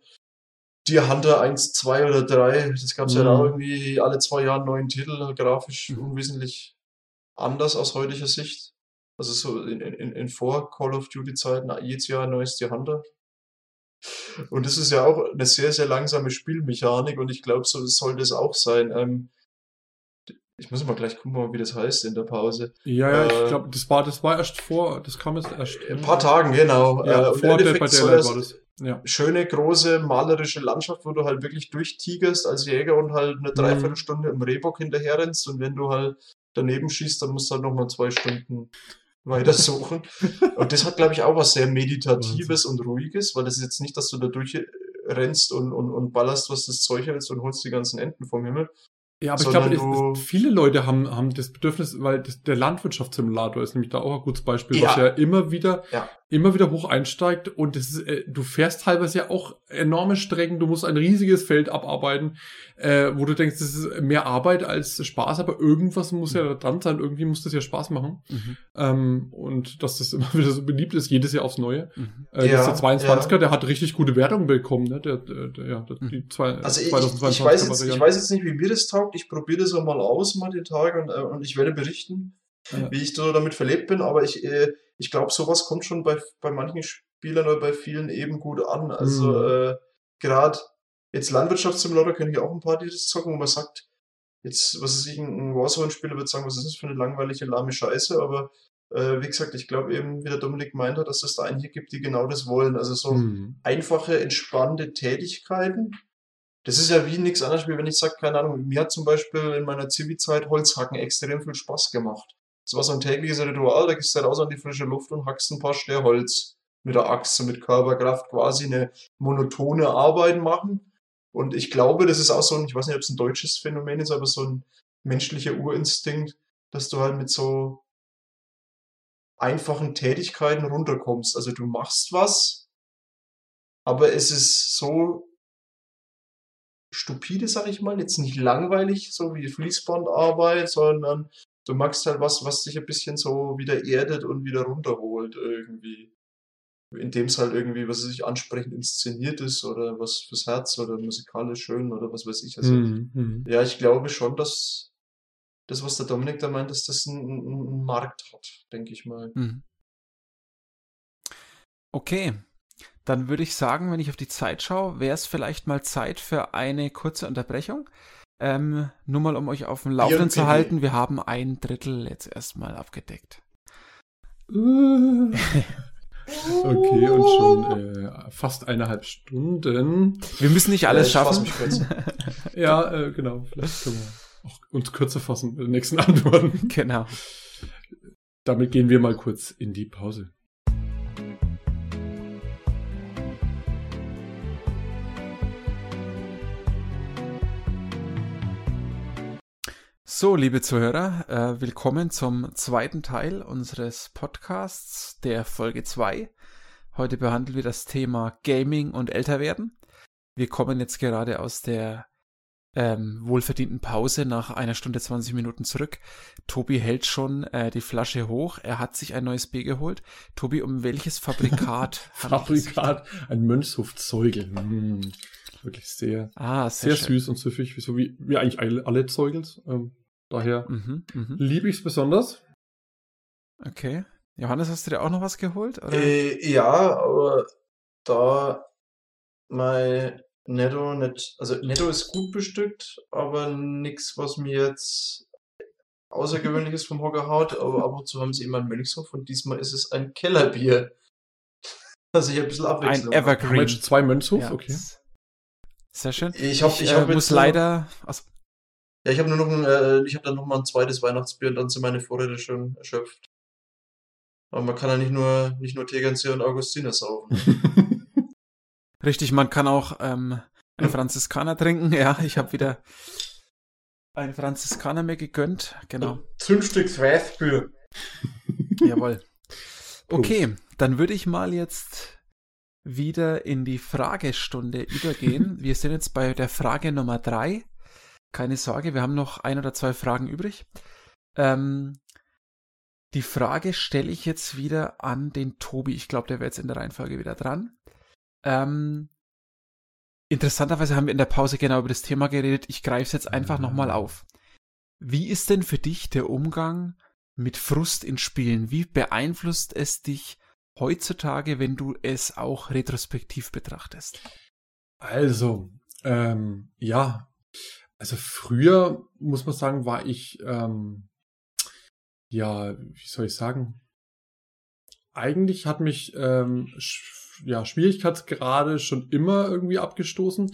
C: Deer Hunter 1, 2 oder 3. Das gab es ja
B: Mhm.
C: da irgendwie alle zwei Jahre einen neuen Titel, grafisch
A: Mhm.
C: unwesentlich anders aus heutiger Sicht. Also so in, in, in vor Call of Duty Zeiten, jedes Jahr ein neues Deer Hunter. Und das ist ja auch eine sehr, sehr langsame Spielmechanik und ich glaube, so sollte es auch sein. Ähm, ich muss mal gleich gucken, wie das heißt in der Pause.
B: Ja, ja,
C: Äh,
B: ich glaube, das war, das war erst vor, das kam jetzt erst.
C: Ein paar Tagen, genau.
B: Ja,
C: Äh,
B: vor Dead by
C: soll
B: Daylight
C: das
B: war das. Ja.
C: schöne, große, malerische Landschaft, wo du halt wirklich durchtigerst als Jäger und halt eine
B: Mhm.
C: Dreiviertelstunde im Rehbock hinterher rennst und wenn du halt daneben schießt, dann musst du halt nochmal zwei Stunden weiter suchen. und das hat, glaube ich, auch was sehr Meditatives und Ruhiges, weil das ist jetzt nicht, dass du da durchrennst und, und, und ballerst, was das Zeug hältst und holst die ganzen Enten vom Himmel.
B: Ja, aber ich glaube, es- es- viele Leute haben, haben das Bedürfnis, weil das, der Landwirtschaftssimulator ist nämlich da auch ein gutes Beispiel, was
C: Ja.
B: ja immer wieder,
C: Ja.
B: Immer wieder hoch einsteigt und das ist, äh, du fährst teilweise ja auch enorme Strecken, du musst ein riesiges Feld abarbeiten, äh, wo du denkst, das ist mehr Arbeit als Spaß, aber irgendwas muss ja da dran sein, irgendwie muss das ja Spaß machen.
A: Mhm.
B: Ähm, und dass das immer (laughs) wieder so beliebt ist, jedes Jahr aufs Neue.
A: Mhm.
B: Äh,
C: Ja,
B: das ist der 22er,
C: ja.
B: der hat richtig gute Wertungen bekommen, ne? Der, der, der, ja, der,
A: Mhm.
B: die zwei,
C: Also ich,
B: 2022er
C: ich, weiß jetzt, ich weiß jetzt nicht, wie mir das taugt. Ich probiere das auch mal aus, mal den Tag und, äh, und ich werde berichten,
B: Ja.
C: wie ich so damit verlebt bin. Aber ich, äh, ich glaube, sowas kommt schon bei, bei manchen Spielern oder bei vielen eben gut an. Also
B: Mhm.
C: äh, gerade jetzt Landwirtschaftssimulator kenne ich auch ein paar, die das zocken, wo man sagt, jetzt, was ist ich, ein Warzone-Spieler wird sagen, was ist das für eine langweilige, lahme Scheiße, aber äh, wie gesagt, ich glaube eben, wie der Dominik meint hat, dass es da einige gibt, die genau das wollen. Also so,
B: Mhm.
C: einfache, entspannende Tätigkeiten. Das ist ja wie nichts anderes, wie wenn ich sage, keine Ahnung, mir hat zum Beispiel in meiner Zivi-Zeit Holzhacken extrem viel Spaß gemacht. Das war so ein tägliches Ritual, da gehst du raus an die frische Luft und hackst ein paar Ster Holz mit der so mit Körperkraft quasi eine monotone Arbeit machen. Und ich glaube, das ist auch so ein, ich weiß nicht, ob es ein deutsches Phänomen ist, aber so ein menschlicher Urinstinkt, dass du halt mit so einfachen Tätigkeiten runterkommst. Also du machst was, aber es ist so stupide, sag ich mal, jetzt nicht langweilig, so wie Fließbandarbeit, sondern du machst halt was, was dich ein bisschen so wieder erdet und wieder runterholt irgendwie. Indem es halt irgendwie, was weiß ich, ansprechend inszeniert ist oder was fürs Herz oder musikalisch schön oder was weiß ich. Also,
B: Mhm. Mhm.
C: ja, ich glaube schon, dass das, was der Dominik da meint, dass das einen, einen Markt hat, denke ich mal.
A: Mhm. Okay, dann würde ich sagen, wenn ich auf die Zeit schaue, wäre es vielleicht mal Zeit für eine kurze Unterbrechung. Ähm, nur mal, um euch auf dem Laufenden zu halten, wir haben ein Drittel jetzt erstmal abgedeckt. (laughs)
B: Okay, und schon äh, fast eineinhalb Stunden.
A: Wir müssen nicht alles
C: fass
A: schaffen. (laughs)
B: Ja, äh, genau. Vielleicht können wir auch uns kürzer fassen mit den nächsten (laughs) Antworten.
A: genau.
B: Damit gehen wir mal kurz in die Pause.
A: So, liebe Zuhörer, äh, willkommen zum zweiten Teil unseres Podcasts, der Folge 2. Heute behandeln wir das Thema Gaming und Älterwerden. Wir kommen jetzt gerade aus der ähm, wohlverdienten Pause nach einer Stunde 20 Minuten zurück. Tobi hält schon äh, die Flasche hoch. Er hat sich ein neues Bier geholt. Tobi, um welches (laughs) Fabrikat? handelt es sich?
B: Fabrikat, ein Mönchshofzeugel. Mm, wirklich sehr,
A: Ah, sehr,
B: sehr süß und süffig, so wie, wie eigentlich alle, alle Zeugels. Ähm, Daher mhm, mh. liebe ich es besonders.
A: Okay. Johannes, hast du dir auch noch was geholt?
C: Äh, ja, aber da mein Netto nicht, also Netto ist gut bestückt, aber nichts, was mir jetzt Außergewöhnliches vom Hocker haut, aber ab und zu haben sie immer ein Mönchshof und diesmal ist es ein Kellerbier. (laughs) Dass ich ein bisschen Abwechslung
A: Ein Evergreen.
B: Mensch, zwei Mönchshof, ja. okay.
A: Sehr schön.
C: Ich, hab, ich, ich
A: äh, muss leider.
C: Also, ja, ich habe nur noch ein, äh, ich habe dann noch mal ein zweites Weihnachtsbier und dann sind meine Vorräte schon erschöpft. Aber man kann ja nicht nur, nicht nur Tegernsee und Augustiner saufen. (laughs)
A: Richtig, man kann auch ähm, einen Franziskaner trinken. Ja, ich habe wieder einen Franziskaner mir gegönnt. Genau.
C: Zündstück Weißbier. (laughs)
A: Jawohl. Okay, dann würde ich mal jetzt wieder in die Fragestunde übergehen. Wir sind jetzt bei der Frage Nummer drei. Keine Sorge, wir haben noch ein oder zwei Fragen übrig. Ähm, die Frage stelle ich jetzt wieder an den Tobi. Ich glaube, der wäre jetzt in der Reihenfolge wieder dran. Ähm, interessanterweise haben wir in der Pause genau über das Thema geredet. Ich greife es jetzt einfach nochmal auf. Wie ist denn für dich der Umgang mit Frust in Spielen? Wie beeinflusst es dich heutzutage, wenn du es auch retrospektiv betrachtest?
B: Also, ähm, ja, also früher muss man sagen, war ich ähm, ja, wie soll ich sagen? Eigentlich hat mich ähm, ja, Schwierigkeitsgrade schon immer irgendwie abgestoßen.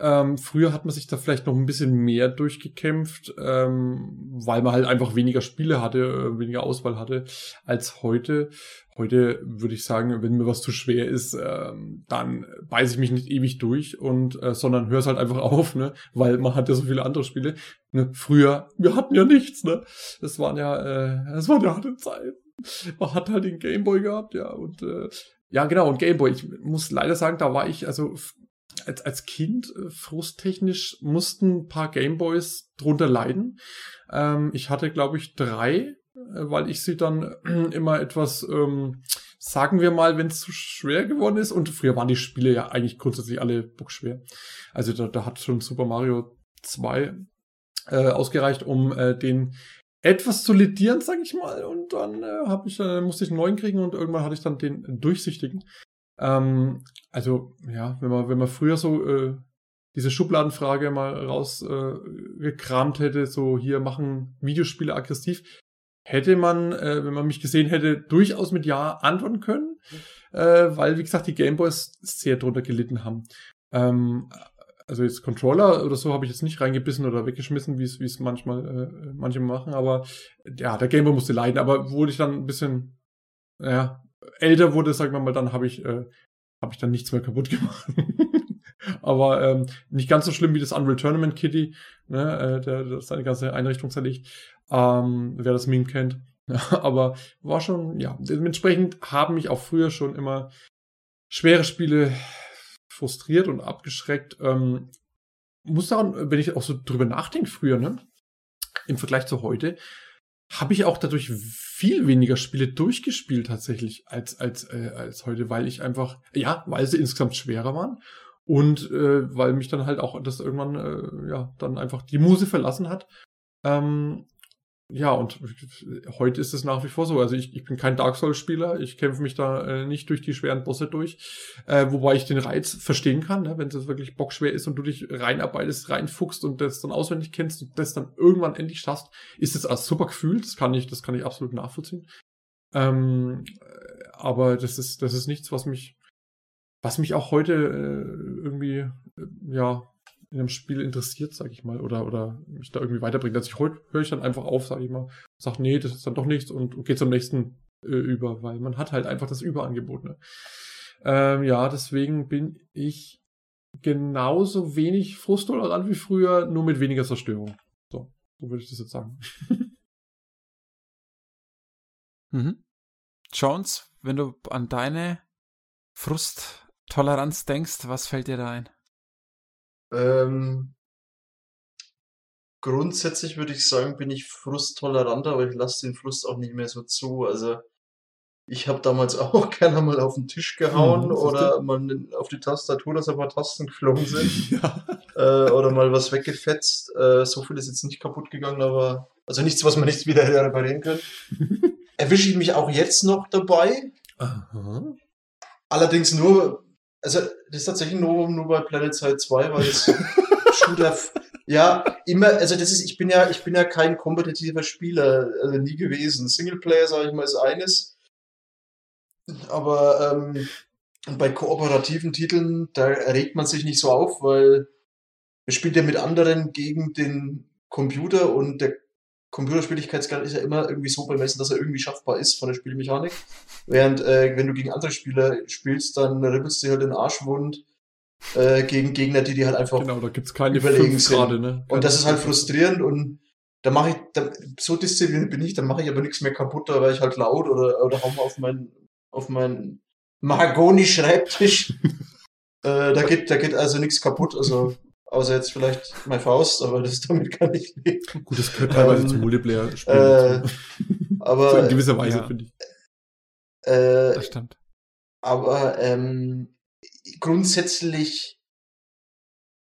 B: Ähm, früher hat man sich da vielleicht noch ein bisschen mehr durchgekämpft, ähm, weil man halt einfach weniger Spiele hatte, äh, weniger Auswahl hatte als heute. Heute würde ich sagen, wenn mir was zu schwer ist, ähm, dann beiße ich mich nicht ewig durch und äh, sondern höre es halt einfach (laughs) auf, ne? Weil man hat ja so viele andere Spiele. Ne? Früher, wir hatten ja nichts, ne? Das waren ja, äh, das waren ja harte Zeiten. Man hat halt den Gameboy gehabt, ja, und äh, ja, genau, und Gameboy. Ich muss leider sagen, da war ich, also als, als Kind äh, frusttechnisch mussten ein paar Gameboys drunter leiden. Ähm, ich hatte, glaube ich, drei, äh, weil ich sie dann äh, immer etwas, ähm, sagen wir mal, wenn es zu schwer geworden ist. Und früher waren die Spiele ja eigentlich grundsätzlich alle bockschwer. Also da, da hat schon Super Mario 2 äh, ausgereicht, um äh, den etwas zu ledieren, sag ich mal. Und dann äh, hab ich, äh, musste ich einen neuen kriegen und irgendwann hatte ich dann den durchsichtigen. Ähm, also, ja, wenn man, wenn man früher so äh, diese Schubladenfrage mal rausgekramt äh, hätte, so hier machen Videospiele aggressiv, hätte man, äh, wenn man mich gesehen hätte, durchaus mit Ja antworten können, äh, weil, wie gesagt, die Gameboys sehr drunter gelitten haben. Ähm, also jetzt Controller oder so habe ich jetzt nicht reingebissen oder weggeschmissen, wie es manchmal äh, manche machen, aber ja, der Gameboy musste leiden, aber wurde ich dann ein bisschen ja, älter wurde, sagen wir mal, dann habe ich äh, habe ich dann nichts mehr kaputt (laughs) gemacht. aber ähm, nicht ganz so schlimm wie das Unreal Tournament Kitty, ne, äh, der, der seine ganze Einrichtung zerlegt. Ähm, wer das Meme kennt. (laughs) aber war schon, ja, dementsprechend haben mich auch früher schon immer schwere Spiele frustriert und abgeschreckt. Ähm, muss daran, wenn ich auch so drüber nachdenke früher, ne, im Vergleich zu heute, habe ich auch dadurch viel weniger Spiele durchgespielt tatsächlich als als äh, als heute, weil ich einfach ja, weil sie insgesamt schwerer waren und äh, weil mich dann halt auch das irgendwann äh, ja dann einfach die Muse verlassen hat. Ähm, ja, und heute ist es nach wie vor so. Also ich, ich bin kein Dark Souls-Spieler, ich kämpfe mich da äh, nicht durch die schweren Bosse durch, äh, wobei ich den Reiz verstehen kann, ne? wenn es wirklich bockschwer ist und du dich reinarbeitest, reinfuchst und das dann auswendig kennst und das dann irgendwann endlich schaffst, ist es ein super Gefühl, das kann ich, das kann ich absolut nachvollziehen. Ähm, aber das ist, das ist nichts, was mich, was mich auch heute äh, irgendwie, äh, ja, in einem Spiel interessiert, sag ich mal, oder, oder mich da irgendwie weiterbringt. Also ich höre ich dann einfach auf, sag ich mal, sag, nee, das ist dann doch nichts und, gehe zum nächsten äh, über, weil man hat halt einfach das Überangebot. Ne? Ähm, ja, deswegen bin ich genauso wenig frusttolerant wie früher, nur mit weniger Zerstörung. So, so würde ich das jetzt sagen. (laughs)
A: mhm. Jones, wenn du an deine Frusttoleranz denkst, was fällt dir da ein?
C: Ähm, grundsätzlich würde ich sagen, bin ich frusttoleranter, aber ich lasse den Frust auch nicht mehr so zu. Also Ich habe damals (laughs) auch gerne mal auf den Tisch gehauen
B: du?
C: oder mal auf die Tastatur, dass ein paar Tasten geflogen sind. (laughs)
B: ja.
C: äh, oder mal was weggefetzt. Äh, so viel ist jetzt nicht kaputt gegangen, aber also nichts, was man nicht (laughs) wieder hätte reparieren können. Erwische ich mich auch jetzt noch dabei.
B: Aha.
C: Allerdings nur, also das ist tatsächlich nur, nur bei Planet Side 2, weil das (laughs) Shooter, ja, immer, also das ist, ich bin ja, ich bin ja kein kompetitiver Spieler, also nie gewesen. Singleplayer, sage ich mal, ist eines. Aber ähm, bei kooperativen Titeln, da regt man sich nicht so auf, weil man spielt ja mit anderen gegen den Computer und der Computerschwierigkeitsgrad ist ja immer irgendwie so bemessen, dass er irgendwie schaffbar ist von der Spielmechanik. Während, äh, wenn du gegen andere Spieler spielst, dann ribbelst du dir halt den Arsch wund äh, gegen Gegner, die dir halt einfach.
B: Genau, da gibt's keine
C: Überlegen sind.
B: gerade, ne?
C: Und das ist halt frustrierend und da mache ich, da, so diszipliniert bin ich, dann mache ich aber nichts mehr kaputt, da wäre ich halt laut oder, oder hau mal auf meinen, auf meinen Mahagoni-Schreibtisch. (laughs) äh, da geht, da geht also nichts kaputt, also, außer jetzt vielleicht meine Faust, aber das, damit kann ich leben.
B: Gut, das gehört teilweise
C: Ähm,
B: zum Multiplayer-Spiel.
C: äh. (laughs) Aber,
B: so in gewisser Weise,
A: ja.
B: finde ich.
C: äh,
A: Das stimmt.
C: Aber ähm, grundsätzlich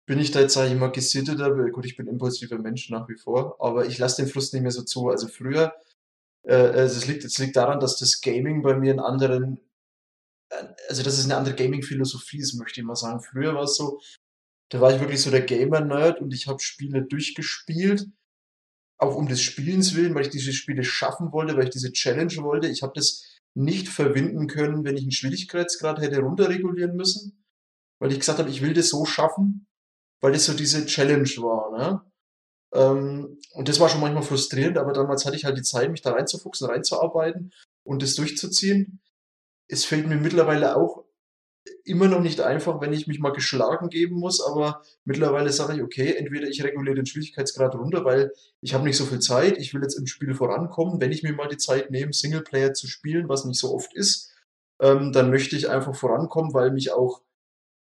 C: bin ich da jetzt, sage ich mal, gesitteter. Gut, ich bin impulsiver Mensch nach wie vor, aber ich lasse den Frust nicht mehr so zu. Also früher, äh, also es liegt, es liegt daran, dass das Gaming bei mir einen anderen, äh, also dass es eine andere Gaming-Philosophie ist, möchte ich mal sagen. Früher war es so, da war ich wirklich so der Gamer-Nerd und ich habe Spiele durchgespielt, auch um des Spielens willen, weil ich diese Spiele schaffen wollte, weil ich diese Challenge wollte. Ich habe das nicht verwinden können, wenn ich einen Schwierigkeitsgrad hätte runterregulieren müssen, weil ich gesagt habe, ich will das so schaffen, weil das so diese Challenge war. Ne? Ähm, und das war schon manchmal frustrierend, aber damals hatte ich halt die Zeit, mich da reinzufuchsen, reinzuarbeiten und das durchzuziehen. Es fällt mir mittlerweile auch immer noch nicht einfach, wenn ich mich mal geschlagen geben muss, aber mittlerweile sage ich, okay, entweder ich reguliere den Schwierigkeitsgrad runter, weil ich habe nicht so viel Zeit, ich will jetzt im Spiel vorankommen, wenn ich mir mal die Zeit nehme, Singleplayer zu spielen, was nicht so oft ist, ähm, dann möchte ich einfach vorankommen, weil mich auch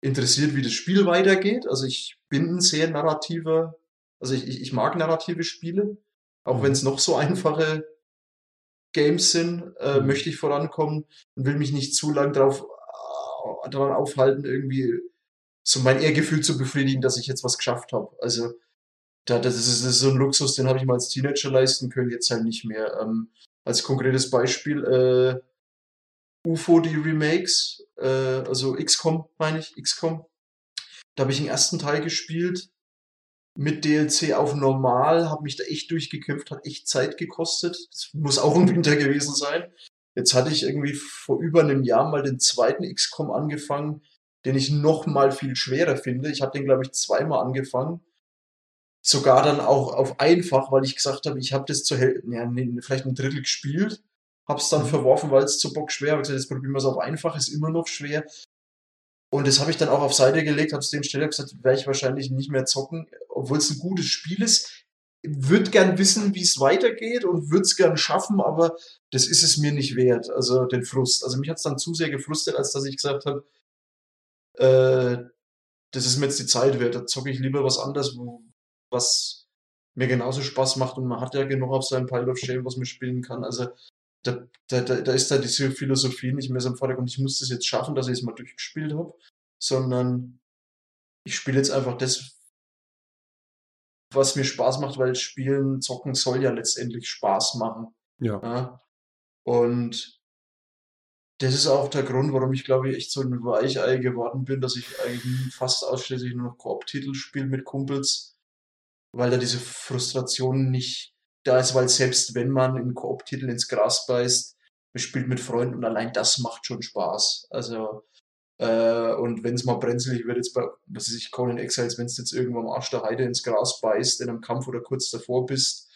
C: interessiert, wie das Spiel weitergeht. Also ich bin ein sehr narrativer, also ich, ich, mag narrative Spiele, auch
B: Mhm.
C: wenn es noch so einfache Games sind, äh,
B: Mhm.
C: möchte ich vorankommen und will mich nicht zu lang drauf, äh, daran aufhalten, irgendwie so mein Ehrgefühl zu befriedigen, dass ich jetzt was geschafft habe. Also da, das, ist, das ist so ein Luxus, den habe ich mal als Teenager leisten können, jetzt halt nicht mehr. Ähm, als konkretes Beispiel, äh, UFO, die Remakes, äh, also XCOM meine ich, XCOM. Da habe ich den ersten Teil gespielt mit DLC auf normal, habe mich da echt durchgekämpft, hat echt Zeit gekostet. Das muss auch im Winter gewesen sein. Jetzt hatte ich irgendwie vor über einem Jahr mal den zweiten XCOM angefangen, den ich noch mal viel schwerer finde. Ich habe den, glaube ich, zweimal angefangen. Sogar dann auch auf einfach, weil ich gesagt habe, ich habe das zur Hälfte, ja, nee, vielleicht ein Drittel gespielt, hab's dann
B: Mhm.
C: verworfen, weil es zu Bock schwer war. Ich gesagt, jetzt probieren wir es auf einfach, ist immer noch schwer. Und das habe ich dann auch auf Seite gelegt, habe es dem Steller gesagt, werde ich wahrscheinlich nicht mehr zocken, obwohl es ein gutes Spiel ist. Würde gern wissen, wie es weitergeht und würde es gern schaffen, aber das ist es mir nicht wert, also den Frust. Also mich hat es dann zu sehr gefrustet, als dass ich gesagt habe, äh, das ist mir jetzt die Zeit wert, da zocke ich lieber was anderes, was mir genauso Spaß macht und man hat ja genug auf seinem Pile of Shame, was man spielen kann. Also da, da, da, da ist da diese Philosophie nicht mehr so im Vordergrund, ich muss das jetzt schaffen, dass ich es mal durchgespielt habe, sondern ich spiele jetzt einfach das, was mir Spaß macht, weil Spielen, Zocken soll ja letztendlich Spaß machen.
B: Ja.
C: Ja? Und das ist auch der Grund, warum ich glaube ich echt so ein Weichei geworden bin, dass ich eigentlich fast ausschließlich nur noch Koop-Titel spiele mit Kumpels, weil da diese Frustration nicht da ist, weil selbst wenn man in Koop-Titel ins Gras beißt, man spielt mit Freunden und allein das macht schon Spaß. Also äh, und wenn es mal brenzlig wird, jetzt bei, was weiß ich, Conan Exiles, wenn es jetzt irgendwo am Arsch der Heide ins Gras beißt, in einem Kampf oder kurz davor bist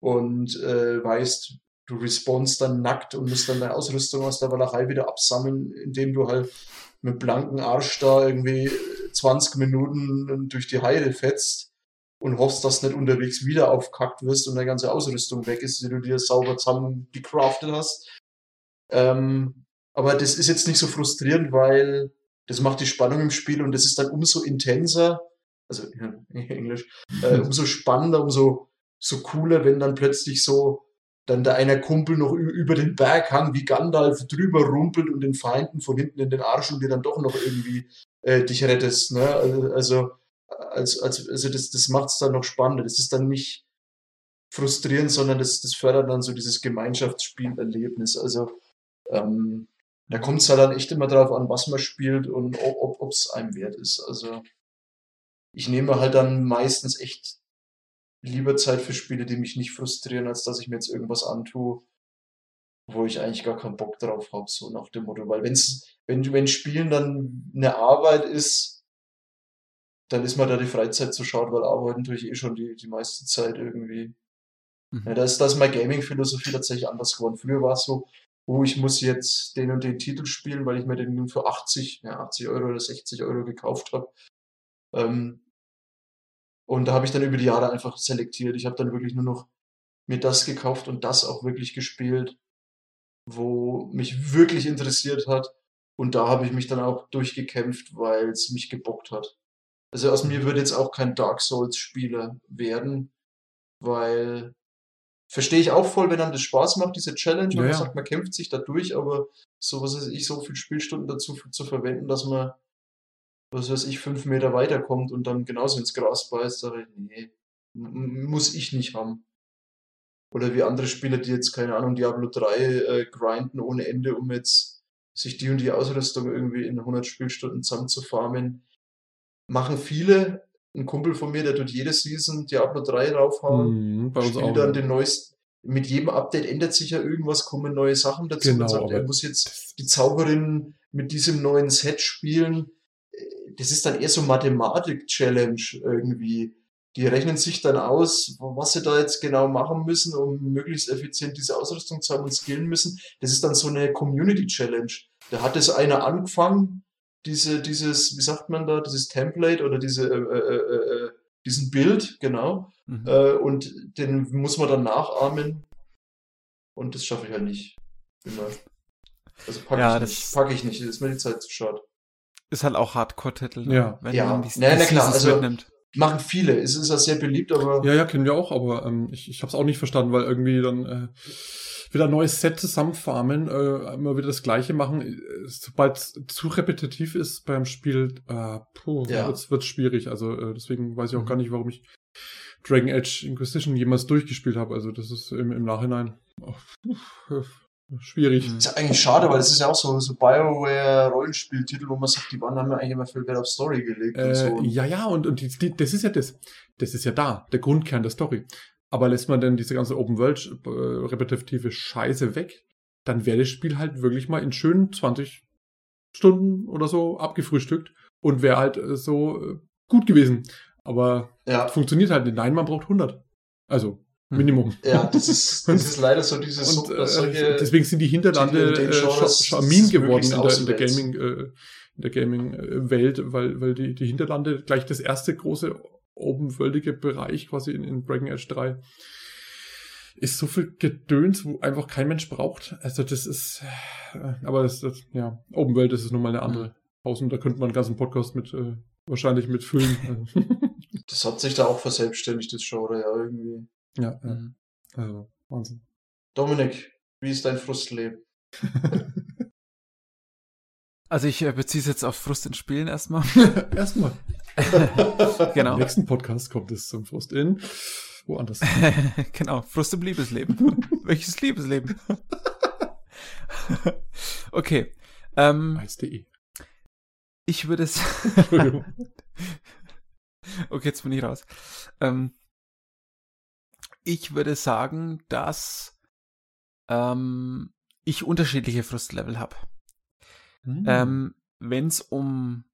C: und äh, weißt, du respawnst dann nackt und musst dann deine Ausrüstung aus der Walachei wieder absammeln, indem du halt mit blanken Arsch da irgendwie 20 Minuten durch die Heide fetzt und hoffst, dass du nicht unterwegs wieder aufkackt wirst und deine ganze Ausrüstung weg ist, die du dir sauber zusammen gecraftet hast. Ähm, aber das ist jetzt nicht so frustrierend, weil das macht die Spannung im Spiel und das ist dann umso intenser, also ja, (laughs) Englisch, äh, (laughs) umso spannender, umso so cooler, wenn dann plötzlich so dann der einer Kumpel noch über den Berghang wie Gandalf drüber rumpelt und den Feinden von hinten in den Arsch und dir dann doch noch irgendwie äh, dich rettest. Ne? Also, also, als, als, also das, das macht es dann noch spannender. Das ist dann nicht frustrierend, sondern das, das fördert dann so dieses Gemeinschaftsspielerlebnis. Also ähm, da kommt es halt dann echt immer drauf an, was man spielt und ob es einem wert ist. Also ich nehme halt dann meistens echt lieber Zeit für Spiele, die mich nicht frustrieren, als dass ich mir jetzt irgendwas antue, wo ich eigentlich gar keinen Bock drauf habe, so nach dem Motto. Weil wenn's, wenn, wenn Spielen dann eine Arbeit ist, dann ist mir da die Freizeit zu schade, weil arbeiten tue ich eh schon die, die meiste Zeit irgendwie. Mhm. Ja, da ist, da ist meine Gaming-Philosophie tatsächlich anders geworden. Früher war es so, oh, ich muss jetzt den und den Titel spielen, weil ich mir den nun für 80, ja, 80 Euro oder 60 Euro gekauft habe. Ähm, und da habe ich dann über die Jahre einfach selektiert. Ich habe dann wirklich nur noch mir das gekauft und das auch wirklich gespielt, wo mich wirklich interessiert hat. Und da habe ich mich dann auch durchgekämpft, weil es mich gebockt hat. Also aus mir würde jetzt auch kein Dark Souls-Spieler werden, weil verstehe ich auch voll, wenn einem das Spaß macht, diese Challenge, ja, man sagt, man kämpft sich da durch, aber so was weiß ich, so viel Spielstunden dazu zu verwenden, dass man was weiß ich, fünf Meter weiterkommt und dann genauso ins Gras beißt, sage ich, nee, muss ich nicht haben. Oder wie andere Spieler, die jetzt, keine Ahnung, Diablo 3 äh, grinden ohne Ende, um jetzt sich die und die Ausrüstung irgendwie in 100 Spielstunden zusammenzufarmen. Machen viele. Ein Kumpel von mir, der tut jede Season Diablo 3 raufhauen. Mhm, bei uns auch. dann den neuesten. Mit jedem Update ändert sich ja irgendwas, kommen neue Sachen dazu. Genau, sagt, er muss jetzt die Zauberin mit diesem neuen Set spielen das ist dann eher so Mathematik-Challenge irgendwie. Die rechnen sich dann aus, was sie da jetzt genau machen müssen, um möglichst effizient diese Ausrüstung zu haben und skillen müssen. Das ist dann so eine Community-Challenge. Da hat es einer angefangen, diese, dieses, wie sagt man da, dieses Template oder diese, äh, äh, äh, äh diesen Bild, genau. Mhm. Äh, und den muss man dann nachahmen. Und das schaffe ich halt nicht. Immer. Also packe ja, ich, nicht, pack ich nicht, das ist mir die Zeit zu schade
A: ist halt auch Hardcore-Titel,
B: ne? ja.
C: wenn ja. man die, ja, na klar, also mitnimmt. Machen viele, es ist ja sehr beliebt, aber.
B: Ja, ja, kennen wir auch, aber ähm, ich, ich habe es auch nicht verstanden, weil irgendwie dann äh, wieder ein neues Set zusammenfarmen, äh, immer wieder das gleiche machen. Äh, sobald es zu repetitiv ist beim Spiel, äh, puh, ja. wird's, wird's schwierig. Also äh, deswegen weiß ich auch mhm. gar nicht, warum ich Dragon Age Inquisition jemals durchgespielt habe. Also das ist im, im Nachhinein. Oh, Schwierig.
C: Das ist ja eigentlich schade, weil das ist ja auch so, so Bioware-Rollenspieltitel, wo man sagt, die waren haben ja eigentlich immer viel Wert auf Story gelegt
B: äh,
C: und so.
B: Ja, ja, und, und die, die, das ist ja das. Das ist ja da, der Grundkern der Story. Aber lässt man denn diese ganze Open-World-repetitive äh, Scheiße weg, dann wäre das Spiel halt wirklich mal in schönen 20 Stunden oder so abgefrühstückt und wäre halt äh, so äh, gut gewesen. Aber
C: ja.
B: funktioniert halt nicht. Nein, man braucht 100. Also hm. Minimum.
C: Ja, das ist, (laughs) das ist leider so dieses
B: und, äh, solche deswegen sind die Hinterlande äh, Charmin geworden in der, in der Gaming äh, in der Gaming äh, Welt, weil weil die die Hinterlande gleich das erste große open-worldige Bereich quasi in, in Dragon Age 3 ist so viel Gedöns, wo einfach kein Mensch braucht. Also das ist, äh, aber das, das ja, Open World ist es nun mal eine andere. Außen, da könnte man einen ganzen Podcast mit äh, wahrscheinlich mit füllen. (laughs)
C: das hat sich da auch verselbstständigt, das Genre ja irgendwie.
B: Ja, ja. Mhm. Also, Wahnsinn.
C: Dominik, wie ist dein Frustleben? (laughs)
A: Also ich äh, beziehe es jetzt auf Frust in Spielen erstmal. (laughs)
B: erstmal. (laughs)
A: genau.
B: Im nächsten Podcast kommt es zum Frust in woanders. (laughs)
A: genau, Frust im Liebesleben. (laughs) Welches Liebesleben? okay. Ähm, Ich würde es. Entschuldigung. okay, jetzt bin ich raus. Ähm, ich würde sagen, dass ähm, ich unterschiedliche Frustlevel habe. Mhm. Ähm, Wenn es um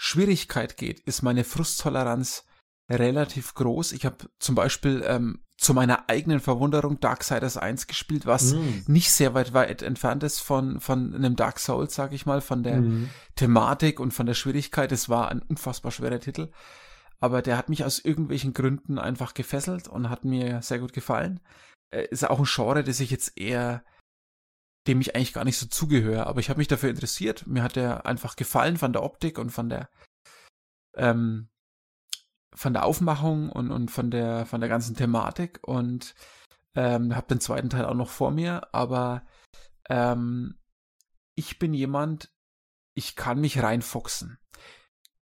A: Schwierigkeit geht, ist meine Frusttoleranz relativ groß. Ich habe zum Beispiel ähm, zu meiner eigenen Verwunderung Darksiders 1 gespielt, was mm. nicht sehr weit weit entfernt ist von, von einem Dark Souls, sag ich mal, von der mm. Thematik und von der Schwierigkeit. Es war ein unfassbar schwerer Titel aber der hat mich aus irgendwelchen Gründen einfach gefesselt und hat mir sehr gut gefallen. Äh, ist auch ein Genre, das ich jetzt eher, dem ich eigentlich gar nicht so zugehöre, aber ich habe mich dafür interessiert. Mir hat er einfach gefallen von der Optik und von der, ähm, von der Aufmachung und, und von der, von der ganzen Thematik und Ähm, hab den zweiten Teil auch noch vor mir, aber ähm, ich bin jemand, ich kann mich reinfuchsen.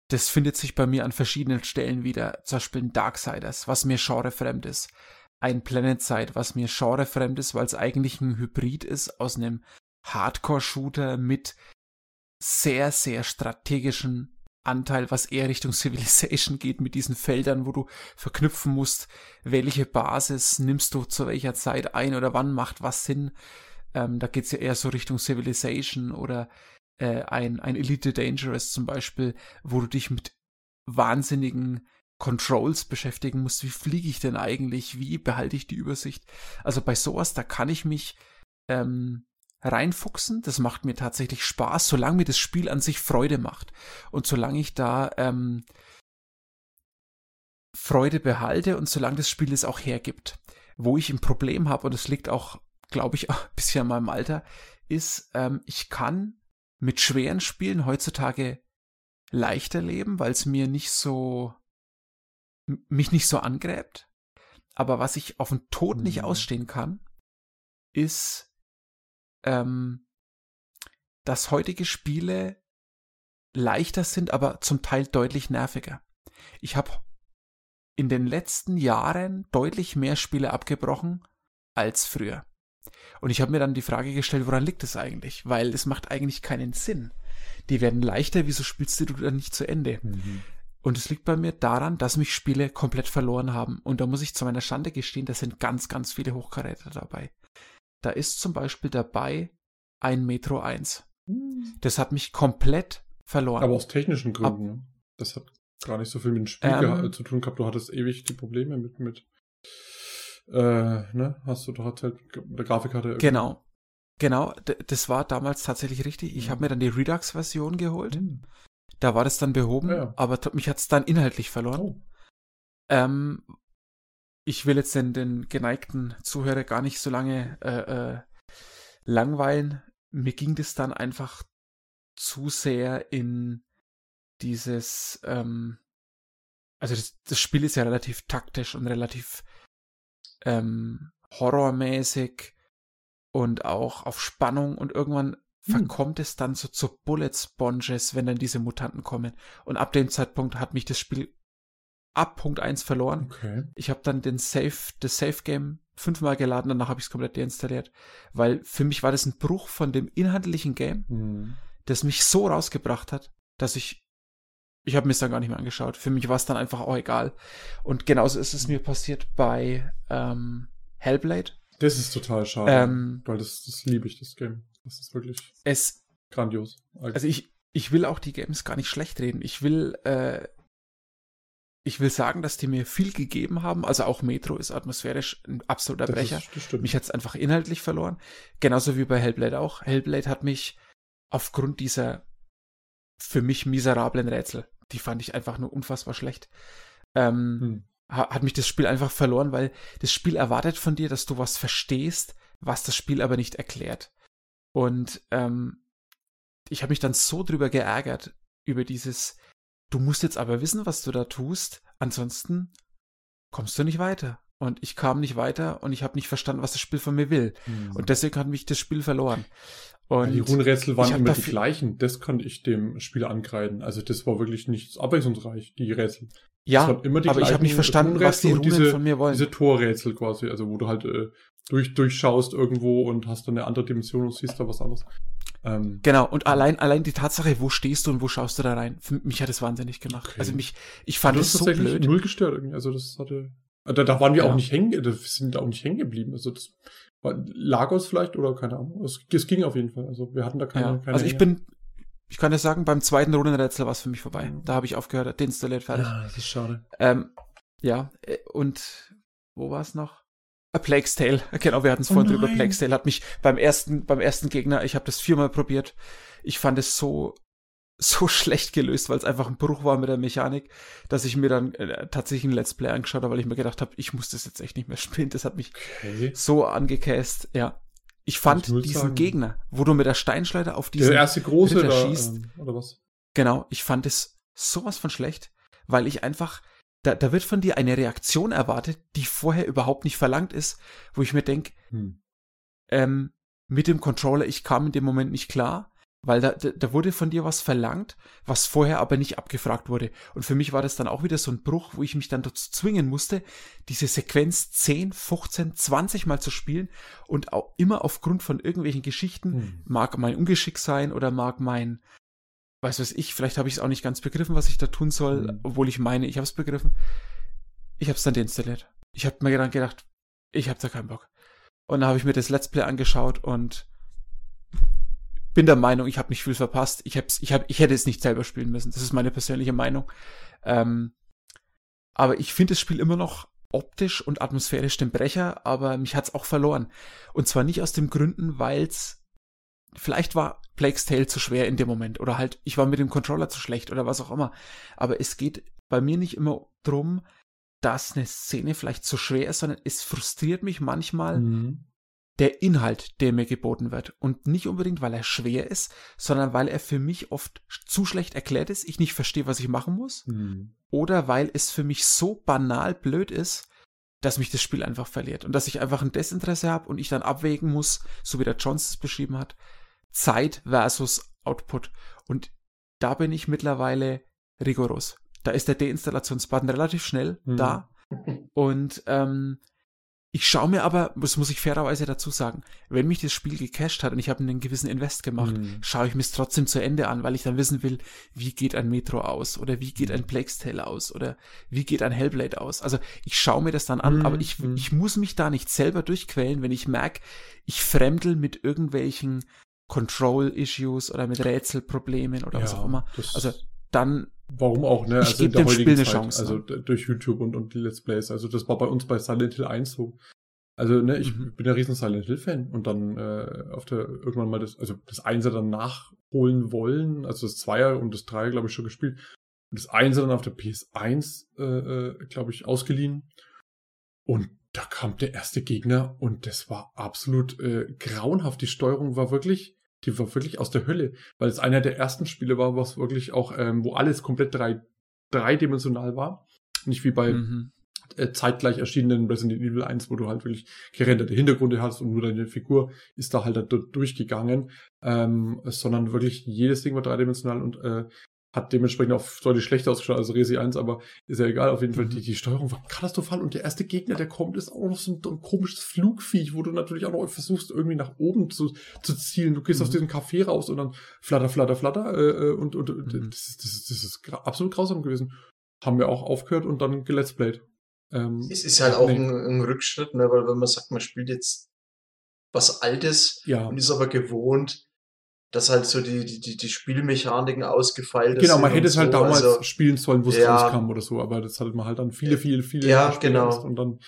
A: Das findet sich bei mir an verschiedenen Stellen wieder. Zum Beispiel in Darksiders, was mir genrefremd ist. Ein Planet Side, was mir genrefremd ist, weil es eigentlich ein Hybrid ist aus einem Hardcore-Shooter mit sehr, sehr strategischen Anteil, was eher Richtung (laughs) Civilization geht, mit diesen Feldern, wo du verknüpfen musst, welche Basis nimmst du zu welcher Zeit ein oder wann macht was Sinn. Ähm, da geht's ja eher so Richtung Civilization oder äh, ein, ein Elite Dangerous zum Beispiel, wo du dich mit wahnsinnigen Controls beschäftigen musst. Wie fliege ich denn eigentlich? Wie behalte ich die Übersicht? Also bei sowas, da kann ich mich ähm, reinfuchsen. Das macht mir tatsächlich Spaß, solange mir das Spiel an sich Freude macht. Und solange ich da ähm, Freude behalte und solange das Spiel es auch hergibt. Wo ich ein Problem habe, und das liegt auch, glaube ich, auch (laughs) ein bisschen an meinem Alter, ist, ähm, ich kann mit schweren Spielen heutzutage leichter leben, weil es mir nicht so mich nicht so angräbt. Aber was ich auf den Tod nicht mhm. ausstehen kann, ist ähm, dass heutige Spiele leichter sind, aber zum Teil deutlich nerviger. Ich habe in den letzten Jahren deutlich mehr Spiele abgebrochen als früher. Und ich habe mir dann die Frage gestellt, woran liegt es eigentlich? Weil es macht eigentlich keinen Sinn. Die werden leichter, wieso spielst du dann nicht zu Ende? Mhm. Und es liegt bei mir daran, dass mich Spiele komplett verloren haben. Und da muss ich zu meiner Schande gestehen, da sind ganz, ganz viele Hochkaräter dabei. Da ist zum Beispiel dabei ein Metro 1. Hm. Das hat mich komplett verloren.
B: Aber aus technischen Gründen. Ab, ne? das hat gar nicht so viel mit dem Spiel ähm, zu tun gehabt. Du hattest ewig die Probleme mit, mit äh, ne? Hast du doch erzählt, der Grafikkarte.
A: Genau. Genau, das war damals tatsächlich richtig. Ich mhm. habe mir dann die Redux-Version geholt. Mhm. Da war das dann behoben, ja, aber mich hat es dann inhaltlich verloren. Oh. Ähm, ich will jetzt den, den geneigten Zuhörer gar nicht so lange äh, äh, langweilen. Mir ging das dann einfach zu sehr in dieses, ähm, also das, das Spiel ist ja relativ taktisch und relativ ähm, horrormäßig und auch auf Spannung und irgendwann. Verkommt es dann so zu Bullet Sponges, wenn dann diese Mutanten kommen. Und ab dem Zeitpunkt hat mich das Spiel ab Punkt 1 verloren. Okay. Ich habe dann den Save, das Save Game fünfmal geladen, danach habe ich es komplett deinstalliert, weil für mich war das ein Bruch von dem inhaltlichen Game, mhm. das mich so rausgebracht hat, dass ich ich habe mir es dann gar nicht mehr angeschaut. Für mich war es dann einfach auch egal. Und genauso ist es mir passiert bei ähm, Hellblade.
B: Das ist total schade, ähm, weil das, das liebe ich, das Game. Das ist wirklich
A: es,
B: grandios.
A: Also ich, ich will auch die Games gar nicht schlecht reden. Ich will äh, ich will sagen, dass die mir viel gegeben haben. Also auch Metro ist atmosphärisch ein absoluter das Brecher. Ist, mich hat es einfach inhaltlich verloren. Genauso wie bei Hellblade auch. Hellblade hat mich aufgrund dieser für mich miserablen Rätsel, die fand ich einfach nur unfassbar schlecht, ähm, hm. hat mich das Spiel einfach verloren, weil das Spiel erwartet von dir, dass du was verstehst, was das Spiel aber nicht erklärt. Und ähm, ich habe mich dann so drüber geärgert, über dieses, Du musst jetzt aber wissen, was du da tust, ansonsten kommst du nicht weiter. Und ich kam nicht weiter und ich habe nicht verstanden, was das Spiel von mir will. Mhm. Und deswegen hat mich das Spiel verloren.
B: Und die Runenrätsel waren immer die gleichen. Das konnte ich dem Spieler ankreiden. Also das war wirklich nichts abwechslungsreich, die Rätsel.
A: Ja, aber ich habe nicht verstanden, was die Runen
B: diese,
A: von mir wollen.
B: Diese Torrätsel quasi, also wo du halt äh, durch, durchschaust irgendwo und hast dann eine andere Dimension und siehst da was anderes.
A: Ähm, genau, und allein, allein die Tatsache, wo stehst du und wo schaust du da rein, für mich hat es wahnsinnig gemacht. Okay. Also mich, ich fand es so blöd.
B: null gestört irgendwie. Also das hatte, da, da waren wir ja. auch nicht hängen, da sind da auch nicht hängen geblieben. Also das war Lagos vielleicht oder keine Ahnung. Es, es ging auf jeden Fall. Also wir hatten da keine,
A: ja.
B: keine
A: Also ich Hänge. bin, ich kann ja sagen, beim zweiten Rundenrätsel war es für mich vorbei. Mhm. Da habe ich aufgehört, deinstalliert, fertig.
B: Ja, das ist schade.
A: Ähm, ja, äh, und wo war es noch? A Plague's Tale. Genau, wir hatten es oh vorhin drüber. Plague's Tale hat mich beim ersten, beim ersten Gegner, ich habe das viermal probiert. Ich fand es so, so (laughs) schlecht gelöst, weil es einfach ein Bruch war mit der Mechanik, dass ich mir dann äh, tatsächlich ein Let's Play angeschaut habe, weil ich mir gedacht habe, ich muss das jetzt echt nicht mehr (laughs) spielen. Das hat mich okay. so angecast. Ja. Ich fand ich diesen sagen. Gegner, wo du mit der Steinschleuder auf diesen
B: der erste große da, schießt,
A: ähm, oder was? Genau, ich fand es sowas von schlecht, weil ich einfach da, da wird von dir eine Reaktion erwartet, die vorher überhaupt nicht verlangt ist, wo ich mir denke, hm. ähm, mit dem Controller, ich kam in dem Moment nicht klar, weil da, da wurde von dir was verlangt, was vorher aber nicht abgefragt wurde. Und für mich war das dann auch wieder so ein Bruch, wo ich mich dann dazu zwingen musste, diese Sequenz 10, 15, 20 Mal zu spielen und auch immer aufgrund von irgendwelchen Geschichten, hm. mag mein Ungeschick sein oder mag mein, weiß was ich, vielleicht habe ich es auch nicht ganz begriffen, was ich da tun soll, hm. obwohl ich meine, ich habe es begriffen. Ich habe es dann deinstalliert. Ich habe mir dann gedacht, ich habe da keinen Bock. Und dann habe ich mir das Let's Play angeschaut und bin der Meinung, ich habe nicht viel verpasst. Ich, hab's, ich, hab, ich hätte es nicht selber spielen müssen. Das ist meine persönliche Meinung. Ähm, aber ich finde das Spiel immer noch optisch und atmosphärisch den Brecher, aber mich hat's auch verloren. Und zwar nicht aus dem Gründen, weil's vielleicht war Plague's Tale zu schwer in dem Moment oder halt ich war mit dem Controller zu schlecht oder was auch immer. Aber es geht bei mir nicht immer drum, dass eine Szene vielleicht zu schwer ist, sondern es frustriert mich manchmal, mhm der Inhalt, der mir geboten wird. Und nicht unbedingt, weil er schwer ist, sondern weil er für mich oft zu schlecht erklärt ist, ich nicht verstehe, was ich machen muss. Mhm. Oder weil es für mich so banal blöd ist, dass mich das Spiel einfach verliert. Und dass ich einfach ein Desinteresse habe und ich dann abwägen muss, so wie der Jones es beschrieben hat, Zeit versus Output. Und da bin ich mittlerweile rigoros. Da ist der Deinstallationsbutton relativ schnell mhm. da. Und ähm, ich schaue mir aber, das muss ich fairerweise dazu sagen, wenn mich das Spiel gecached hat und ich habe einen gewissen Invest gemacht, mhm. schaue ich mir es trotzdem zu Ende an, weil ich dann wissen will, wie geht ein Metro aus oder wie geht ein Plague's Tale aus oder wie geht ein Hellblade aus. Also ich schaue mir das dann an, mhm. aber ich, mhm. ich muss mich da nicht selber durchquälen, wenn ich merke, ich fremdel mit irgendwelchen Control-Issues oder mit Rätselproblemen oder ja, was auch immer. Also dann
B: Warum auch, ne? Also in der heutigen Zeit, Chance, also ne? durch YouTube und, und die Let's Plays. Also das war bei uns bei Silent Hill 1 so. Also, ne, ich mhm. bin ja riesen Silent Hill-Fan und dann äh, auf der irgendwann mal das, also das Einser dann nachholen wollen, also das Zweier und das Dreier, glaube ich, schon gespielt. Und das Einser dann auf der PS1, äh, äh glaube ich, ausgeliehen. Und da kam der erste Gegner und das war absolut äh, grauenhaft. Die Steuerung war wirklich die war wirklich aus der Hölle, weil es einer der ersten Spiele war, was wirklich auch, ähm, wo alles komplett drei, dreidimensional war. Nicht wie bei mhm. äh, zeitgleich erschienenen Resident Evil 1, wo du halt wirklich gerenderte Hintergründe hast und nur deine Figur ist da halt da durchgegangen, ähm, sondern wirklich jedes Ding war dreidimensional und äh, hat dementsprechend auch deutlich schlechter ausgeschaut als Resi 1, aber ist ja egal. Auf jeden Fall, die, mhm. die Steuerung war katastrophal und der erste Gegner, der kommt, ist auch noch so ein, ein komisches Flugviech, wo du natürlich auch noch versuchst, irgendwie nach oben zu, zu zielen. Du gehst mhm. aus diesem Café raus und dann flatter, flatter, flatter äh, äh und, und mhm. das, ist, das, das ist absolut grausam gewesen. Haben wir auch aufgehört und dann geletsplayt.
C: Ähm, es ist halt auch nee. ein, ein, Rückschritt, ne, weil wenn man sagt, man spielt jetzt was Altes
B: ja.
C: und ist aber gewohnt, dass halt so die, die, die Spielmechaniken ausgefeilt
B: Genau, man hätte es halt so. damals also, spielen sollen, wo es ja, rauskam oder so, aber das hat man halt dann viele, viele, viele
C: ja, Jahre genau.
B: und dann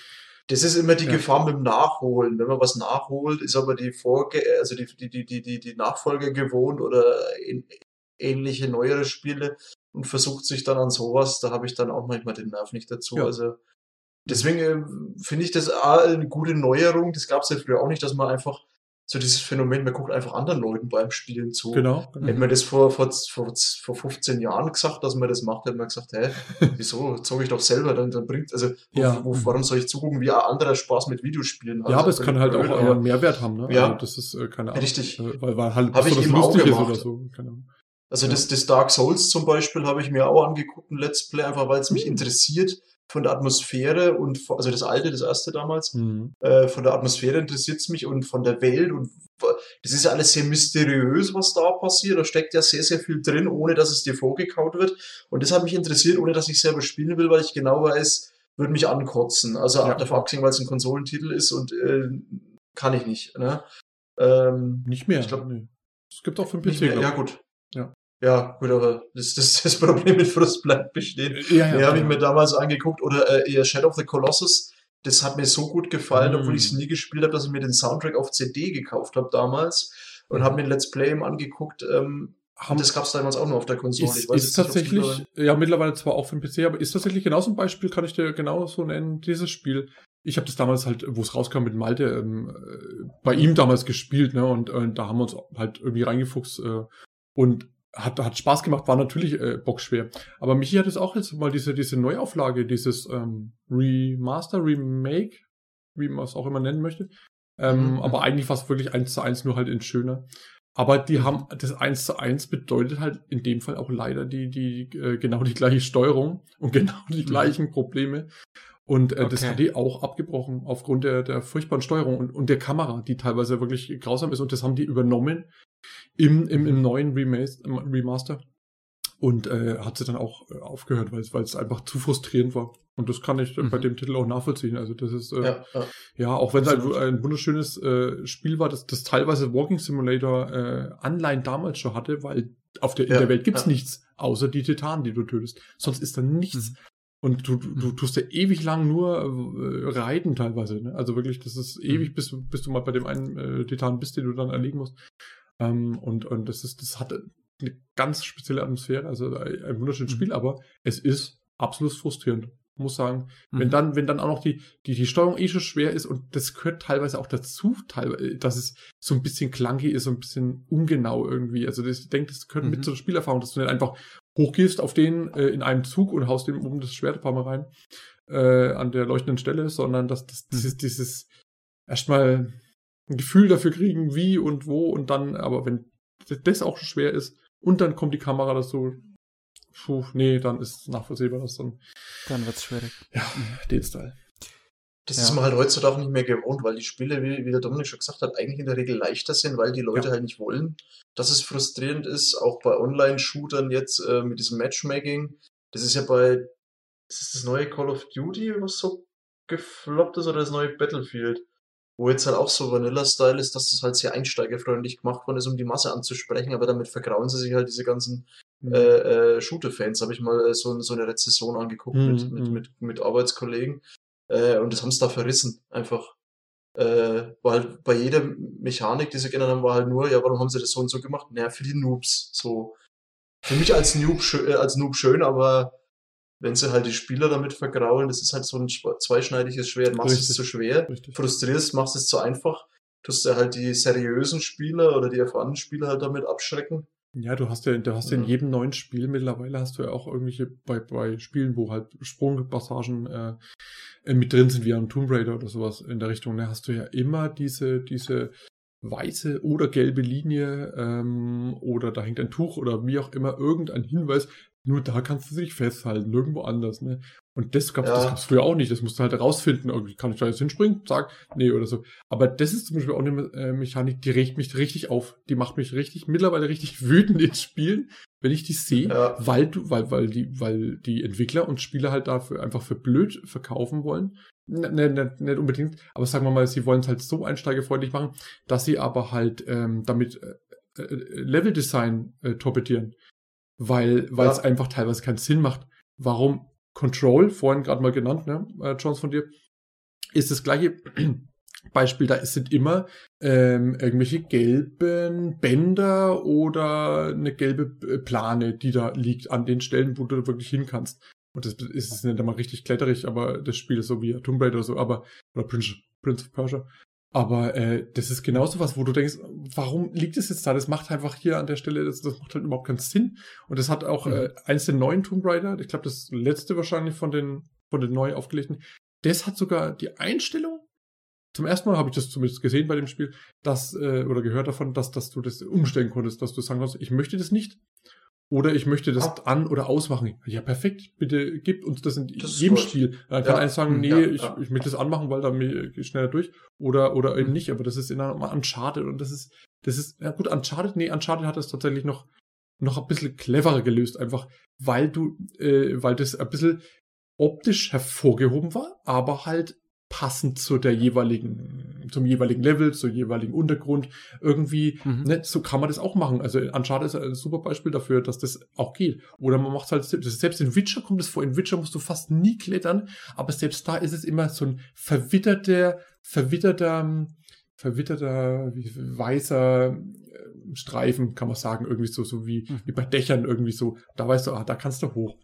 C: das ist immer die ja. Gefahr mit dem Nachholen. Wenn man was nachholt, ist aber die Vorge also die, die, die, die, die Nachfolger gewohnt oder in, ähnliche neuere Spiele und versucht sich dann an sowas, da habe ich dann auch manchmal den Nerv nicht dazu. Ja. Also deswegen äh, finde ich das eine gute Neuerung. Das gab es ja früher auch nicht, dass man einfach so dieses Phänomen, man guckt einfach anderen Leuten beim Spielen zu.
B: Genau.
C: genau. Hätte man das vor, vor, vor, vor 15 Jahren gesagt, dass man das macht, hätte man gesagt, hä, (laughs) wieso zog ich doch selber, dann, dann bringt, also,
B: ja.
C: wo, warum soll ich zugucken, wie ein anderer Spaß mit Videospielen
B: hat? Ja, aber es kann halt auch einen Mehrwert haben, ne?
C: Ja. Also
B: das ist äh, keine
C: Ahnung. Richtig.
B: Äh, weil, weil halt
C: Hab ich
B: das
C: lustig ist oder so. Keine Ahnung. Also ja. das, das Dark Souls zum Beispiel habe ich mir auch angeguckt, ein Let's Play, einfach weil es mich hm. interessiert von der Atmosphäre und also das alte, das erste damals, mhm. äh, von der Atmosphäre interessiert es mich und von der Welt und das ist ja alles sehr mysteriös, was da passiert. Da steckt ja sehr, sehr viel drin, ohne dass es dir vorgekaut wird. Und das hat mich interessiert, ohne dass ich selber spielen will, weil ich genau weiß, würde mich ankotzen. Also ja. davon abgesehen, weil es ein Konsolentitel ist und äh, kann ich nicht. Ne?
B: Ähm, nicht mehr. Ich glaube, nee. Es gibt auch für
C: den PC. Mehr, ja, gut.
B: Ja.
C: Gut, aber das, das, (laughs) das Problem mit Frust bleibt bestehen. Ja, ja, ja habe ich mir damals angeguckt. Oder äh, eher Shadow of the Colossus das hat mir so gut gefallen, mm. obwohl ich es nie gespielt habe, dass ich mir den Soundtrack auf CD gekauft habe damals und habe mir ein Let's Play angeguckt. Ähm, haben, das gab es damals auch nur auf der Konsole.
B: Ist, ist tatsächlich, mittlerweile ja mittlerweile zwar auch für den PC, aber ist tatsächlich genauso ein Beispiel, kann ich dir genauso nennen, dieses Spiel. Ich habe das damals halt, wo es rauskam mit Malte, ähm, äh, bei ihm damals gespielt, ne? Und, und da haben wir uns halt irgendwie reingefuchst äh, und hat, hat Spaß gemacht, war natürlich äh, bockschwer. Aber Michi hat es auch jetzt mal diese, diese Neuauflage, dieses ähm, Remaster, Remake, wie man es auch immer nennen möchte. Ähm, mhm. Aber eigentlich war es wirklich eins zu eins, nur halt in schöner. Aber die haben, das eins zu eins bedeutet halt in dem Fall auch leider die, die, äh, genau die gleiche Steuerung und genau die mhm. gleichen Probleme. Und äh, okay. das hat die auch abgebrochen aufgrund der, der furchtbaren Steuerung und, und der Kamera, die teilweise wirklich grausam ist. Und das haben die übernommen im, im, im neuen Remaster. Und äh, hat sie dann auch äh, aufgehört, weil es, einfach zu frustrierend war. Und das kann ich mhm. bei dem Titel auch nachvollziehen. Also das ist äh, ja, ja. ja auch wenn es ein, ein wunderschönes äh, Spiel war, das, das teilweise Walking Simulator äh, Anleihen damals schon hatte, weil auf der, in ja, der Welt gibt's nichts, außer die Titanen, die du tötest. Sonst ist da nichts. Mhm. Und du, du mhm. tust ja ewig lang nur äh, reiten teilweise. Ne? Also wirklich, das ist ewig, mhm. bis du, bis du mal bei dem einen äh, Titan bist, den du dann erlegen musst. Ähm, und, und das ist, das hat eine ganz spezielle Atmosphäre, also ein wunderschönes mhm. Spiel, aber es ist absolut frustrierend. Muss sagen, mhm. wenn dann, wenn dann auch noch die, die, die Steuerung eh schon schwer ist und das gehört teilweise auch dazu, teilweise, dass es so ein bisschen clunky ist, so ein bisschen ungenau irgendwie. Also das, ich denke, das gehört mhm. mit zur Spielerfahrung, dass du nicht einfach hochgehst auf den äh, in einem Zug und haust dem oben das Schwert ein paar Mal rein äh, an der leuchtenden Stelle, sondern dass das, dieses, mhm. dieses erstmal ein Gefühl dafür kriegen, wie und wo und dann, aber wenn das auch schon schwer ist und dann kommt die Kamera dazu, puh, nee, dann ist nachvollziehbar, dass dann.
A: Dann wird's schwierig.
B: Ja, den Style.
C: Das ja. ist man halt heutzutage nicht mehr gewohnt, weil die Spiele, wie, wie der Dominik schon gesagt hat, eigentlich in der Regel leichter sind, weil die Leute ja. halt nicht wollen. Dass es frustrierend ist, auch bei Online-Shootern jetzt äh, mit diesem Matchmaking. Das ist ja bei, ist das, das neue Call of Duty, was so gefloppt ist, oder das neue Battlefield? Wo jetzt halt auch so Vanilla-Style ist, dass das halt sehr einsteigerfreundlich gemacht worden ist, um die Masse anzusprechen, aber damit vergrauen sie sich halt diese ganzen mhm. äh, äh, Shooter-Fans. Habe ich mal äh, so, so eine Rezession angeguckt mhm. mit, mit, mhm. mit, mit Arbeitskollegen. Äh, und das haben sie da verrissen, einfach. Äh, war halt bei jeder Mechanik, die sie genannt haben, war halt nur, ja, warum haben sie das so und so gemacht? Naja, für die Noobs. So. Für mich als Noob, äh, als Noob schön, aber wenn sie halt die Spieler damit vergraulen, das ist halt so ein zweischneidiges Schwert. Machst Richtig. es zu schwer, Richtig. frustrierst, machst es zu einfach, tust du halt die seriösen Spieler oder die erfahrenen Spieler halt damit abschrecken.
B: Ja, du hast ja, du hast ja in jedem neuen Spiel mittlerweile hast du ja auch irgendwelche bei, bei Spielen, wo halt Sprungpassagen äh, mit drin sind, wie ein Tomb Raider oder sowas in der Richtung, ne, hast du ja immer diese, diese weiße oder gelbe Linie ähm, oder da hängt ein Tuch oder wie auch immer irgendein Hinweis, nur da kannst du dich festhalten, nirgendwo anders, ne? Und das gab's, ja. das gab's früher auch nicht. Das musst du halt herausfinden. Irgendwie kann ich da jetzt hinspringen? Sag, nee, oder so. Aber das ist zum Beispiel auch eine äh, Mechanik, die regt mich richtig auf. Die macht mich richtig, mittlerweile richtig (laughs) wütend in Spielen, wenn ich die sehe, ja. weil du, weil, weil die, weil die Entwickler und Spieler halt dafür einfach für blöd verkaufen wollen. Ne, ne, ne, nicht unbedingt, aber sagen wir mal, sie wollen es halt so einsteigerfreundlich machen, dass sie aber halt ähm, damit äh, äh, Leveldesign äh, torpedieren weil weil es einfach teilweise keinen Sinn macht. Warum Control, vorhin gerade mal genannt, ne, äh, Jones von dir, ist das gleiche (clears throat) Beispiel, da sind immer ähm, irgendwelche gelben Bänder oder eine gelbe äh, Plane, die da liegt an den Stellen, wo du wirklich hin kannst. Und das ist es nicht einmal richtig kletterig, aber das Spiel ist so wie Tomb Raider oder so, aber oder Prince, Prince of Persia. Aber äh, das ist genauso was, wo du denkst, warum liegt es jetzt da? Das macht einfach hier an der Stelle, das, das macht halt überhaupt keinen Sinn. Und das hat auch mhm. äh, eins der neuen Tomb Raider, ich glaube das letzte wahrscheinlich von den von den neu aufgelegten, das hat sogar die Einstellung. Zum ersten Mal habe ich das zumindest gesehen bei dem Spiel, dass äh, oder gehört davon, dass dass du das umstellen konntest, dass du sagen kannst, ich möchte das nicht. Oder ich möchte das ah. an- oder ausmachen. Ja, perfekt. Bitte gib uns das in das jedem Spiel. Dann kann ja. einer sagen, hm, nee, ja, ich, ja. ich möchte das anmachen, weil dann gehe ich schneller durch. Oder, oder eben mhm. nicht. Aber das ist in einem Uncharted und das ist, das ist, ja gut, Uncharted, nee, Uncharted hat das tatsächlich noch, noch ein bisschen cleverer gelöst. Einfach, weil du, äh, weil das ein bisschen optisch hervorgehoben war, aber halt passend zu der jeweiligen, zum jeweiligen Level, zum jeweiligen Untergrund. Irgendwie, mhm. ne, so kann man das auch machen. Also Uncharted ist ein super Beispiel dafür, dass das auch geht. Oder man macht halt selbst, selbst in Witcher kommt es vor. In Witcher musst du fast nie klettern, aber selbst da ist es immer so ein verwitterter, verwitterter, verwitterter, weißer äh, Streifen, kann man sagen, irgendwie so, so wie, mhm. wie bei Dächern irgendwie so. Da weißt du, ah, da kannst du hoch.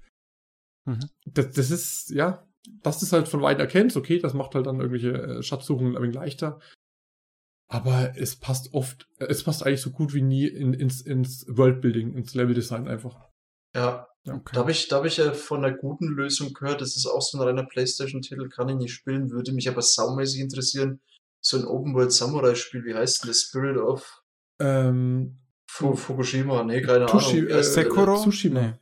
B: Mhm. Das, das ist, ja, dass du es halt von weit erkennst, okay, das macht halt dann irgendwelche äh, Schatzsuchungen ein wenig leichter. Aber es passt oft, es passt eigentlich so gut wie nie in, ins, ins Worldbuilding, ins Leveldesign einfach.
C: Ja,
A: Okay.
C: da habe ich, da hab ich ja von einer guten Lösung gehört. Das ist auch so ein reiner Playstation-Titel, kann ich nicht spielen, würde mich aber saumäßig interessieren. So ein Open-World-Samurai-Spiel, wie heißt denn das? Spirit of
B: Ähm,
C: Fu Fukushima? Nee, keine
B: Tushi-
C: Ahnung.
B: Äh?
A: Sekiro?
B: Tsushima.
A: Nee.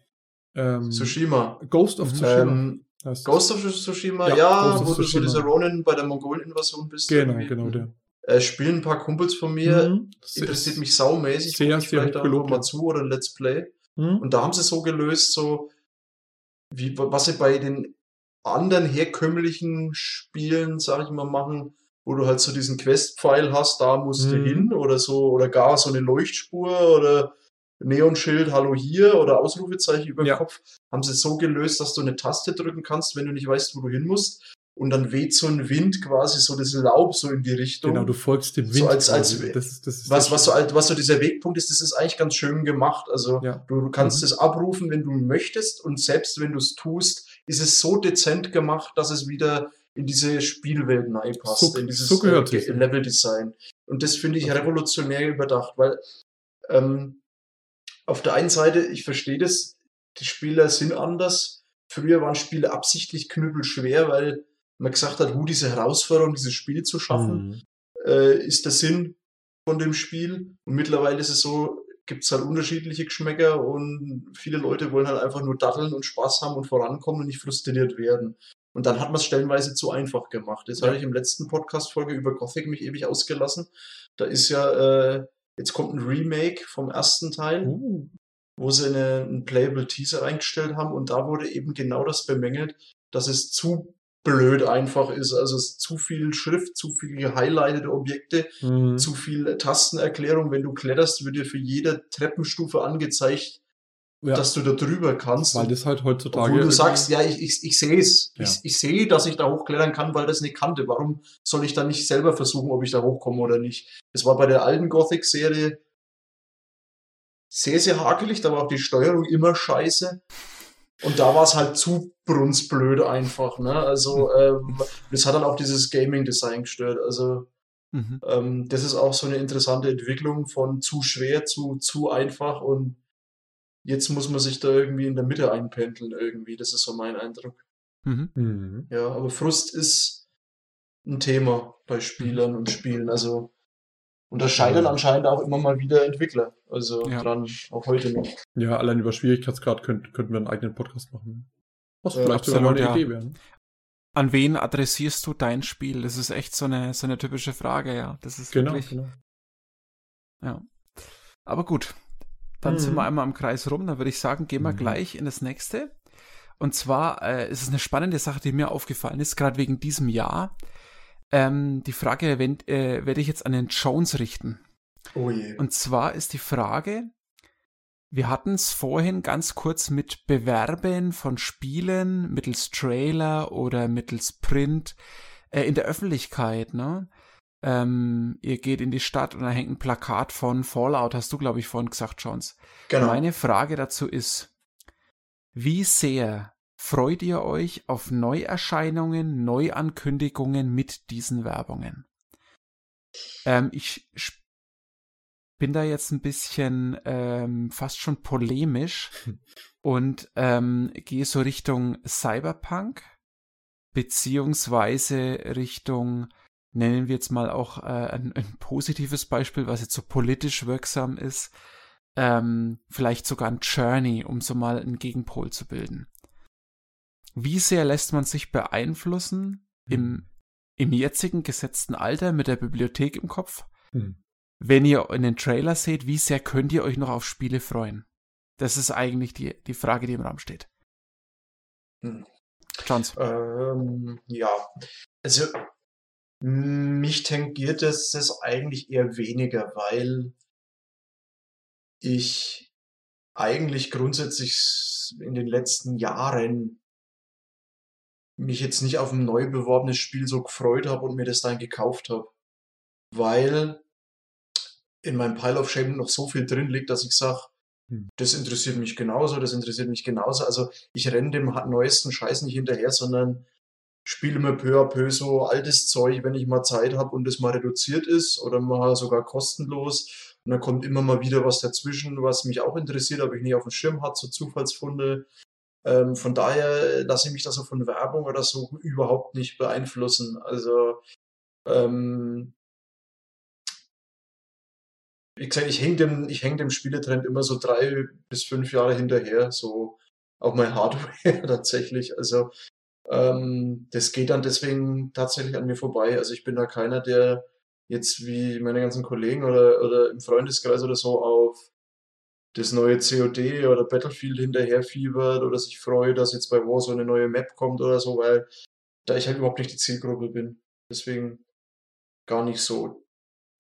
B: ähm,
C: Tsushima.
B: Ghost of
A: Mhm.
B: Tsushima.
C: Ähm,
B: heißt.
C: Ghost of Tsushima,
B: Ja,
C: ja, wo du so
B: Tsushima.
C: dieser Ronin bei der Mongolen-Invasion bist.
B: Genau,
C: irgendwie.
B: genau der.
C: Äh, spielen ein paar Kumpels von mir,
B: Mhm.
C: interessiert mich saumäßig,
B: Sehr,
C: ich
B: sehr
C: vielleicht auch
B: hochgelobt,
C: mal zu oder ein Let's Play.
B: Mhm.
C: Und da haben sie so gelöst, so wie was sie bei den anderen herkömmlichen Spielen, sag ich mal, machen, wo du halt so diesen Quest-Pfeil hast, da musst du
B: Mhm.
C: hin oder so, oder gar so eine Leuchtspur oder Neonschild, Hallo hier oder Ausrufezeichen über den
B: Ja.
C: Kopf, haben sie so gelöst, dass du eine Taste drücken kannst, wenn du nicht weißt, wo du hin musst. Und dann weht so ein Wind quasi so das Laub so in die Richtung.
B: Genau, du folgst dem Wind.
C: So als- als-
B: quasi. das das
C: was, was, so, was so dieser Wegpunkt ist, das ist eigentlich ganz schön gemacht. Also
B: Ja.
C: du, kannst
B: Mhm.
C: es abrufen, wenn du möchtest und selbst wenn du es tust, ist es so dezent gemacht, dass es wieder in diese Spielwelt reinpasst,
B: So-
C: in dieses
B: so
C: äh. Leveldesign. Und das finde ich revolutionär überdacht, weil ähm, auf der einen Seite, ich verstehe das, die Spieler sind anders. Früher waren Spiele absichtlich knüppelschwer, weil man gesagt hat, hu, diese Herausforderung, dieses Spiel zu schaffen
B: Mhm.
C: äh, ist der Sinn von dem Spiel. Und mittlerweile ist es so, gibt es halt unterschiedliche Geschmäcker und viele Leute wollen halt einfach nur datteln und Spaß haben und vorankommen und nicht frustriert werden. Und dann hat man es stellenweise zu einfach gemacht. Das
B: Ja.
C: hatte ich im letzten Podcast-Folge über Gothic mich ewig ausgelassen. Da ist ja, äh, jetzt kommt ein Remake vom ersten Teil
B: Uh,
C: wo sie eine, einen Playable Teaser eingestellt haben und da wurde eben genau das bemängelt, dass es zu blöd einfach ist. Also es ist zu viel Schrift, zu viele gehighlightete Objekte,
B: mhm.
C: zu viel Tastenerklärung. Wenn du kletterst, wird dir für jede Treppenstufe angezeigt,
B: ja,
C: dass du da drüber kannst.
B: weil das halt heutzutage.
C: Obwohl du sagst, ja, ich, ich, ich sehe es.
B: Ja.
C: Ich, ich sehe, dass ich da hochklettern kann, weil das eine Kante. Warum soll ich dann nicht selber versuchen, ob ich da hochkomme oder nicht? Das war bei der alten Gothic-Serie sehr, sehr hakelig. Da war auch die Steuerung immer scheiße. Und da war es halt zu brunstblöd einfach. Ne? Also ähm, das hat dann auch dieses Gaming-Design gestört. Also
A: Mhm.
C: ähm, das ist auch so eine interessante Entwicklung von zu schwer zu zu einfach und jetzt muss man sich da irgendwie in der Mitte einpendeln irgendwie. Das ist so mein Eindruck.
A: Mhm.
B: Mhm.
C: Ja, aber Frust ist ein Thema bei Spielern und Spielen. Also und da scheitern anscheinend auch immer mal wieder Entwickler. Also
A: Ja.
C: dran, auch heute noch.
B: Ja, allein über Schwierigkeitsgrad könnt, könnten wir einen eigenen Podcast machen. Was
C: Ja,
B: vielleicht sogar mal eine
A: ja.
B: Idee wäre.
A: An wen adressierst du dein Spiel? Das ist echt so eine, so eine typische Frage, ja. Das ist
B: Genau,
A: wirklich.
B: genau.
A: Ja. Aber gut. Dann sind
B: Mhm.
A: wir einmal im Kreis rum. Dann würde ich sagen, gehen wir
B: Mhm.
A: gleich in das nächste. Und zwar äh, ist es eine spannende Sache, die mir aufgefallen ist, gerade wegen diesem Jahr. Ähm, die Frage wenn, äh, werde ich jetzt an den Jones richten.
C: Oh je.
A: Und zwar ist die Frage, wir hatten es vorhin ganz kurz mit Bewerben von Spielen mittels Trailer oder mittels Print äh, in der Öffentlichkeit, ne? Ähm, ihr geht in die Stadt und da hängt ein Plakat von Fallout, hast du, glaube ich, vorhin gesagt, Jones.
C: Genau.
A: Meine Frage dazu ist, wie sehr freut ihr euch auf Neuerscheinungen, Neuankündigungen mit diesen Werbungen? Ähm, ich bin da jetzt ein bisschen ähm, fast schon polemisch (laughs) und ähm, gehe so Richtung Cyberpunk beziehungsweise Richtung nennen wir jetzt mal auch äh, ein, ein positives Beispiel, was jetzt so politisch wirksam ist, ähm, vielleicht sogar ein Journey, um so mal einen Gegenpol zu bilden. Wie sehr lässt man sich beeinflussen im, im jetzigen gesetzten Alter mit der Bibliothek im Kopf?
B: Hm.
A: Wenn ihr in den Trailer seht, wie sehr könnt ihr euch noch auf Spiele freuen? Das ist eigentlich die, die Frage, die im Raum steht.
C: Hm.
A: Johns.
C: Ähm, ja, also mich tangiert es das eigentlich eher weniger, weil ich eigentlich grundsätzlich in den letzten Jahren mich jetzt nicht auf ein neu beworbenes Spiel so gefreut habe und mir das dann gekauft habe, weil in meinem Pile of Shame noch so viel drin liegt, dass ich sage,
B: Hm.
C: das interessiert mich genauso, das interessiert mich genauso. Also ich renne dem neuesten Scheiß nicht hinterher, sondern spiele immer peu à peu so altes Zeug, wenn ich mal Zeit habe und es mal reduziert ist oder mal sogar kostenlos. Und dann kommt immer mal wieder was dazwischen, was mich auch interessiert, aber ich nicht auf dem Schirm hat, so Zufallsfunde. Ähm, von daher lasse ich mich da so von Werbung oder so überhaupt nicht beeinflussen. Also ähm, wie gesagt, ich hänge dem, häng dem Spieletrend immer so drei bis fünf Jahre hinterher, so auch mein Hardware (laughs) tatsächlich. Also ähm, das geht dann deswegen tatsächlich an mir vorbei. Also ich bin da keiner, der jetzt wie meine ganzen Kollegen oder, oder im Freundeskreis oder so auf das neue COD oder Battlefield hinterherfiebert oder sich freut, dass jetzt bei Warzone eine neue Map kommt oder so, weil da ich halt überhaupt nicht die Zielgruppe bin. Deswegen gar nicht so.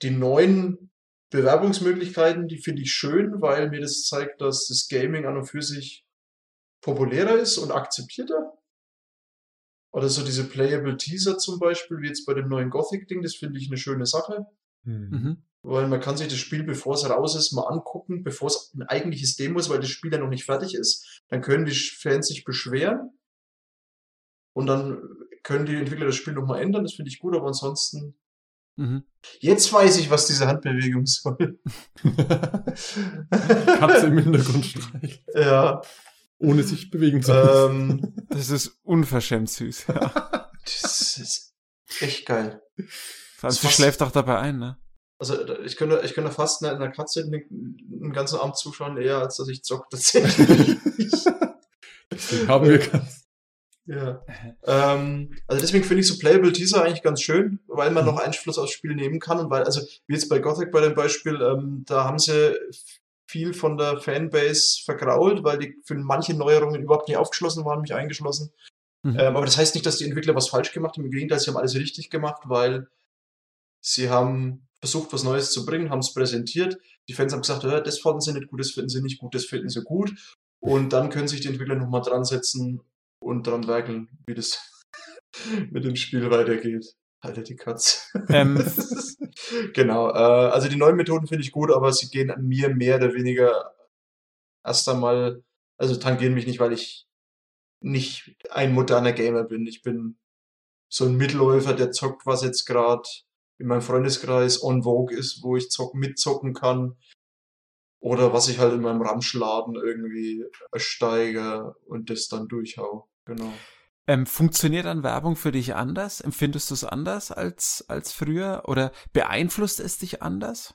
C: Die neuen Bewerbungsmöglichkeiten, die finde ich schön, weil mir das zeigt, dass das Gaming an und für sich populärer ist und akzeptierter. Oder so diese Playable Teaser zum Beispiel, wie jetzt bei dem neuen Gothic-Ding, das finde ich eine schöne Sache.
B: Hm.
A: Mhm.
C: Weil man kann sich das Spiel, bevor es raus ist, mal angucken, bevor es ein eigentliches Demo ist, weil das Spiel ja noch nicht fertig ist. Dann können die Fans sich beschweren. Und dann können die Entwickler das Spiel nochmal ändern. Das finde ich gut, aber ansonsten
A: Mhm.
C: Jetzt weiß ich, was diese Handbewegung soll. (laughs)
B: Katze im Hintergrund streicht,
C: ja.
B: Ohne sich bewegen zu müssen.
C: Ähm,
A: Das ist unverschämt süß. Ja. (laughs)
C: das ist echt geil.
A: Vor allem,
C: Das
A: sie schläft auch dabei ein, ne?
C: Also ich könnte, ich könnte fast einer, einer Katze den, den ganzen Abend zuschauen, eher als dass ich zock tatsächlich. (laughs)
B: Deswegen haben wir ganz.
C: ja. Ähm, also deswegen finde ich so Playable Teaser eigentlich ganz schön, weil man noch Einfluss aufs Spiel nehmen kann und weil, also wie jetzt bei Gothic bei dem Beispiel, ähm, da haben sie viel von der Fanbase vergrault, weil die für manche Neuerungen überhaupt nicht aufgeschlossen waren, mich eingeschlossen.
A: Mhm.
C: Ähm, aber das heißt nicht, dass die Entwickler was falsch gemacht haben. Im Gegenteil, sie haben alles richtig gemacht, weil sie haben versucht, was Neues zu bringen, haben es präsentiert. Die Fans haben gesagt, ja, das fanden sie nicht gut, das finden sie nicht gut, das finden sie gut. Und dann können sich die Entwickler nochmal dran setzen und dran werkeln, wie das (laughs) mit dem Spiel weitergeht. Alter, die Katze.
A: Ähm, (laughs)
C: genau. Äh, also die neuen Methoden finde ich gut, aber sie gehen an mir mehr oder weniger erst einmal, also tangieren mich nicht, weil ich nicht ein moderner Gamer bin. Ich bin so ein Mitläufer, der zockt, was jetzt gerade in meinem Freundeskreis on vogue ist, wo ich zock, mitzocken kann. Oder was ich halt in meinem Ramschladen irgendwie ersteige und das dann durchhau. Genau.
A: Ähm, funktioniert dann Werbung für dich anders? Empfindest du es anders als, als früher? Oder beeinflusst es dich anders?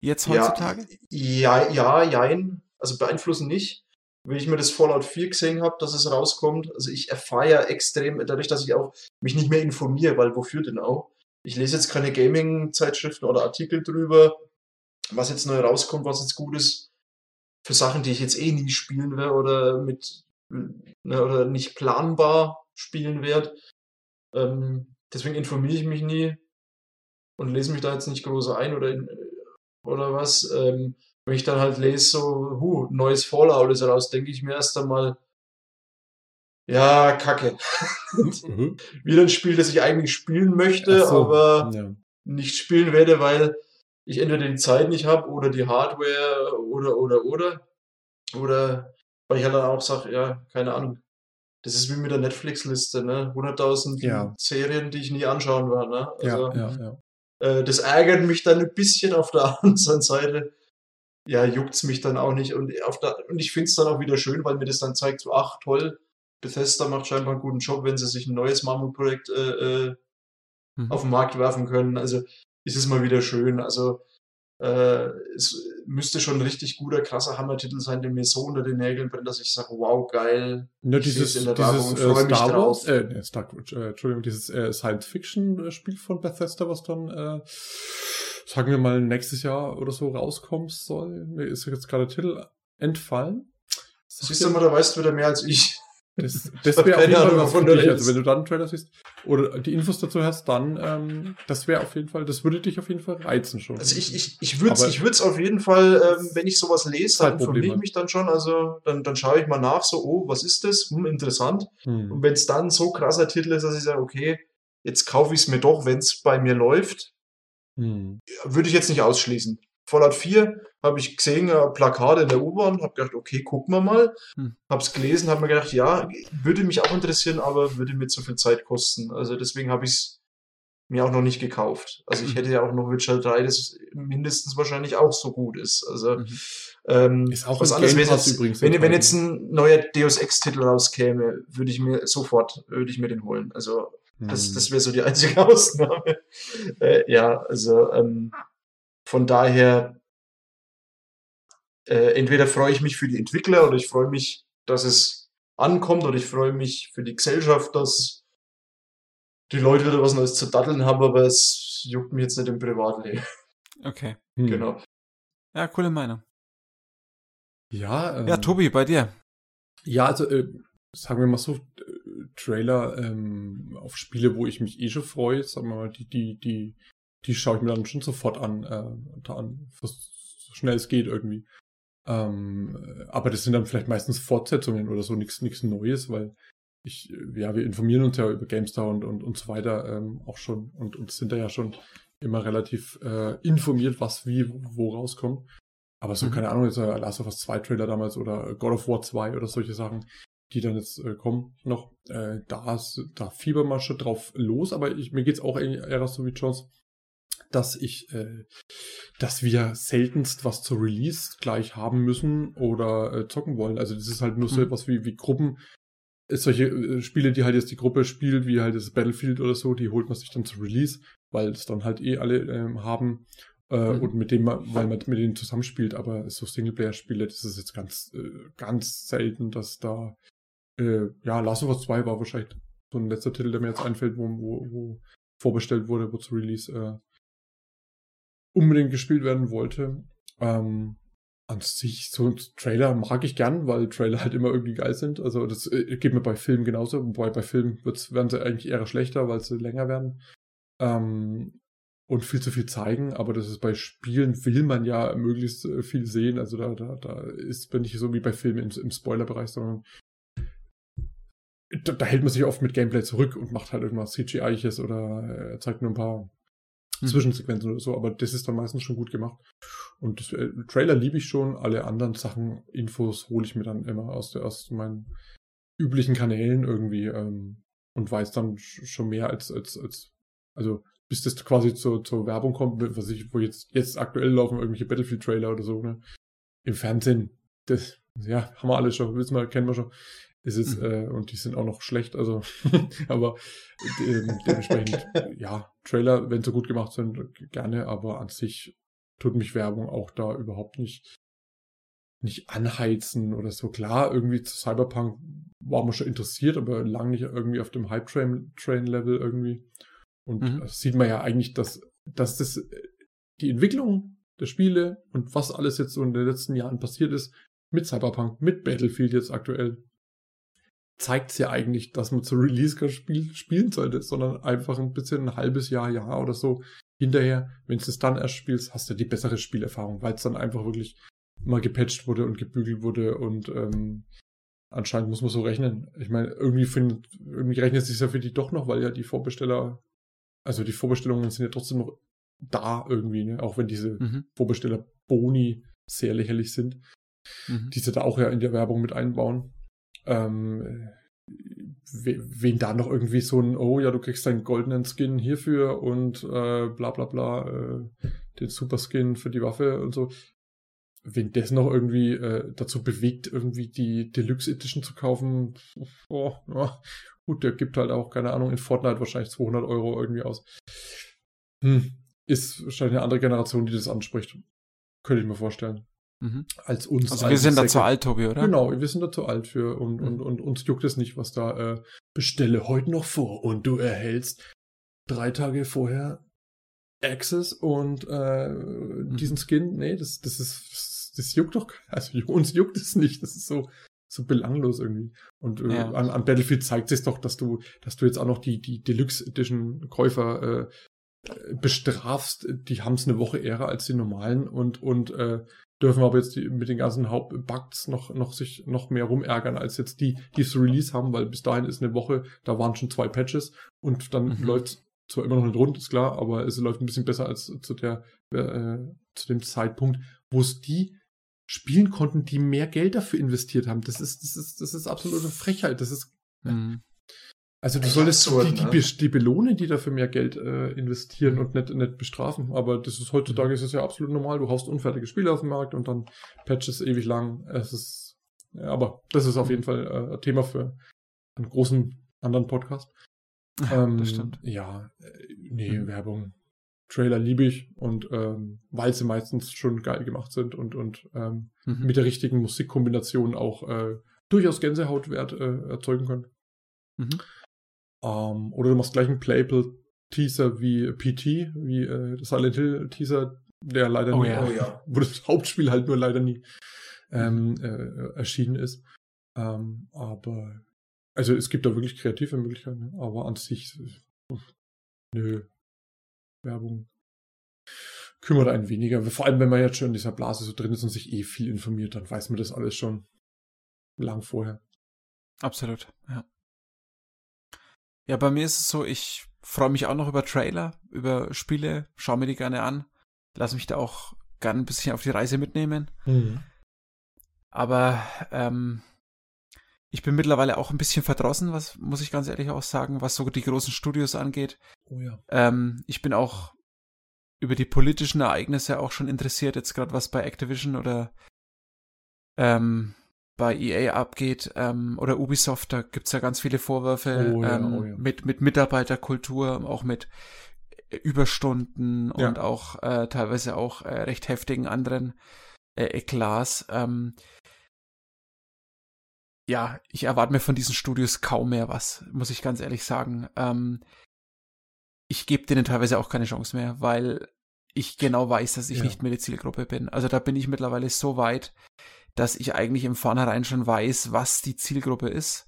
A: Jetzt heutzutage?
C: Ja, ja, jein. Also beeinflussen nicht. Wenn ich mir das Fallout 4 gesehen habe, dass es rauskommt, also ich erfahre ja extrem, dadurch, dass ich auch mich nicht mehr informiere, weil wofür denn auch? Ich lese jetzt keine Gaming-Zeitschriften oder Artikel drüber, was jetzt neu rauskommt, was jetzt gut ist, für Sachen, die ich jetzt eh nie spielen werde oder mit ne, oder nicht planbar spielen werde. Ähm, deswegen informiere ich mich nie und lese mich da jetzt nicht groß ein oder in, oder was. Ähm, wenn ich dann halt lese, so, hu, neues Fallout ist raus, denke ich mir erst einmal, ja, kacke.
B: Mhm. (laughs)
C: Wieder ein Spiel, das ich eigentlich spielen möchte,
B: so,
C: aber
B: ja.
C: nicht spielen werde, weil ich entweder die Zeit nicht habe oder die Hardware oder, oder, oder. Oder weil ich halt dann auch sage, ja, keine Ahnung. Das ist wie mit der Netflix-Liste, ne? 100.000
B: Ja.
C: Serien, die ich nie anschauen werde, ne?
B: Ja,
C: Also,
B: ja, ja.
C: äh, das ärgert mich dann ein bisschen auf der (laughs) anderen Seite. Ja, juckt's mich dann auch nicht. Und, auf der, und ich find's dann auch wieder schön, weil mir das dann zeigt, so, ach toll, Bethesda macht scheinbar einen guten Job, wenn sie sich ein neues Mammutprojekt äh, äh,
A: Mhm.
C: auf den Markt werfen können. Also ist es mal wieder schön. Also äh, es müsste schon ein richtig guter, krasser Hammertitel sein, der mir so unter den Nägeln brennt, dass ich sage, wow, geil. Ich
B: dieses,
C: in der
B: dieses äh,
C: mich
B: Star
C: drauf.
B: Wars, äh, nee, Star, äh, Entschuldigung, dieses äh, Science-Fiction-Spiel von Bethesda, was dann, äh, sagen wir mal, nächstes Jahr oder so rauskommen soll. Mir ist jetzt gerade der Titel entfallen.
C: Siehst du mal, da weißt du wieder mehr als ich.
B: Das, (laughs) das wäre auf jeden Fall was für dich. Also wenn du dann einen Trailer siehst oder die Infos dazu hast, dann ähm, das wäre auf jeden Fall, das würde dich auf jeden Fall reizen schon.
C: Also ich, ich, ich würde es ich würd's auf jeden Fall, ähm, wenn ich sowas lese, dann informiere ich mich dann schon. Also dann, dann schaue ich mal nach, so, oh, was ist das? Hm, interessant.
B: Hm.
C: Und wenn es dann so krasser Titel ist, dass ich sage, okay, jetzt kaufe ich es mir doch, wenn es bei mir läuft,
B: Hm.
C: würde ich jetzt nicht ausschließen. Fallout 4 habe ich gesehen, äh, Plakate in der U-Bahn, habe gedacht, okay, gucken wir mal.
A: Hm.
C: Habe es gelesen, habe mir gedacht, ja, würde mich auch interessieren, aber würde mir zu viel Zeit kosten. Also deswegen habe ich es mir auch noch nicht gekauft. Also ich
A: Mhm.
C: hätte ja auch noch Witcher 3, das mindestens wahrscheinlich auch so gut ist. Also
A: Mhm.
C: ähm,
B: Ist auch
C: was anderes,
B: Pass
C: jetzt,
B: übrigens
C: wenn, wenn jetzt ein neuer Deus Ex-Titel rauskäme, würde ich mir sofort, würde ich mir den holen. Also das,
B: Hm.
C: das wäre so die einzige (laughs) Ausnahme. Äh, ja, also ähm, von daher äh, entweder freue ich mich für die Entwickler oder ich freue mich, dass es ankommt oder ich freue mich für die Gesellschaft, dass die Leute wieder was Neues zu datteln haben, aber es juckt mich jetzt nicht im Privatleben.
A: Okay. (laughs)
B: Hm.
C: Genau.
A: Ja, coole Meinung.
B: Ja, ähm,
A: Ja, Tobi, bei dir.
B: Ja, also äh, sagen wir mal so, äh, Trailer ähm, auf Spiele, wo ich mich eh schon freue, sagen wir mal, die, die, die, die schaue ich mir dann schon sofort an, äh, da an, was- so schnell es geht irgendwie. Ähm, äh, aber das sind dann vielleicht meistens Fortsetzungen oder so, nichts nichts Neues, weil ich, äh, ja, wir informieren uns ja über GameStar und, und, und so weiter ähm, auch schon und, und sind da ja schon immer relativ äh, informiert, was wie wo rauskommt. Aber so,
A: Mhm.
B: keine Ahnung, jetzt äh, Last of Us 2 Trailer damals oder God of War 2 oder solche Sachen, die dann jetzt äh, kommen noch, äh, da, ist, da fiebern wir schon drauf los, aber ich, mir geht's auch eher so wie Jones, dass ich, äh, dass wir seltenst was zu Release gleich haben müssen oder äh, zocken wollen. Also das ist halt nur so
A: Mhm.
B: etwas wie, wie Gruppen, ist solche äh, Spiele, die halt jetzt die Gruppe spielt, wie halt das Battlefield oder so, die holt man sich dann zu Release, weil es dann halt eh alle ähm, haben äh,
A: Mhm.
B: und mit dem weil man mit denen zusammenspielt, aber so Singleplayer-Spiele, das ist jetzt ganz, äh, ganz selten, dass da äh, ja, Last of Us 2 war wahrscheinlich so ein letzter Titel, der mir jetzt einfällt, wo, wo, wo vorbestellt wurde, wo zu Release äh, unbedingt gespielt werden wollte. Ähm, an sich, so ein Trailer mag ich gern, weil Trailer halt immer irgendwie geil sind. Also das äh, geht mir bei Filmen genauso, wobei bei Filmen wird's, werden sie eigentlich eher schlechter, weil sie länger werden. Ähm, und viel zu viel zeigen, aber das ist bei Spielen will man ja möglichst äh, viel sehen. Also da, da, da ist, bin ich so wie bei Filmen im, im Spoilerbereich, sondern da, da hält man sich oft mit Gameplay zurück und macht halt irgendwas CGI-ches oder äh, zeigt nur ein paar
A: Mhm.
B: Zwischensequenzen oder so, aber das ist dann meistens schon gut gemacht. Und das, äh, Trailer liebe ich schon, alle anderen Sachen, Infos hole ich mir dann immer aus, der, aus meinen üblichen Kanälen irgendwie ähm, und weiß dann sch- schon mehr als, als, als also bis das quasi zur, zur Werbung kommt, was ich, wo jetzt, jetzt aktuell laufen irgendwelche Battlefield-Trailer oder so, ne? Im Fernsehen, das, ja, haben wir alle schon, wissen wir, kennen wir schon. Es ist,
A: Mhm.
B: äh, und die sind auch noch schlecht, also, (laughs) aber ähm, dementsprechend, (laughs) ja, Trailer, wenn sie gut gemacht sind, gerne, aber an sich tut mich Werbung auch da überhaupt nicht, nicht anheizen oder so. Klar, irgendwie zu Cyberpunk war man schon interessiert, aber lang nicht irgendwie auf dem Hype-Train-Level irgendwie. Und
A: Mhm.
B: sieht man ja eigentlich, dass, dass das äh, die Entwicklung der Spiele und was alles jetzt so in den letzten Jahren passiert ist, mit Cyberpunk, mit Battlefield jetzt aktuell, zeigt es ja eigentlich, dass man zu Release Spiel spielen sollte, sondern einfach ein bisschen ein halbes Jahr, Jahr oder so hinterher, wenn du es dann erst spielst, hast du die bessere Spielerfahrung, weil es dann einfach wirklich mal gepatcht wurde und gebügelt wurde und ähm, anscheinend muss man so rechnen. Ich meine, irgendwie irgendwie rechnet es sich ja für die doch noch, weil ja die Vorbesteller, also die Vorbestellungen sind ja trotzdem noch da irgendwie, ne? auch wenn diese
A: Mhm.
B: Vorbesteller Boni sehr lächerlich sind
A: Mhm.
B: die sie da auch ja in der Werbung mit einbauen. Ähm, we- wen da noch irgendwie so ein, oh ja, du kriegst deinen goldenen Skin hierfür und äh, bla bla bla, äh, den Super Skin für die Waffe und so. Wen das noch irgendwie äh, dazu bewegt, irgendwie die Deluxe Edition zu kaufen, oh, ja, gut, der gibt halt auch, keine Ahnung, in Fortnite wahrscheinlich 200 Euro irgendwie aus. Hm, ist wahrscheinlich eine andere Generation, die das anspricht. Könnte ich mir vorstellen.
A: Mhm.
B: Als uns.
A: Also wir sind da
B: Säcke.
A: zu alt, Tobi, oder?
B: Genau, wir sind da zu alt für und,
A: Mhm.
B: und, und uns juckt es nicht, was da äh, bestelle heute noch vor und du erhältst drei Tage vorher Access und äh,
A: Mhm.
B: diesen Skin. Nee, das, das ist, das, juckt doch, also (laughs) uns juckt es nicht. Das ist so, so belanglos irgendwie. Und äh,
A: Ja.
B: an, an Battlefield zeigt sich doch, dass du, dass du jetzt auch noch die, die Deluxe Edition Käufer äh, bestrafst. Die haben es eine Woche eher als die normalen und, und äh, dürfen aber jetzt die, mit den ganzen Hauptbugs noch, noch sich noch mehr rumärgern als jetzt die, die es Release haben, weil bis dahin ist eine Woche, da waren schon zwei Patches und dann
A: Mhm.
B: läuft zwar immer noch nicht rund, ist klar, aber es läuft ein bisschen besser als zu der, äh, zu dem Zeitpunkt, wo es die spielen konnten, die mehr Geld dafür investiert haben. Das ist, das ist, das ist absolute Frechheit. Das ist, mhm. Also du solltest absurd, die, die, ne? die belohnen, die dafür mehr Geld äh, investieren und nicht, nicht bestrafen. Aber das ist heutzutage mhm. ist es ja absolut normal. Du haust unfertige Spiele auf den Markt und dann patches ewig lang. Es ist, ja, aber das ist auf jeden Fall äh, ein Thema für einen großen anderen Podcast.
A: Ähm, das stimmt.
B: Ja, äh, nee, mhm. Werbung. Trailer liebe ich und ähm, weil sie meistens schon geil gemacht sind und, und ähm, mhm. mit der richtigen Musikkombination auch äh, durchaus Gänsehautwert äh, erzeugen können. Mhm. Ähm, oder du machst gleich einen Playable Teaser wie PT, wie äh, Silent Hill Teaser, der leider
A: oh,
B: nie,
A: ja.
B: äh, ja. (laughs) wo das Hauptspiel halt nur leider nie ähm, äh, erschienen ist. Ähm, aber also es gibt da wirklich kreative Möglichkeiten, aber an sich äh, nö. Werbung kümmert einen weniger. Vor allem, wenn man jetzt schon in dieser Blase so drin ist und sich eh viel informiert, dann weiß man das alles schon lang vorher.
A: Absolut, ja. Ja, bei mir ist es so, ich freue mich auch noch über Trailer, über Spiele, schaue mir die gerne an, lasse mich da auch gerne ein bisschen auf die Reise mitnehmen. Mhm. Aber ähm, ich bin mittlerweile auch ein bisschen verdrossen, was muss ich ganz ehrlich auch sagen, was so die großen Studios angeht.
B: Oh ja.
A: Ähm, ich bin auch über die politischen Ereignisse auch schon interessiert, jetzt gerade was bei Activision oder ähm, bei EA abgeht ähm, oder Ubisoft, da gibt's ja ganz viele Vorwürfe oh, ja, ähm, oh, ja. mit, mit Mitarbeiterkultur, auch mit äh, Überstunden ja. und auch äh, teilweise auch äh, recht heftigen anderen äh, Eklats. Ähm, ja, ich erwarte mir von diesen Studios kaum mehr was, muss ich ganz ehrlich sagen. Ähm, ich gebe denen teilweise auch keine Chance mehr, weil ich genau weiß, dass ich nicht mehr die Zielgruppe bin. Also da bin ich mittlerweile so weit, dass ich eigentlich im Vornherein schon weiß, was die Zielgruppe ist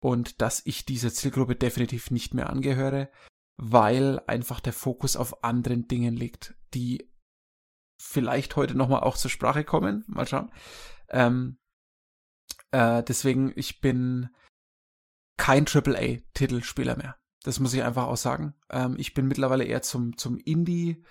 A: und dass ich dieser Zielgruppe definitiv nicht mehr angehöre, weil einfach der Fokus auf anderen Dingen liegt, die vielleicht heute nochmal auch zur Sprache kommen. Mal schauen. Ähm, äh, deswegen, ich bin kein AAA-Titelspieler mehr. Das muss ich einfach auch sagen. Ähm, ich bin mittlerweile eher zum, zum Indie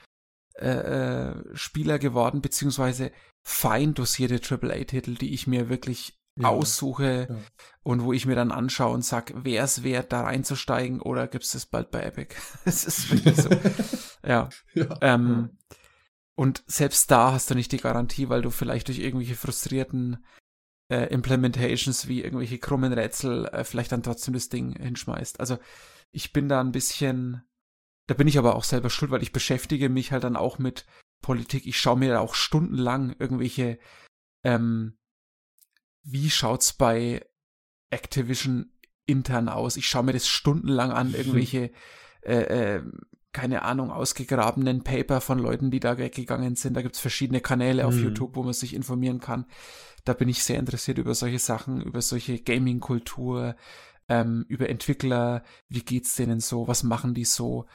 A: äh, äh, Spieler geworden, beziehungsweise fein dosierte AAA-Titel, die ich mir wirklich ja, aussuche ja. und wo ich mir dann anschaue und sag, wer es wert, da reinzusteigen oder gibt es das bald bei Epic? (laughs) Es ist wirklich so. (laughs) ja. ja. Ähm, und selbst da hast du nicht die Garantie, weil du vielleicht durch irgendwelche frustrierten äh, Implementations wie irgendwelche krummen Rätsel äh, vielleicht dann trotzdem das Ding hinschmeißt. Also ich bin da ein bisschen, da bin ich aber auch selber schuld, weil ich beschäftige mich halt dann auch mit Politik. Ich schaue mir da auch stundenlang irgendwelche, ähm, wie schaut's bei Activision intern aus? Ich schaue mir das stundenlang an, irgendwelche, äh, äh, keine Ahnung, ausgegrabenen Paper von Leuten, die da weggegangen sind. Da gibt's verschiedene Kanäle auf mhm. YouTube, wo man sich informieren kann. Da bin ich sehr interessiert über solche Sachen, über solche Gaming-Kultur, ähm, über Entwickler, wie geht's denen so, was machen die so.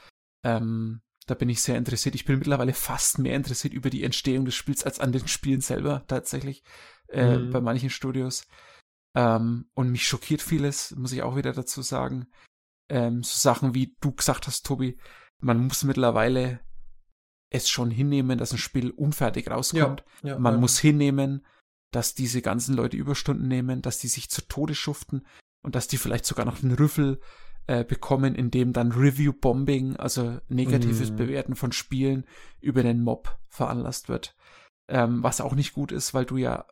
A: Ähm, da bin ich sehr interessiert. Ich bin mittlerweile fast mehr interessiert über die Entstehung des Spiels als an den Spielen selber tatsächlich äh, mhm. bei manchen Studios. Ähm, und mich schockiert vieles, muss ich auch wieder dazu sagen. Ähm, so Sachen wie du gesagt hast, Tobi, man muss mittlerweile es schon hinnehmen, dass ein Spiel unfertig rauskommt. Ja, ja, man ja. muss hinnehmen, dass diese ganzen Leute Überstunden nehmen, dass die sich zu Tode schuften und dass die vielleicht sogar noch einen Rüffel äh, bekommen, in dem dann Review-Bombing, also negatives mm. Bewerten von Spielen über den Mob veranlasst wird. Ähm, was auch nicht gut ist, weil du ja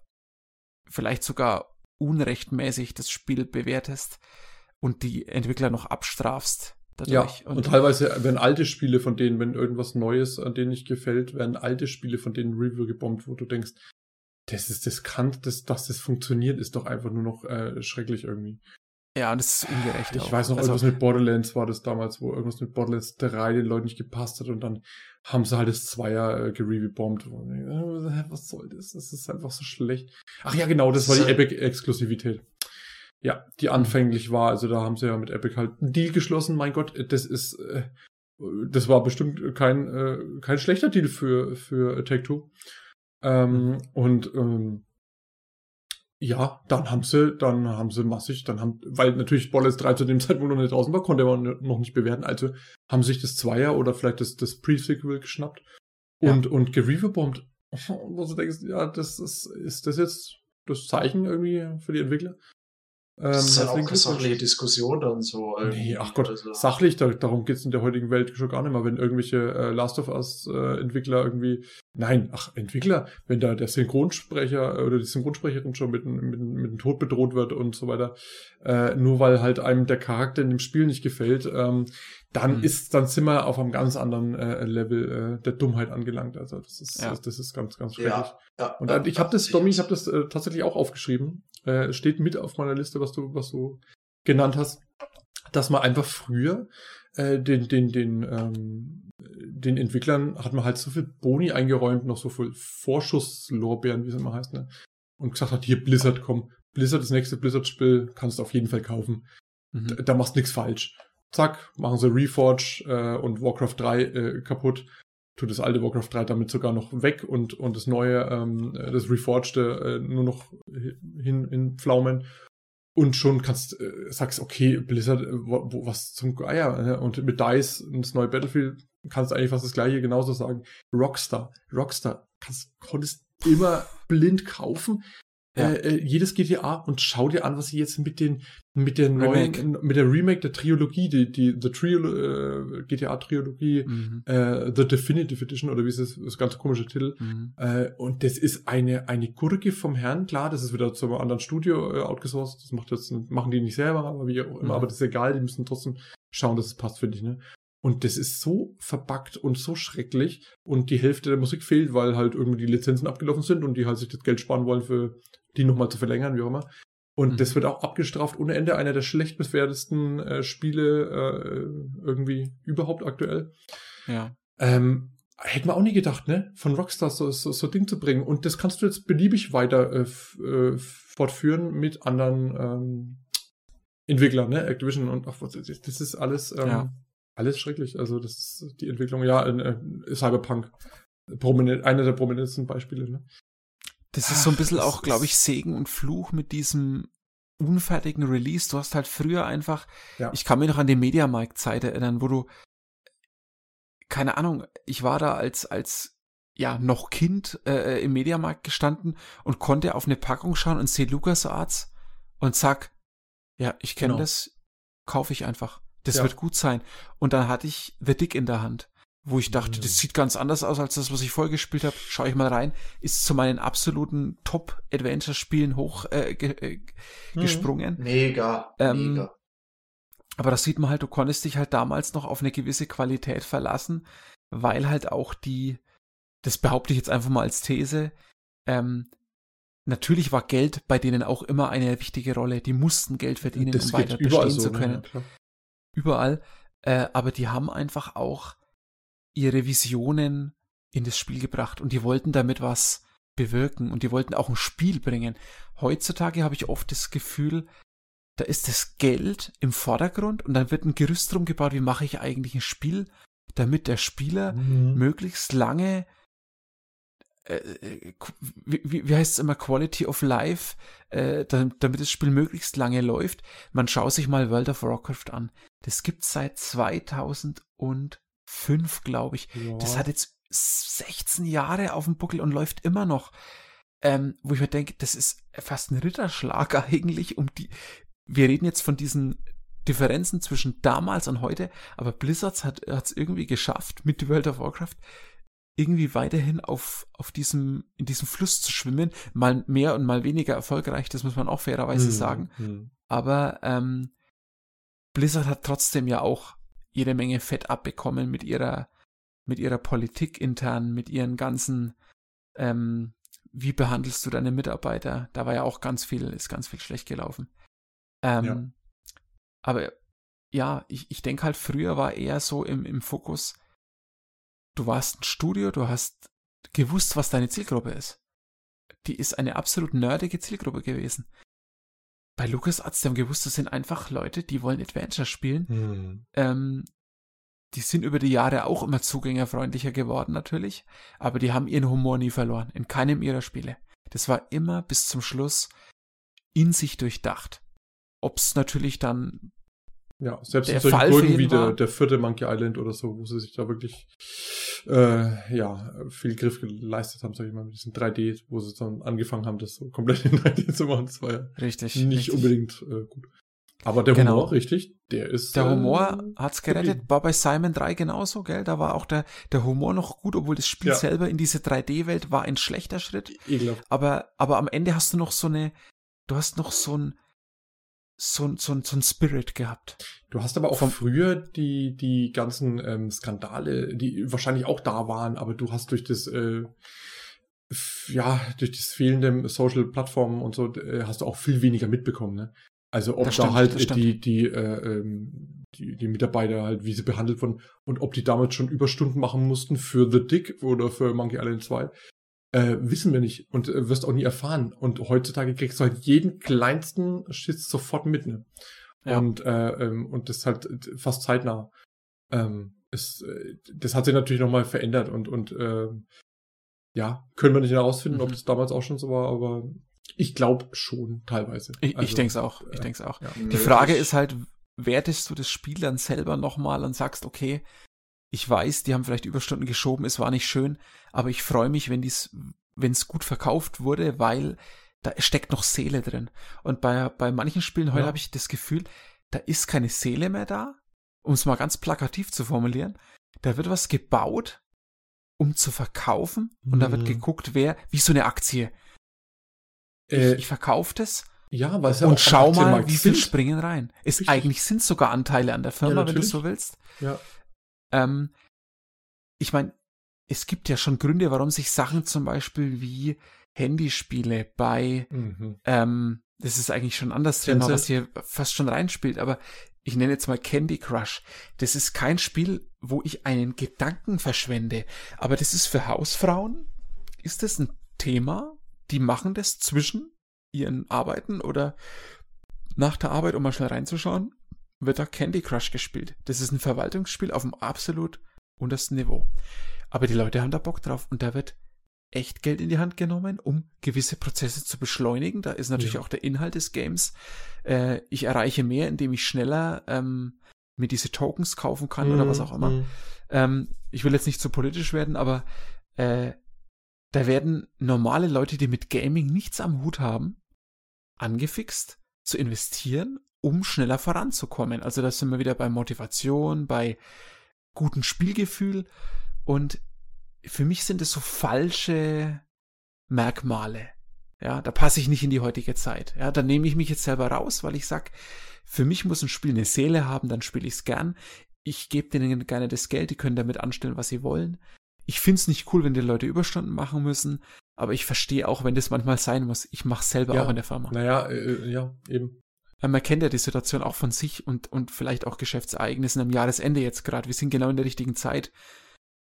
A: vielleicht sogar unrechtmäßig das Spiel bewertest und die Entwickler noch abstrafst.
B: Dadurch. Ja, und, und teilweise werden alte Spiele von denen, wenn irgendwas Neues an denen nicht gefällt, werden alte Spiele von denen Review gebombt, wo du denkst, das ist, das kann, das, dass das funktioniert, ist doch einfach nur noch äh, schrecklich irgendwie.
A: Ja, und das ist ungerecht.
B: Ich auch. weiß noch, also, irgendwas mit Borderlands war das damals, wo irgendwas mit Borderlands 3 den Leuten nicht gepasst hat und dann haben sie halt das Zweier äh, gerebombt. Was soll das? Das ist einfach so schlecht. Ach ja, genau, das war die Epic-Exklusivität. Ja, die anfänglich war, also da haben sie ja mit Epic halt einen Deal geschlossen. Mein Gott, das ist, äh, das war bestimmt kein, äh, kein schlechter Deal für, für Take-Two. Ähm, und ähm, ja, dann haben sie, dann haben sie massig, dann haben, weil natürlich Borderlands 3 zu dem Zeitpunkt noch nicht draußen war, konnte man noch nicht bewerten, also haben sich das Zweier oder vielleicht das, das Pre-Sequel geschnappt und, ja. und gereverbombt. (laughs) Wo du denkst, ja, das ist, ist das jetzt das Zeichen irgendwie für die Entwickler?
C: Ähm, das ist halt auch keine sachliche Diskussion dann so.
B: Nee, ach Gott, also. sachlich, da, darum geht's in der heutigen Welt schon gar nicht mehr, wenn irgendwelche äh, Last of Us äh, Entwickler irgendwie, nein, ach, Entwickler, wenn da der Synchronsprecher oder die Synchronsprecherin schon mit, mit, mit dem Tod bedroht wird und so weiter, äh, nur weil halt einem der Charakter in dem Spiel nicht gefällt, ähm, dann mhm. ist, dann sind wir auf einem ganz anderen äh, Level äh, der Dummheit angelangt. Also das ist, ja. das, das ist ganz, ganz schrecklich. Ja, ja, und äh, ich habe das, Domi, ich habe das äh, tatsächlich auch aufgeschrieben. Äh, steht mit auf meiner Liste, was du, was du genannt hast, dass man einfach früher äh, den, den, den, ähm, den Entwicklern hat man halt so viel Boni eingeräumt, noch so viel Vorschusslorbeeren, wie es immer heißt, ne? Und gesagt hat, hier Blizzard, komm, Blizzard, das nächste Blizzard-Spiel kannst du auf jeden Fall kaufen. Mhm. Da, da machst nichts falsch zack, machen sie Reforge äh, und Warcraft 3 äh, kaputt, tut das alte Warcraft 3 damit sogar noch weg und, und das neue, ähm, das Reforged äh, nur noch hin in Pflaumen. Und schon kannst, äh, sagst, okay, Blizzard, äh, wo, wo, was zum Geier, äh, und mit DICE und das neue Battlefield kannst du eigentlich fast das gleiche genauso sagen. Rockstar, Rockstar, kannst, konntest immer blind kaufen, ja. Äh, äh, jedes GTA und schau dir an, was sie jetzt mit den mit der Remake. neuen mit der Remake der Trilogie, die die The Trio äh, GTA Trilogie, mhm. äh, The Definitive Edition oder wie ist das, das ganz komische Titel. Mhm. Äh, und das ist eine eine Gurke vom Herrn, klar, das ist wieder zu einem anderen Studio äh, outgesourced, das macht jetzt machen die nicht selber, aber wie auch immer, mhm. aber das ist egal, die müssen trotzdem schauen, dass es passt, finde ich, ne? Und das ist so verbackt und so schrecklich. Und die Hälfte der Musik fehlt, weil halt irgendwie die Lizenzen abgelaufen sind und die halt sich das Geld sparen wollen für die nochmal zu verlängern, wie auch immer. Und mhm. das wird auch abgestraft ohne Ende. Einer der schlecht bewertesten äh, Spiele äh, irgendwie überhaupt aktuell.
A: Ja.
B: Ähm, hätte man auch nie gedacht, ne? Von Rockstar so, so, so Ding zu bringen. Und das kannst du jetzt beliebig weiter äh, äh, fortführen mit anderen ähm, Entwicklern, ne? Activision und ach, das ist alles, ähm, ja. alles schrecklich. Also das ist die Entwicklung, ja, in, äh, Cyberpunk. Prominent, einer der prominentesten Beispiele, ne?
A: Das ist so ein bisschen auch, glaube ich, Segen und Fluch mit diesem unfertigen Release. Du hast halt früher einfach, ja. ich kann mich noch an die Mediamarkt-Zeit erinnern, wo du, keine Ahnung, ich war da als, als, ja, noch Kind äh, im Mediamarkt gestanden und konnte auf eine Packung schauen und sehe LucasArts und sag, ja, ich kenne genau. das, kaufe ich einfach. Das ja. wird gut sein. Und dann hatte ich The Dick in der Hand wo ich dachte, das sieht ganz anders aus als das, was ich vorher gespielt habe. Schau ich mal rein. Ist zu meinen absoluten Top-Adventure-Spielen hoch äh, ge äh, mhm. gesprungen.
C: Mega, ähm, mega.
A: Aber das sieht man halt, du konntest dich halt damals noch auf eine gewisse Qualität verlassen, weil halt auch die, das behaupte ich jetzt einfach mal als These, ähm, natürlich war Geld bei denen auch immer eine wichtige Rolle. Die mussten Geld verdienen, das um weiter bestehen so, zu ne? können. Ja, überall. Äh, aber die haben einfach auch ihre Visionen in das Spiel gebracht und die wollten damit was bewirken und die wollten auch ein Spiel bringen. Heutzutage habe ich oft das Gefühl, da ist das Geld im Vordergrund und dann wird ein Gerüst drum gebaut, wie mache ich eigentlich ein Spiel, damit der Spieler mhm. möglichst lange äh, äh wie, wie heißt es immer, Quality of Life, äh, damit das Spiel möglichst lange läuft. Man schaut sich mal World of Warcraft an. Das gibt es seit 2000 und fünf, glaube ich. Ja. Das hat jetzt 16 Jahre auf dem Buckel und läuft immer noch. Ähm, wo ich mir denke, das ist fast ein Ritterschlag (laughs) eigentlich um die. Wir reden jetzt von diesen Differenzen zwischen damals und heute, aber Blizzards hat es irgendwie geschafft, mit World of Warcraft irgendwie weiterhin auf, auf diesem, in diesem Fluss zu schwimmen. Mal mehr und mal weniger erfolgreich, das muss man auch fairerweise hm, sagen. Hm. Aber ähm, Blizzard hat trotzdem ja auch jede Menge Fett abbekommen mit ihrer, mit ihrer Politik intern, mit ihren ganzen, ähm, wie behandelst du deine Mitarbeiter? Da war ja auch ganz viel, ist ganz viel schlecht gelaufen. Ähm, ja. Aber ja, ich, ich denke halt, früher war eher so im, im Fokus, du warst ein Studio, du hast gewusst, was deine Zielgruppe ist. Die ist eine absolut nerdige Zielgruppe gewesen bei LucasArts, die haben gewusst, das sind einfach Leute, die wollen Adventure spielen. Mhm. Ähm, die sind über die Jahre auch immer zugängerfreundlicher geworden, natürlich. Aber die haben ihren Humor nie verloren. In keinem ihrer Spiele. Das war immer bis zum Schluss in sich durchdacht. Ob es natürlich dann
B: ja, selbst in solchen
A: für
B: wie der, der vierte Monkey Island oder so, wo sie sich da wirklich äh, ja, viel Griff geleistet haben, sag ich mal, mit diesem 3D, wo sie dann angefangen haben, das so komplett in 3D zu machen. Das war ja
A: richtig
B: nicht
A: richtig.
B: unbedingt äh, gut. Aber der
A: Genau.
B: Humor, richtig, der ist.
A: Der
B: äh,
A: Humor hat's gerettet, war bei Simon 3 genauso, gell? Da war auch der, der Humor noch gut, obwohl das Spiel
B: Ja.
A: selber in diese 3D-Welt war ein schlechter Schritt.
B: ekelhaft.
A: Aber, aber am Ende hast du noch so eine, du hast noch so ein, so ein, so so ein Spirit gehabt.
B: Du hast aber auch
A: Vom-
B: früher die, die ganzen ähm, Skandale, die wahrscheinlich auch da waren, aber du hast durch das, äh, ja, durch das fehlende Social Plattformen und so, äh, hast du auch viel weniger mitbekommen, ne? Also ob
A: Das
B: da
A: stimmt,
B: halt die, die, äh, ähm, die, die Mitarbeiter halt, wie sie behandelt wurden und ob die damals schon Überstunden machen mussten für The Dick oder für Monkey Island 2. Äh, wissen wir nicht und äh, wirst auch nie erfahren. Und heutzutage kriegst du halt jeden kleinsten Schiss sofort mit, ne?
A: Ja.
B: Und, äh, ähm, und das halt äh, fast zeitnah. Ähm, ist, äh, das hat sich natürlich nochmal verändert und, und ähm, ja, können wir nicht herausfinden, ob
A: Mhm.
B: das damals auch schon so war, aber ich glaube schon teilweise.
A: Ich, ich
B: Also,
A: denke es auch. Ich denke es auch.
B: Ja.
A: Die Frage ist halt, wertest du das Spiel dann selber nochmal und sagst, okay, ich weiß, die haben vielleicht Überstunden geschoben, es war nicht schön, aber ich freue mich, wenn dies, wenn es gut verkauft wurde, weil da steckt noch Seele drin. Und bei, bei manchen Spielen heute
B: Ja.
A: habe ich das Gefühl, da ist keine Seele mehr da, um es mal ganz plakativ zu formulieren. Da wird was gebaut, um zu verkaufen, und da wird
B: Mhm.
A: geguckt, wer, wie so eine Aktie.
B: Äh,
A: ich ich verkaufe das
B: ja, weil es ja
A: und
B: auch
A: schau mal, wie viel
B: sind.
A: springen rein. Es
B: Richtig.
A: eigentlich sind sogar Anteile an der Firma,
B: Ja,
A: wenn du so willst.
B: Ja.
A: Ähm, ich meine, es gibt ja schon Gründe, warum sich Sachen zum Beispiel wie Handyspiele bei,
B: Mhm.
A: ähm, das ist eigentlich schon ein anderes Thema, was hier fast schon reinspielt, aber ich nenne jetzt mal Candy Crush. Das ist kein Spiel, wo ich einen Gedanken verschwende, aber das ist für Hausfrauen, ist das ein Thema? Die machen das zwischen ihren Arbeiten oder nach der Arbeit, um mal schnell reinzuschauen, wird da Candy Crush gespielt. Das ist ein Verwaltungsspiel auf dem absolut untersten Niveau. Aber die Leute haben da Bock drauf und da wird echt Geld in die Hand genommen, um gewisse Prozesse zu beschleunigen. Da ist natürlich
B: Ja.
A: auch der Inhalt des Games. Äh, ich erreiche mehr, indem ich schneller ähm, mir diese Tokens kaufen kann oder was auch immer.
B: Mhm.
A: Ähm, ich will jetzt nicht zu politisch werden, aber äh, da werden normale Leute, die mit Gaming nichts am Hut haben, angefixt zu investieren, um schneller voranzukommen. Also da sind wir wieder bei Motivation, bei gutem Spielgefühl und für mich sind es so falsche Merkmale. Ja, da passe ich nicht in die heutige Zeit. Ja, da nehme ich mich jetzt selber raus, weil ich sag, für mich muss ein Spiel eine Seele haben, dann spiele ich es gern. Ich gebe denen gerne das Geld, die können damit anstellen, was sie wollen. Ich finde es nicht cool, wenn die Leute Überstunden machen müssen, aber ich verstehe auch, wenn das manchmal sein muss. Ich mache selber
B: Ja.
A: auch in der Firma.
B: Naja, äh, ja, eben.
A: Man kennt ja die Situation auch von sich und, und vielleicht auch Geschäftsereignissen am Jahresende jetzt gerade. Wir sind genau in der richtigen Zeit.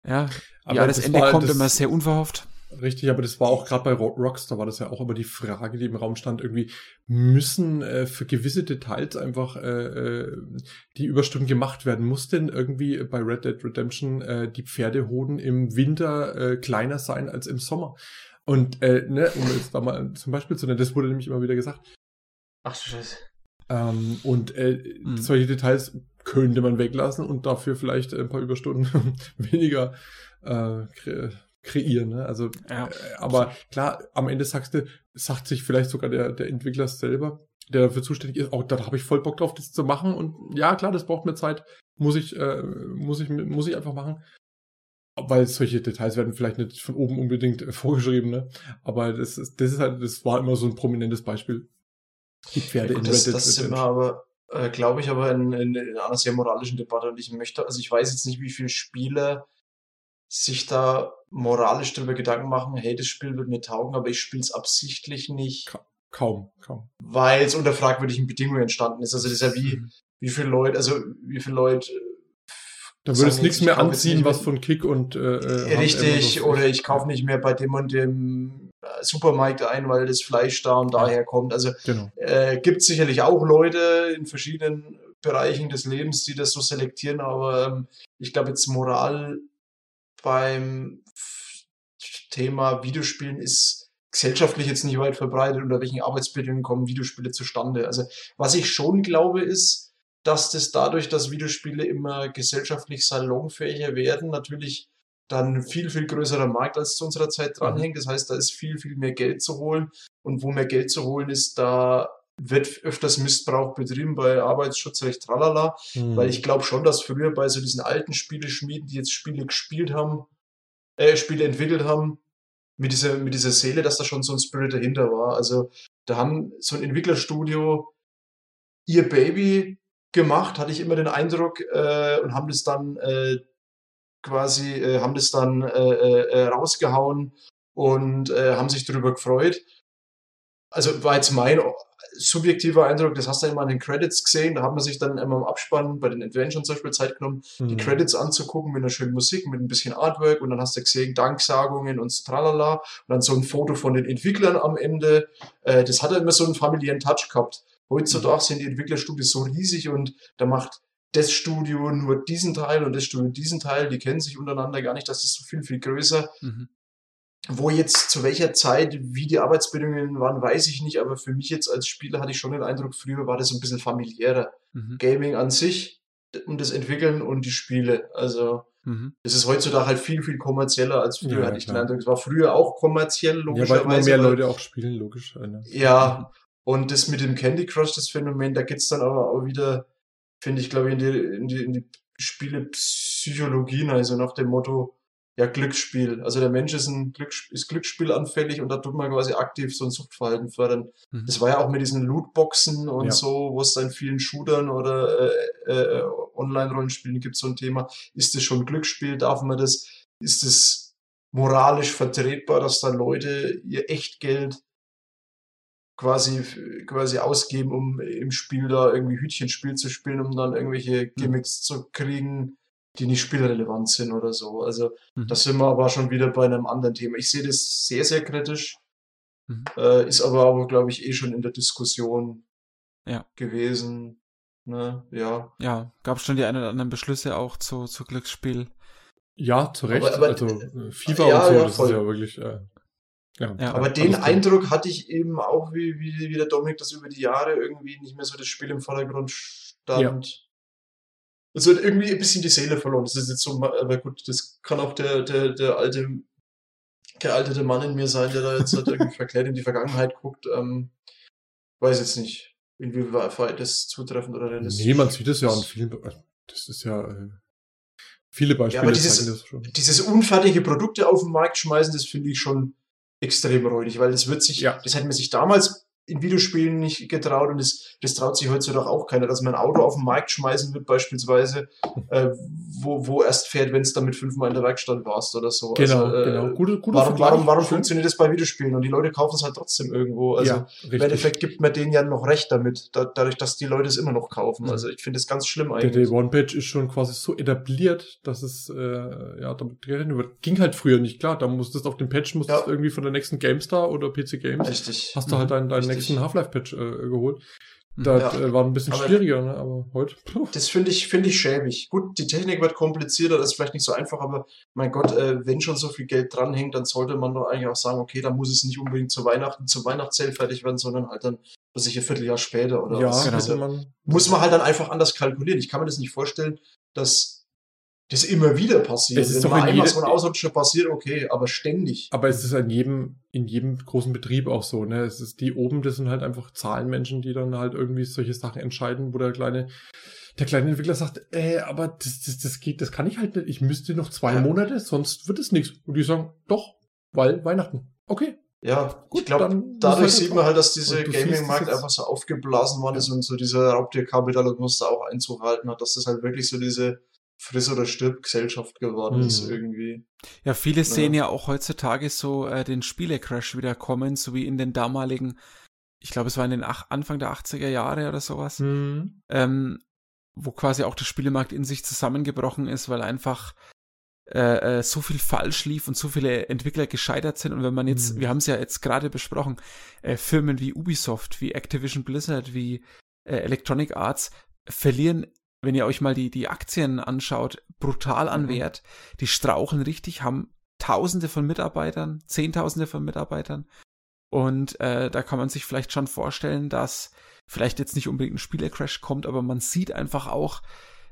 A: Ja,
B: Aber
A: Jahresende
B: das war-
A: kommt
B: das-
A: immer sehr unverhofft.
B: Richtig, aber das war auch gerade bei Ro- Rockstar war das ja auch aber die Frage, die im Raum stand, irgendwie müssen äh, für gewisse Details einfach äh, äh, die Überstunden gemacht werden. Muss denn irgendwie bei Red Dead Redemption äh, die Pferdehoden im Winter äh, kleiner sein als im Sommer? Und äh, ne, um jetzt da mal zum Beispiel zu nennen, das wurde nämlich immer wieder gesagt.
C: Ach du Scheiße.
B: Ähm, und äh,
A: Mhm.
B: solche Details könnte man weglassen und dafür vielleicht ein paar Überstunden (laughs) weniger äh, kre kreieren. Ne? Also,
A: Ja.
B: äh, aber klar, am Ende sagst du, sagt sich vielleicht sogar der, der Entwickler selber, der dafür zuständig ist, auch da habe ich voll Bock drauf, das zu machen. Und ja, klar, das braucht mir Zeit, muss ich, äh, muss ich, muss ich einfach machen. Weil solche Details werden vielleicht nicht von oben unbedingt (laughs) vorgeschrieben, ne? Aber das ist, das ist halt, das war immer so ein prominentes Beispiel. Die Pferde in
C: das,
B: Red Dead
C: das sind wir aber, äh, glaube ich, aber in, in, in einer sehr moralischen Debatte und ich möchte, also ich weiß jetzt nicht, wie viele Spieler sich da moralisch darüber Gedanken machen, hey, das Spiel wird mir taugen, aber ich spiele es absichtlich nicht,
B: Kaum, kaum.
C: weil es unter fragwürdigen Bedingungen entstanden ist. Also das ist ja wie, wie viele Leute, also wie viele Leute äh,
B: Da würde es nichts
C: ich
B: mehr anziehen, was von Kick und äh, äh,
C: Richtig,
B: oder
C: ich kaufe nicht mehr bei dem und dem äh, Supermarkt ein, weil das Fleisch da und daher kommt. Also
B: Genau.
C: äh, gibt sicherlich auch Leute in verschiedenen Bereichen des Lebens, die das so selektieren, aber ähm, ich glaube jetzt Moral beim Thema Videospielen ist, gesellschaftlich jetzt nicht weit verbreitet, unter welchen Arbeitsbedingungen kommen Videospiele zustande. Also was ich schon glaube, ist, dass das dadurch, dass Videospiele immer gesellschaftlich salonfähiger werden, natürlich dann viel, viel größerer Markt als zu unserer Zeit dranhängt. Das heißt, da ist viel, viel mehr Geld zu holen. Und wo mehr Geld zu holen ist, da wird öfters Missbrauch betrieben bei Arbeitsschutzrecht, tralala.
B: Hm.
C: Weil ich glaube schon, dass früher bei so diesen alten Spieleschmieden, die jetzt Spiele gespielt haben, äh, Spiele entwickelt haben, mit dieser, mit dieser Seele, dass da schon so ein Spirit dahinter war. Also da haben so ein Entwicklerstudio ihr Baby gemacht, hatte ich immer den Eindruck, äh, und haben das dann äh, quasi, äh, haben das dann äh, äh, rausgehauen und äh, haben sich darüber gefreut. Also war jetzt mein subjektiver Eindruck, das hast du immer an den Credits gesehen, da hat man sich dann immer im Abspann bei den Adventures zum Beispiel Zeit genommen, die
B: Hm.
C: Credits anzugucken mit einer schönen Musik, mit ein bisschen Artwork und dann hast du gesehen, Danksagungen und tralala und dann so ein Foto von den Entwicklern am Ende. Äh, das hat immer so einen familiären Touch gehabt. Heutzutage sind die Entwicklerstudios so riesig und da macht das Studio nur diesen Teil und das Studio diesen Teil, die kennen sich untereinander gar nicht, das ist so viel, viel größer.
A: Mhm.
C: Wo jetzt, zu welcher Zeit, wie die Arbeitsbedingungen waren, weiß ich nicht, aber für mich jetzt als Spieler hatte ich schon den Eindruck, früher war das ein bisschen familiärer.
A: Mhm.
C: Gaming an sich und das Entwickeln und die Spiele. Also,
A: Mhm.
C: es ist heutzutage halt viel, viel kommerzieller als früher,
B: Ja,
C: hatte ich den
B: klar.
C: Eindruck. Es war früher auch kommerziell,
B: Ja, weil
C: logischerweise.
B: mehr
C: aber-
B: Leute auch spielen, logisch. äh, ne?
C: ja, (laughs) und das mit dem Candy Crush, das Phänomen, da geht's dann aber auch wieder, finde ich, glaube ich, in die, in die, in die Spielepsychologien, also nach dem Motto, ja, Glücksspiel. Also der Mensch ist ein Glücks ist Glücksspielanfällig und da tut man quasi aktiv so ein Suchtverhalten fördern.
A: Mhm.
C: Das war ja auch mit diesen Lootboxen und
B: Ja.
C: so, wo es da in vielen Shootern oder äh, äh, Online-Rollenspielen gibt, so ein Thema. Ist das schon Glücksspiel? Darf man das? Ist es moralisch vertretbar, dass da Leute ihr Echtgeld quasi, quasi ausgeben, um im Spiel da irgendwie Hütchenspiel zu spielen, um dann irgendwelche Gimmicks zu kriegen, die nicht spielrelevant sind oder so. Also
A: Mhm.
C: da sind wir aber schon wieder bei einem anderen Thema. Ich sehe das sehr, sehr kritisch,
A: Mhm.
C: äh, ist aber, aber glaube ich, eh schon in der Diskussion
A: Ja.
C: gewesen. Ne? Ja.
A: Ja, gab schon die ein oder anderen Beschlüsse auch zu, zu Glücksspiel.
B: Ja, zu Recht.
C: Aber- aber-
B: also äh, FIFA
C: Ja,
B: und so,
C: ja,
B: das
C: voll.
B: ist ja wirklich. Äh, ja,
A: Ja,
C: Aber den. Eindruck hatte ich eben auch, wie, wie, wie der Dominik, dass über die Jahre irgendwie nicht mehr so das Spiel im Vordergrund stand. Es wird irgendwie ein bisschen die Seele verloren. Das ist jetzt so, aber gut, das kann auch der, der, der alte, gealtete Mann in mir sein, der da jetzt halt irgendwie (laughs) verklärt in die Vergangenheit guckt. Ähm, weiß jetzt nicht, inwieweit das zutreffend oder realistisch
B: Nee, man sieht es ja an vielen. Be- also, Das ist ja. Äh, viele Beispiele
C: aber dieses-
B: zeigen das schon.
C: dieses unfertige Produkte auf den Markt schmeißen, das finde ich schon extrem räudig, weil das wird sich,
B: Ja.
C: das hätte man sich damals in Videospielen nicht getraut und das, das traut sich heutzutage auch keiner, dass man ein Auto auf den Markt schmeißen wird, beispielsweise, äh, wo, wo erst fährt, wenn es damit fünfmal in der Werkstatt warst oder so.
B: Genau,
C: also, äh,
B: genau. Gute, gute
C: Warum, warum, warum funktioniert das bei Videospielen? Und die Leute kaufen es halt trotzdem irgendwo. Also
B: ja,
C: im. Endeffekt gibt man denen ja noch recht damit, da, dadurch, dass die Leute es immer noch kaufen.
B: Mhm.
C: Also ich finde das ganz schlimm
B: Der
C: eigentlich.
B: Day One Page ist schon quasi so etabliert, dass es äh, ja damit gerechnet wird. Ging halt früher nicht klar. Da musstest auf den Patch musstest
C: Ja.
B: irgendwie von der nächsten GameStar oder PC Games
C: Richtig.
B: hast du halt deinen, deinen
C: Richtig.
B: Nächsten Half-Life Patch äh, geholt.
A: Mhm.
B: Das
C: Ja.
B: äh, war ein bisschen
C: Aber-
B: schwieriger, ne? aber heute. Puh.
C: Das finde ich, finde ich schäbig. Gut, die Technik wird komplizierter, das ist vielleicht nicht so einfach, aber mein Gott, äh, wenn schon so viel Geld dranhängt, dann sollte man doch eigentlich auch sagen, okay, dann muss es nicht unbedingt zu Weihnachten, zum Weihnachtszell fertig werden, sondern halt dann, was ich ein Vierteljahr später oder
B: ja,
C: was.
A: genau.
C: Also,
B: man.
C: muss man halt dann einfach anders kalkulieren. Ich kann mir das nicht vorstellen, dass das immer wieder passiert.
B: Es ist
C: Wenn
B: doch
C: mal
B: in
C: einmal so ein Ausrutscher passiert, okay, aber ständig.
B: Aber es ist in jedem, in jedem großen Betrieb auch so, ne? Es ist die oben, das sind halt einfach Zahlenmenschen, die dann halt irgendwie solche Sachen entscheiden, wo der kleine, der kleine Entwickler sagt, äh, aber das, das, das geht, das kann ich halt nicht. Ich müsste noch zwei
C: Ja.
B: Monate, sonst wird es nichts. Und die sagen, doch, weil Weihnachten. Okay.
C: Ja,
B: Gut,
C: ich glaube, dadurch
B: halt
C: sieht man halt, dass dieser Gaming-Markt einfach so aufgeblasen worden ist und so dieser Raubtierkapitalismus da auch Einzug halten hat, dass das halt wirklich so diese Friss- oder Stirb-Gesellschaft geworden
B: Mhm.
C: ist irgendwie.
A: Ja, viele sehen
C: Ja.
A: ja auch heutzutage so äh, den Spielecrash wieder kommen, so wie in den damaligen, ich glaube, es war in den ach, Anfang der 80er Jahre oder sowas,
B: Hm.
A: ähm, wo quasi auch der Spielemarkt in sich zusammengebrochen ist, weil einfach äh, äh, so viel falsch lief und so viele Entwickler gescheitert sind. Und wenn man jetzt,
B: Mhm.
A: wir haben es ja jetzt gerade besprochen, äh, Firmen wie Ubisoft, wie Activision Blizzard, wie äh, Electronic Arts verlieren, wenn ihr euch mal die, die Aktien anschaut, brutal an
C: Mhm.
A: Wert. Die strauchen richtig, haben Tausende von Mitarbeitern, Zehntausende von Mitarbeitern Und äh, da kann man sich vielleicht schon vorstellen, dass vielleicht jetzt nicht unbedingt ein Spielercrash kommt, aber man sieht einfach auch,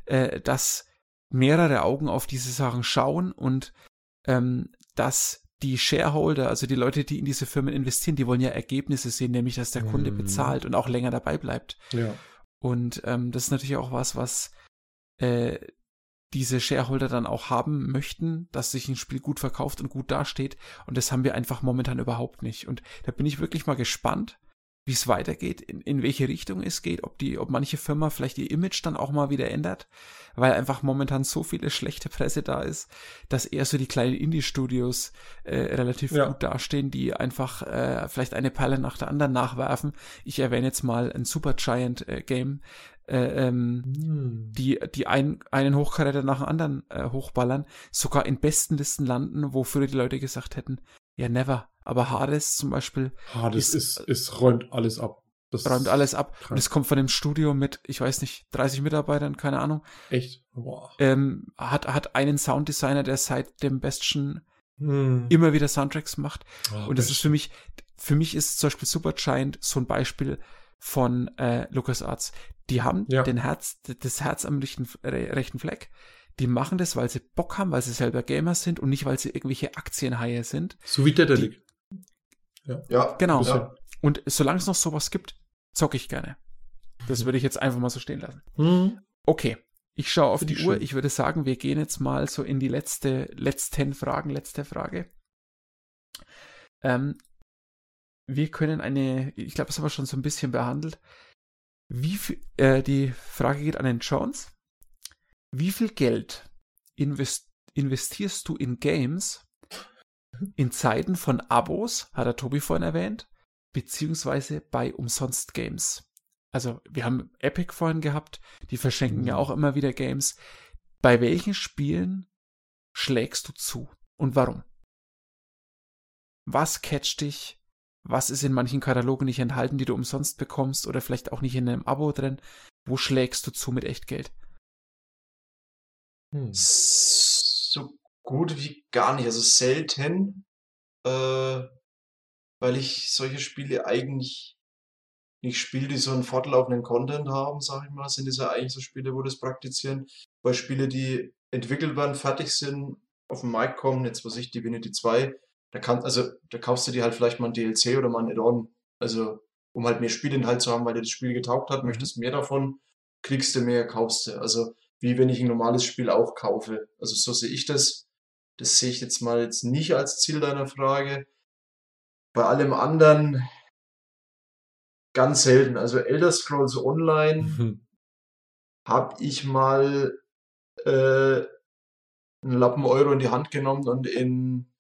A: äh, dass mehrere Augen auf diese Sachen schauen und ähm, dass die Shareholder, also die Leute, die in diese Firmen investieren, die wollen ja Ergebnisse sehen, nämlich dass der Kunde
B: Mhm.
A: bezahlt und auch länger dabei bleibt.
B: Ja.
A: Und ähm, das ist natürlich auch was, was äh, diese Shareholder dann auch haben möchten, dass sich ein Spiel gut verkauft und gut dasteht. Und das haben wir einfach momentan überhaupt nicht. Und da bin ich wirklich mal gespannt, wie es weitergeht, in, in welche Richtung es geht, ob die, ob manche Firma vielleicht ihr Image dann auch mal wieder ändert, weil einfach momentan so viele schlechte Presse da ist, dass eher so die kleinen Indie-Studios äh, relativ
B: Ja.
A: gut dastehen, die einfach äh, vielleicht eine Perle nach der anderen nachwerfen. Ich erwähne jetzt mal ein Supergiant äh, Game, äh, ähm,
B: Hm.
A: die, die ein, einen Hochkaräter nach dem anderen äh, hochballern, sogar in besten Listen landen, wo früher die Leute gesagt hätten, ja, never. Aber Hades zum Beispiel
B: Hades
A: ist-
B: ist, ist, räumt alles ab. Das
A: räumt alles ab.
B: krank.
A: Und es kommt von dem Studio mit, ich weiß nicht, 30 Mitarbeitern, keine Ahnung.
B: Echt. Boah.
A: Ähm, hat, hat einen Sounddesigner, der seit dem Bastion
B: Hm.
A: immer wieder Soundtracks macht.
B: Ah,
A: Und das ist für mich, für mich ist zum Beispiel Supergiant so ein Beispiel von äh, LucasArts. Die haben
B: Ja.
A: den Herz, das Herz am rechten, re, rechten Fleck. Die machen das, weil sie Bock haben, weil sie selber Gamer sind und nicht, weil sie irgendwelche Aktienhaie sind.
B: So wie Dedelic.
C: Ja,
A: Genau.
C: Ja.
A: Und solange es noch sowas gibt, zocke ich gerne. Das würde ich jetzt einfach mal so stehen lassen.
B: Hm.
A: Okay. Ich schaue auf
B: Finde
A: die
B: ich
A: Uhr.
B: schön.
A: Ich würde sagen, wir gehen jetzt mal so in die letzte, letzten Fragen, letzte Frage. Ähm, wir können eine, ich glaube, das haben wir schon so ein bisschen behandelt. Wie viel, äh, die Frage geht an den Jones. Wie viel Geld invest, investierst du in Games in Zeiten von Abos, hat der Tobi vorhin erwähnt, beziehungsweise bei Umsonst Games? Also, wir haben Epic vorhin gehabt, die verschenken ja
B: Mhm.
A: auch immer wieder Games. Bei welchen Spielen schlägst du zu und warum? Was catcht dich? Was ist in manchen Katalogen nicht enthalten, die du umsonst bekommst oder vielleicht auch nicht in einem Abo drin? Wo schlägst du zu mit Echtgeld?
B: Hm.
C: Gut wie gar nicht. Also selten, äh, weil ich solche Spiele eigentlich nicht spiele, die so einen fortlaufenden Content haben, sag ich mal, sind das ja eigentlich so Spiele, wo das praktizieren. Weil Spiele, die entwickelt werden, fertig sind, auf den Markt kommen, jetzt was ich, Divinity 2, da kann, also da kaufst du dir halt vielleicht mal ein DLC oder mal ein Add-on, also um halt mehr Spielinhalt zu haben, weil dir das Spiel getaugt hat, möchtest mehr davon, kriegst du mehr, kaufst du. Also wie wenn ich ein normales Spiel auch kaufe. Also so sehe ich das. Das sehe ich jetzt mal jetzt nicht als Ziel deiner Frage. Bei allem anderen ganz selten. Also Elder Scrolls Online
B: Hm.
C: habe ich mal äh, einen Lappen Euro in die Hand genommen und in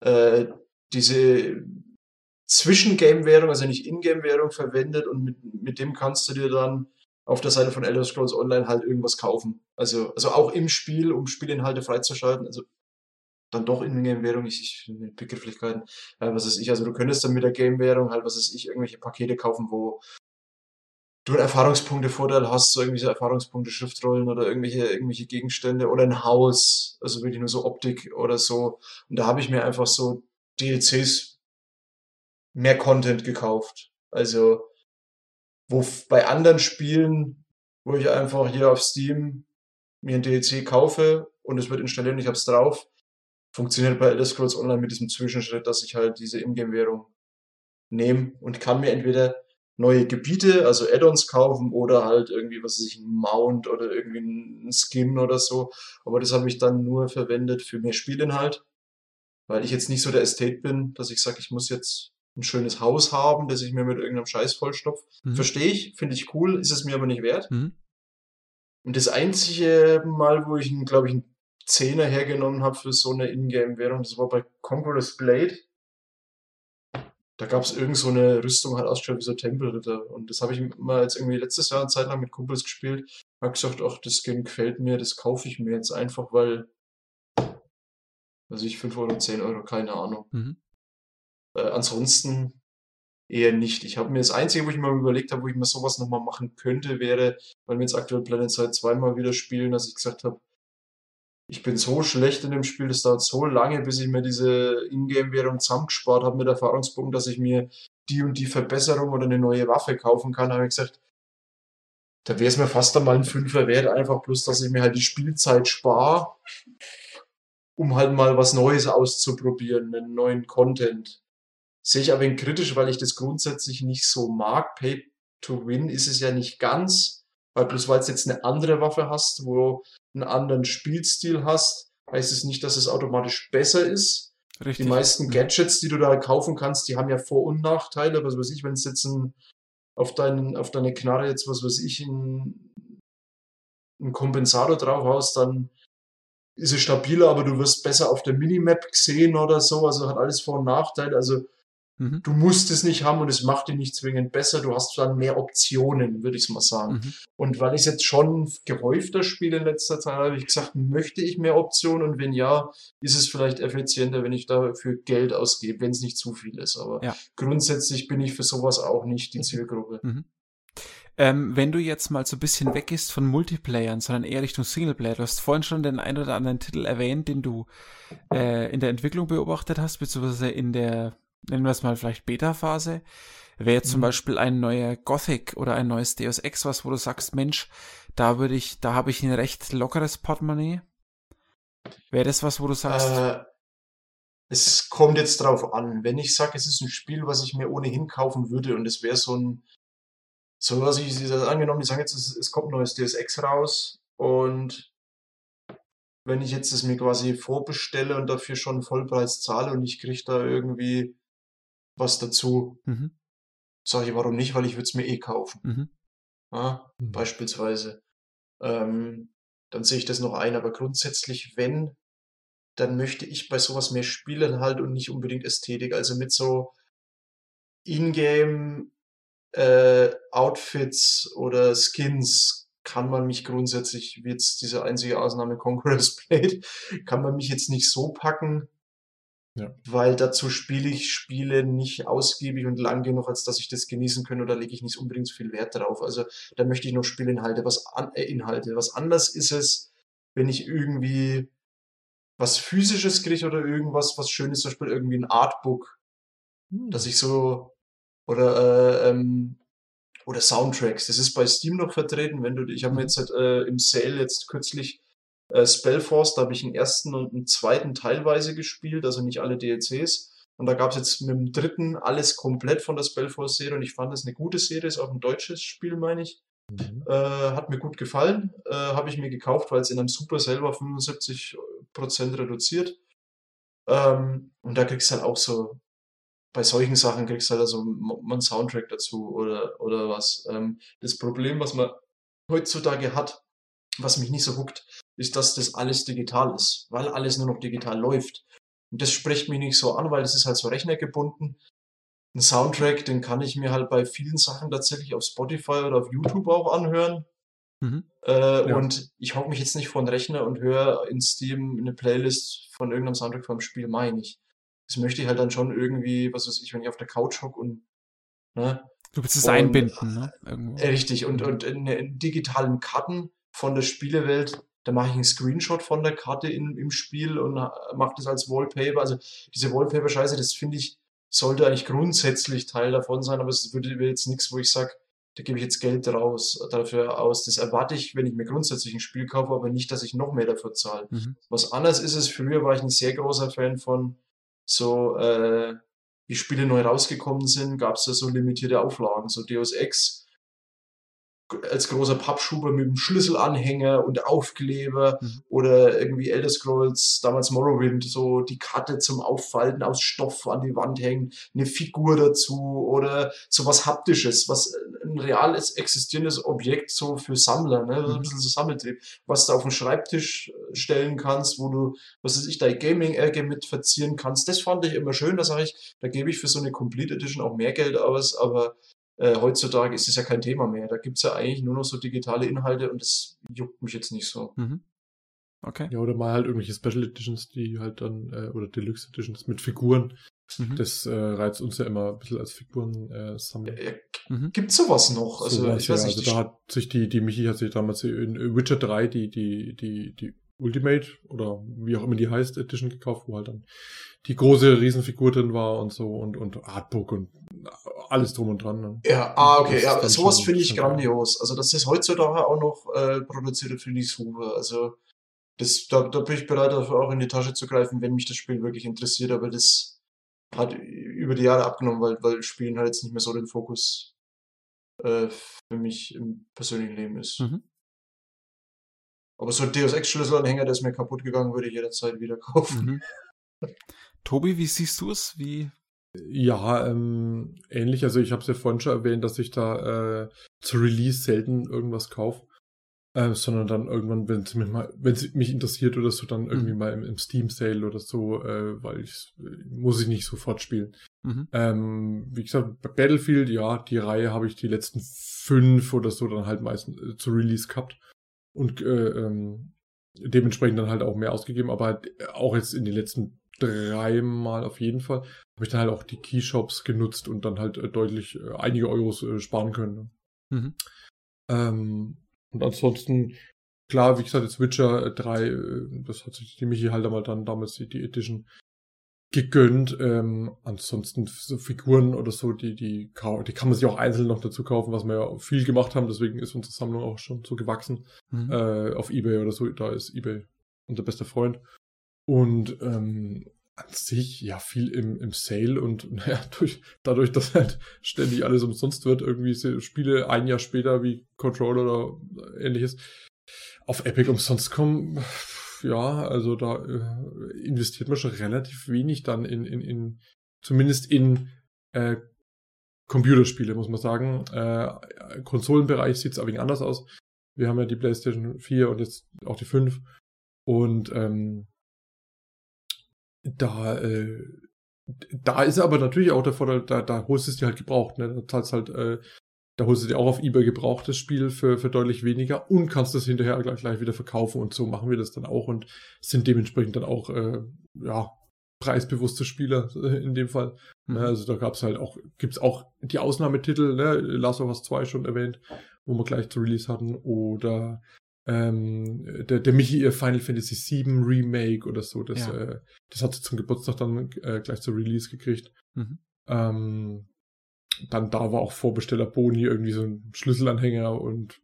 C: äh, diese Zwischengame-Währung, also nicht Ingame-Währung verwendet und mit, mit dem kannst du dir dann auf der Seite von Elder Scrolls Online halt irgendwas kaufen. Also, also auch im Spiel, um Spielinhalte freizuschalten. Also dann doch Ingame-Währung, ich, ich mit Begrifflichkeiten, äh, was weiß ich, also du könntest dann mit der Game-Währung halt, was weiß ich, irgendwelche Pakete kaufen, wo du einen Erfahrungspunkte-Vorteil hast, so irgendwelche Erfahrungspunkte, Schriftrollen oder irgendwelche, irgendwelche Gegenstände oder ein Haus, also wirklich nur so Optik oder so. Und da habe ich mir einfach so DLCs mehr Content gekauft. Also, wo bei anderen Spielen, wo ich einfach hier auf Steam mir ein DLC kaufe und es wird installiert und ich hab's drauf, funktioniert bei Elder Scrolls Online mit diesem Zwischenschritt, dass ich halt diese Ingame-Währung nehme und kann mir entweder neue Gebiete, also Add-ons kaufen oder halt irgendwie, was weiß ich, ein Mount oder irgendwie ein Skin oder so. Aber das habe ich dann nur verwendet für mehr Spielinhalt, weil ich jetzt nicht so der Estate bin, dass ich sage, ich muss jetzt ein schönes Haus haben, das ich mir mit irgendeinem Scheiß vollstopf.
A: Mhm.
C: Verstehe ich, finde ich cool, ist es mir aber nicht wert.
A: Mhm.
C: Und das einzige Mal, wo ich, glaube ich, einen Zehner hergenommen habe für so eine Ingame-Währung, das war bei Conqueror's Blade. Da gab es irgend so eine Rüstung, halt ausgeschaut wie so Tempelritter. Und das habe ich mal jetzt irgendwie letztes Jahr eine Zeit lang mit Kumpels gespielt. Hab gesagt, ach, das Skin gefällt mir, das kaufe ich mir jetzt einfach, weil, also ich 5 Euro, 10 Euro, keine Ahnung.
A: Mhm.
C: Äh, ansonsten eher nicht. Ich habe mir das Einzige, wo ich mal überlegt habe, wo ich mir sowas nochmal machen könnte, wäre, weil wir jetzt aktuell Planet Side zweimal wieder spielen, dass ich gesagt habe, ich bin so schlecht in dem Spiel, das dauert so lange, bis ich mir diese Ingame-Währung zusammengespart habe mit Erfahrungspunkten, dass ich mir die und die Verbesserung oder eine neue Waffe kaufen kann, habe ich gesagt, da wäre es mir fast einmal ein Fünfer wert, einfach bloß, dass ich mir halt die Spielzeit spare, um halt mal was Neues auszuprobieren, einen neuen Content. Sehe ich aber ein kritisch, weil ich das grundsätzlich nicht so mag. Pay to Win ist es ja nicht ganz, weil bloß weil du jetzt eine andere Waffe hast, wo einen anderen Spielstil hast, heißt es nicht, dass es automatisch besser ist. Richtig. Die meisten Gadgets, die du da kaufen kannst, die haben ja Vor- und Nachteile. Was weiß ich, wenn es jetzt ein, auf, deinen, auf deine Knarre jetzt, was weiß ich, ein, ein Kompensator drauf hast, dann ist es stabiler, aber du wirst besser auf der Minimap gesehen oder so. Also hat alles Vor- und Nachteile. Also Mhm. Du musst es nicht haben und es macht dich nicht zwingend besser. Du hast dann mehr Optionen, würde ich mal sagen. Mhm. Und weil ich es jetzt schon gehäufter spiele in letzter Zeit, habe ich gesagt, möchte ich mehr Optionen? Und wenn ja, ist es vielleicht effizienter, wenn ich dafür Geld ausgebe, wenn es nicht zu viel ist. Aber ja. grundsätzlich bin ich für sowas auch nicht die Zielgruppe. Mhm.
A: Ähm, wenn du jetzt mal so ein bisschen weggehst von Multiplayern, sondern eher Richtung Singleplayer, du hast vorhin schon den ein oder anderen Titel erwähnt, den du äh, in der Entwicklung beobachtet hast, beziehungsweise in der nennen wir es mal vielleicht Beta-Phase, wäre jetzt mhm. zum Beispiel ein neuer Gothic oder ein neues Deus Ex was, wo du sagst, Mensch, da würde ich, da habe ich ein recht lockeres Portemonnaie. Wäre das was, wo du sagst? Äh,
C: es kommt jetzt drauf an. Wenn ich sage, es ist ein Spiel, was ich mir ohnehin kaufen würde und es wäre so ein, so was ich angenommen, die sagen jetzt, es, es kommt ein neues Deus Ex raus und wenn ich jetzt es mir quasi vorbestelle und dafür schon Vollpreis zahle und ich kriege da irgendwie was dazu. Mhm. Sage ich, warum nicht? Weil ich würde es mir eh kaufen. Mhm. Ja, mhm. Beispielsweise. Ähm, dann sehe ich das noch ein. Aber grundsätzlich, wenn, dann möchte ich bei sowas mehr spielen halt und nicht unbedingt Ästhetik. Also mit so Ingame äh, Outfits oder Skins kann man mich grundsätzlich, wie jetzt diese einzige Ausnahme Conqueror's Blade, (laughs) kann man mich jetzt nicht so packen. Ja. Weil dazu spiele ich Spiele nicht ausgiebig und lang genug, als dass ich das genießen könnte, oder lege ich nicht unbedingt so viel Wert darauf. Also da möchte ich noch Spielinhalte, was an, äh, Inhalte. Was anders ist es, wenn ich irgendwie was physisches kriege oder irgendwas, was schönes, zum Beispiel irgendwie ein Artbook, hm. dass ich so oder äh, ähm, oder Soundtracks. Das ist bei Steam noch vertreten. Wenn du, ich habe mir mhm. jetzt halt, äh, im Sale jetzt kürzlich äh, Spellforce, da habe ich den ersten und den zweiten teilweise gespielt, also nicht alle DLCs. Und da gab es jetzt mit dem dritten alles komplett von der Spellforce-Serie und ich fand das eine gute Serie, ist auch ein deutsches Spiel, meine ich. Mhm. Äh, hat mir gut gefallen, äh, habe ich mir gekauft, weil es in einem Super selber 75% reduziert. Ähm, und da kriegst du halt auch so, bei solchen Sachen kriegst du halt also einen Soundtrack dazu oder, oder was. Ähm, das Problem, was man heutzutage hat, was mich nicht so huckt, ist, dass das alles digital ist, weil alles nur noch digital läuft. Und das spricht mich nicht so an, weil das ist halt so rechnergebunden. Ein Soundtrack, den kann ich mir halt bei vielen Sachen tatsächlich auf Spotify oder auf YouTube auch anhören. Mhm. Äh, ja. Und ich hocke mich jetzt nicht vor den Rechner und höre in Steam eine Playlist von irgendeinem Soundtrack vom Spiel, meine ich. Das möchte ich halt dann schon irgendwie, was weiß ich, wenn ich auf der Couch hocke und
A: ne? Du willst es einbinden, ne?
C: Irgendwo. Richtig, und, und in, in digitalen Karten von der Spielewelt, da mache ich einen Screenshot von der Karte in, im Spiel und mache das als Wallpaper. Also diese Wallpaper-Scheiße, das finde ich, sollte eigentlich grundsätzlich Teil davon sein, aber es würde jetzt nichts, wo ich sage, da gebe ich jetzt Geld raus, dafür aus. Das erwarte ich, wenn ich mir grundsätzlich ein Spiel kaufe, aber nicht, dass ich noch mehr dafür zahle. Mhm. Was anders ist es, früher war ich ein sehr großer Fan von so, äh, wie Spiele neu rausgekommen sind, gab es ja so limitierte Auflagen, so Deus Ex als großer Pappschuber mit dem Schlüsselanhänger und Aufkleber mhm. oder irgendwie Elder Scrolls, damals Morrowind, so die Karte zum Auffalten aus Stoff an die Wand hängen, eine Figur dazu oder sowas Haptisches, was ein reales existierendes Objekt so für Sammler, ne, mhm. ein bisschen so Sammeltrieb, was du auf den Schreibtisch stellen kannst, wo du, was weiß ich, deine Gaming-Ecke mit verzieren kannst. Das fand ich immer schön, da sage ich, da gebe ich für so eine Complete Edition auch mehr Geld aus, aber äh, heutzutage ist es ja kein Thema mehr. Da gibt's ja eigentlich nur noch so digitale Inhalte und das juckt mich jetzt nicht so. Mhm.
B: Okay. Ja, oder mal halt irgendwelche Special Editions, die halt dann, äh, oder Deluxe Editions mit Figuren. Mhm. Das äh, reizt uns ja immer ein bisschen als Figuren äh, sammeln.
C: Äh, mhm. Gibt's sowas noch?
B: Also, so ich weiß ja, nicht, also da hat sich die, die Michi hat sich damals in Witcher 3 die, die, die, die Ultimate oder wie auch immer die heißt, Edition gekauft, wo halt dann die große Riesenfigur drin war und so und, und Artbook und alles drum und dran. Ne?
C: Ja, ah, okay, ja, sowas finde ich grandios. Also, dass das heutzutage auch noch äh, produziert wird, finde ich super. Also, das, da, da bin ich bereit, dafür auch in die Tasche zu greifen, wenn mich das Spiel wirklich interessiert, aber das hat über die Jahre abgenommen, weil, weil Spielen halt jetzt nicht mehr so den Fokus äh, für mich im persönlichen Leben ist. Mhm. Aber so ein Deus Ex-Schlüsselanhänger, der ist mir kaputt gegangen, würde ich jederzeit wieder kaufen.
A: Mhm. (laughs) Tobi, wie siehst du es? Wie?
B: Ja, ähm, ähnlich. Also ich habe es ja vorhin schon erwähnt, dass ich da äh, zu Release selten irgendwas kaufe. Äh, sondern dann irgendwann, wenn es mich mal, wenn es mich interessiert oder so, dann irgendwie mhm. mal im, im, Steam Sale oder so, äh, weil ich muss ich nicht sofort spielen. Mhm. Ähm, wie gesagt, bei Battlefield, ja, die Reihe habe ich die letzten fünf oder so dann halt meistens äh, zu Release gehabt und äh, ähm, dementsprechend dann halt auch mehr ausgegeben, aber halt auch jetzt in den letzten dreimal auf jeden Fall habe ich dann halt auch die Keyshops genutzt und dann halt äh, deutlich äh, einige Euros äh, sparen können. Ne? Mhm. Ähm, und ansonsten, klar, wie gesagt, jetzt Witcher 3, äh, das hat sich die Michi halt einmal dann damals die, die Edition gegönnt. Ähm, ansonsten so Figuren oder so, die, die, die kann man sich auch einzeln noch dazu kaufen, was wir ja viel gemacht haben, deswegen ist unsere Sammlung auch schon so gewachsen. Mhm. Äh, auf Ebay oder so, da ist Ebay unser bester Freund. Und ähm, an sich ja viel im, im Sale und (laughs) naja, durch, dadurch, dass halt ständig alles umsonst wird, irgendwie Spiele ein Jahr später wie Controller oder ähnliches auf Epic umsonst kommen, ja, also da äh, investiert man schon relativ wenig dann in, in, in zumindest in äh, Computerspiele, muss man sagen. Äh, Konsolenbereich sieht es ein wenig anders aus. Wir haben ja die PlayStation 4 und jetzt auch die 5. Und ähm, da, äh, da ist aber natürlich auch der Vorteil, da, da holst du es dir halt gebraucht, ne? Da zahlst halt, äh, da holst du dir auch auf eBay gebrauchtes Spiel für, für deutlich weniger und kannst das hinterher gleich, gleich wieder verkaufen und so machen wir das dann auch und sind dementsprechend dann auch, äh, ja, preisbewusste Spieler äh, in dem Fall. Ne? Mhm. Also da gab's halt auch, gibt's auch die Ausnahmetitel, ne, Last of Us 2 schon erwähnt, wo wir gleich zu Release hatten, oder ähm, der, der Michi ihr Final Fantasy VII Remake oder so. Das, ja. äh, das hat sie zum Geburtstag dann äh, gleich zur Release gekriegt. Mhm. Ähm, dann da war auch Vorbesteller Boni irgendwie so ein Schlüsselanhänger und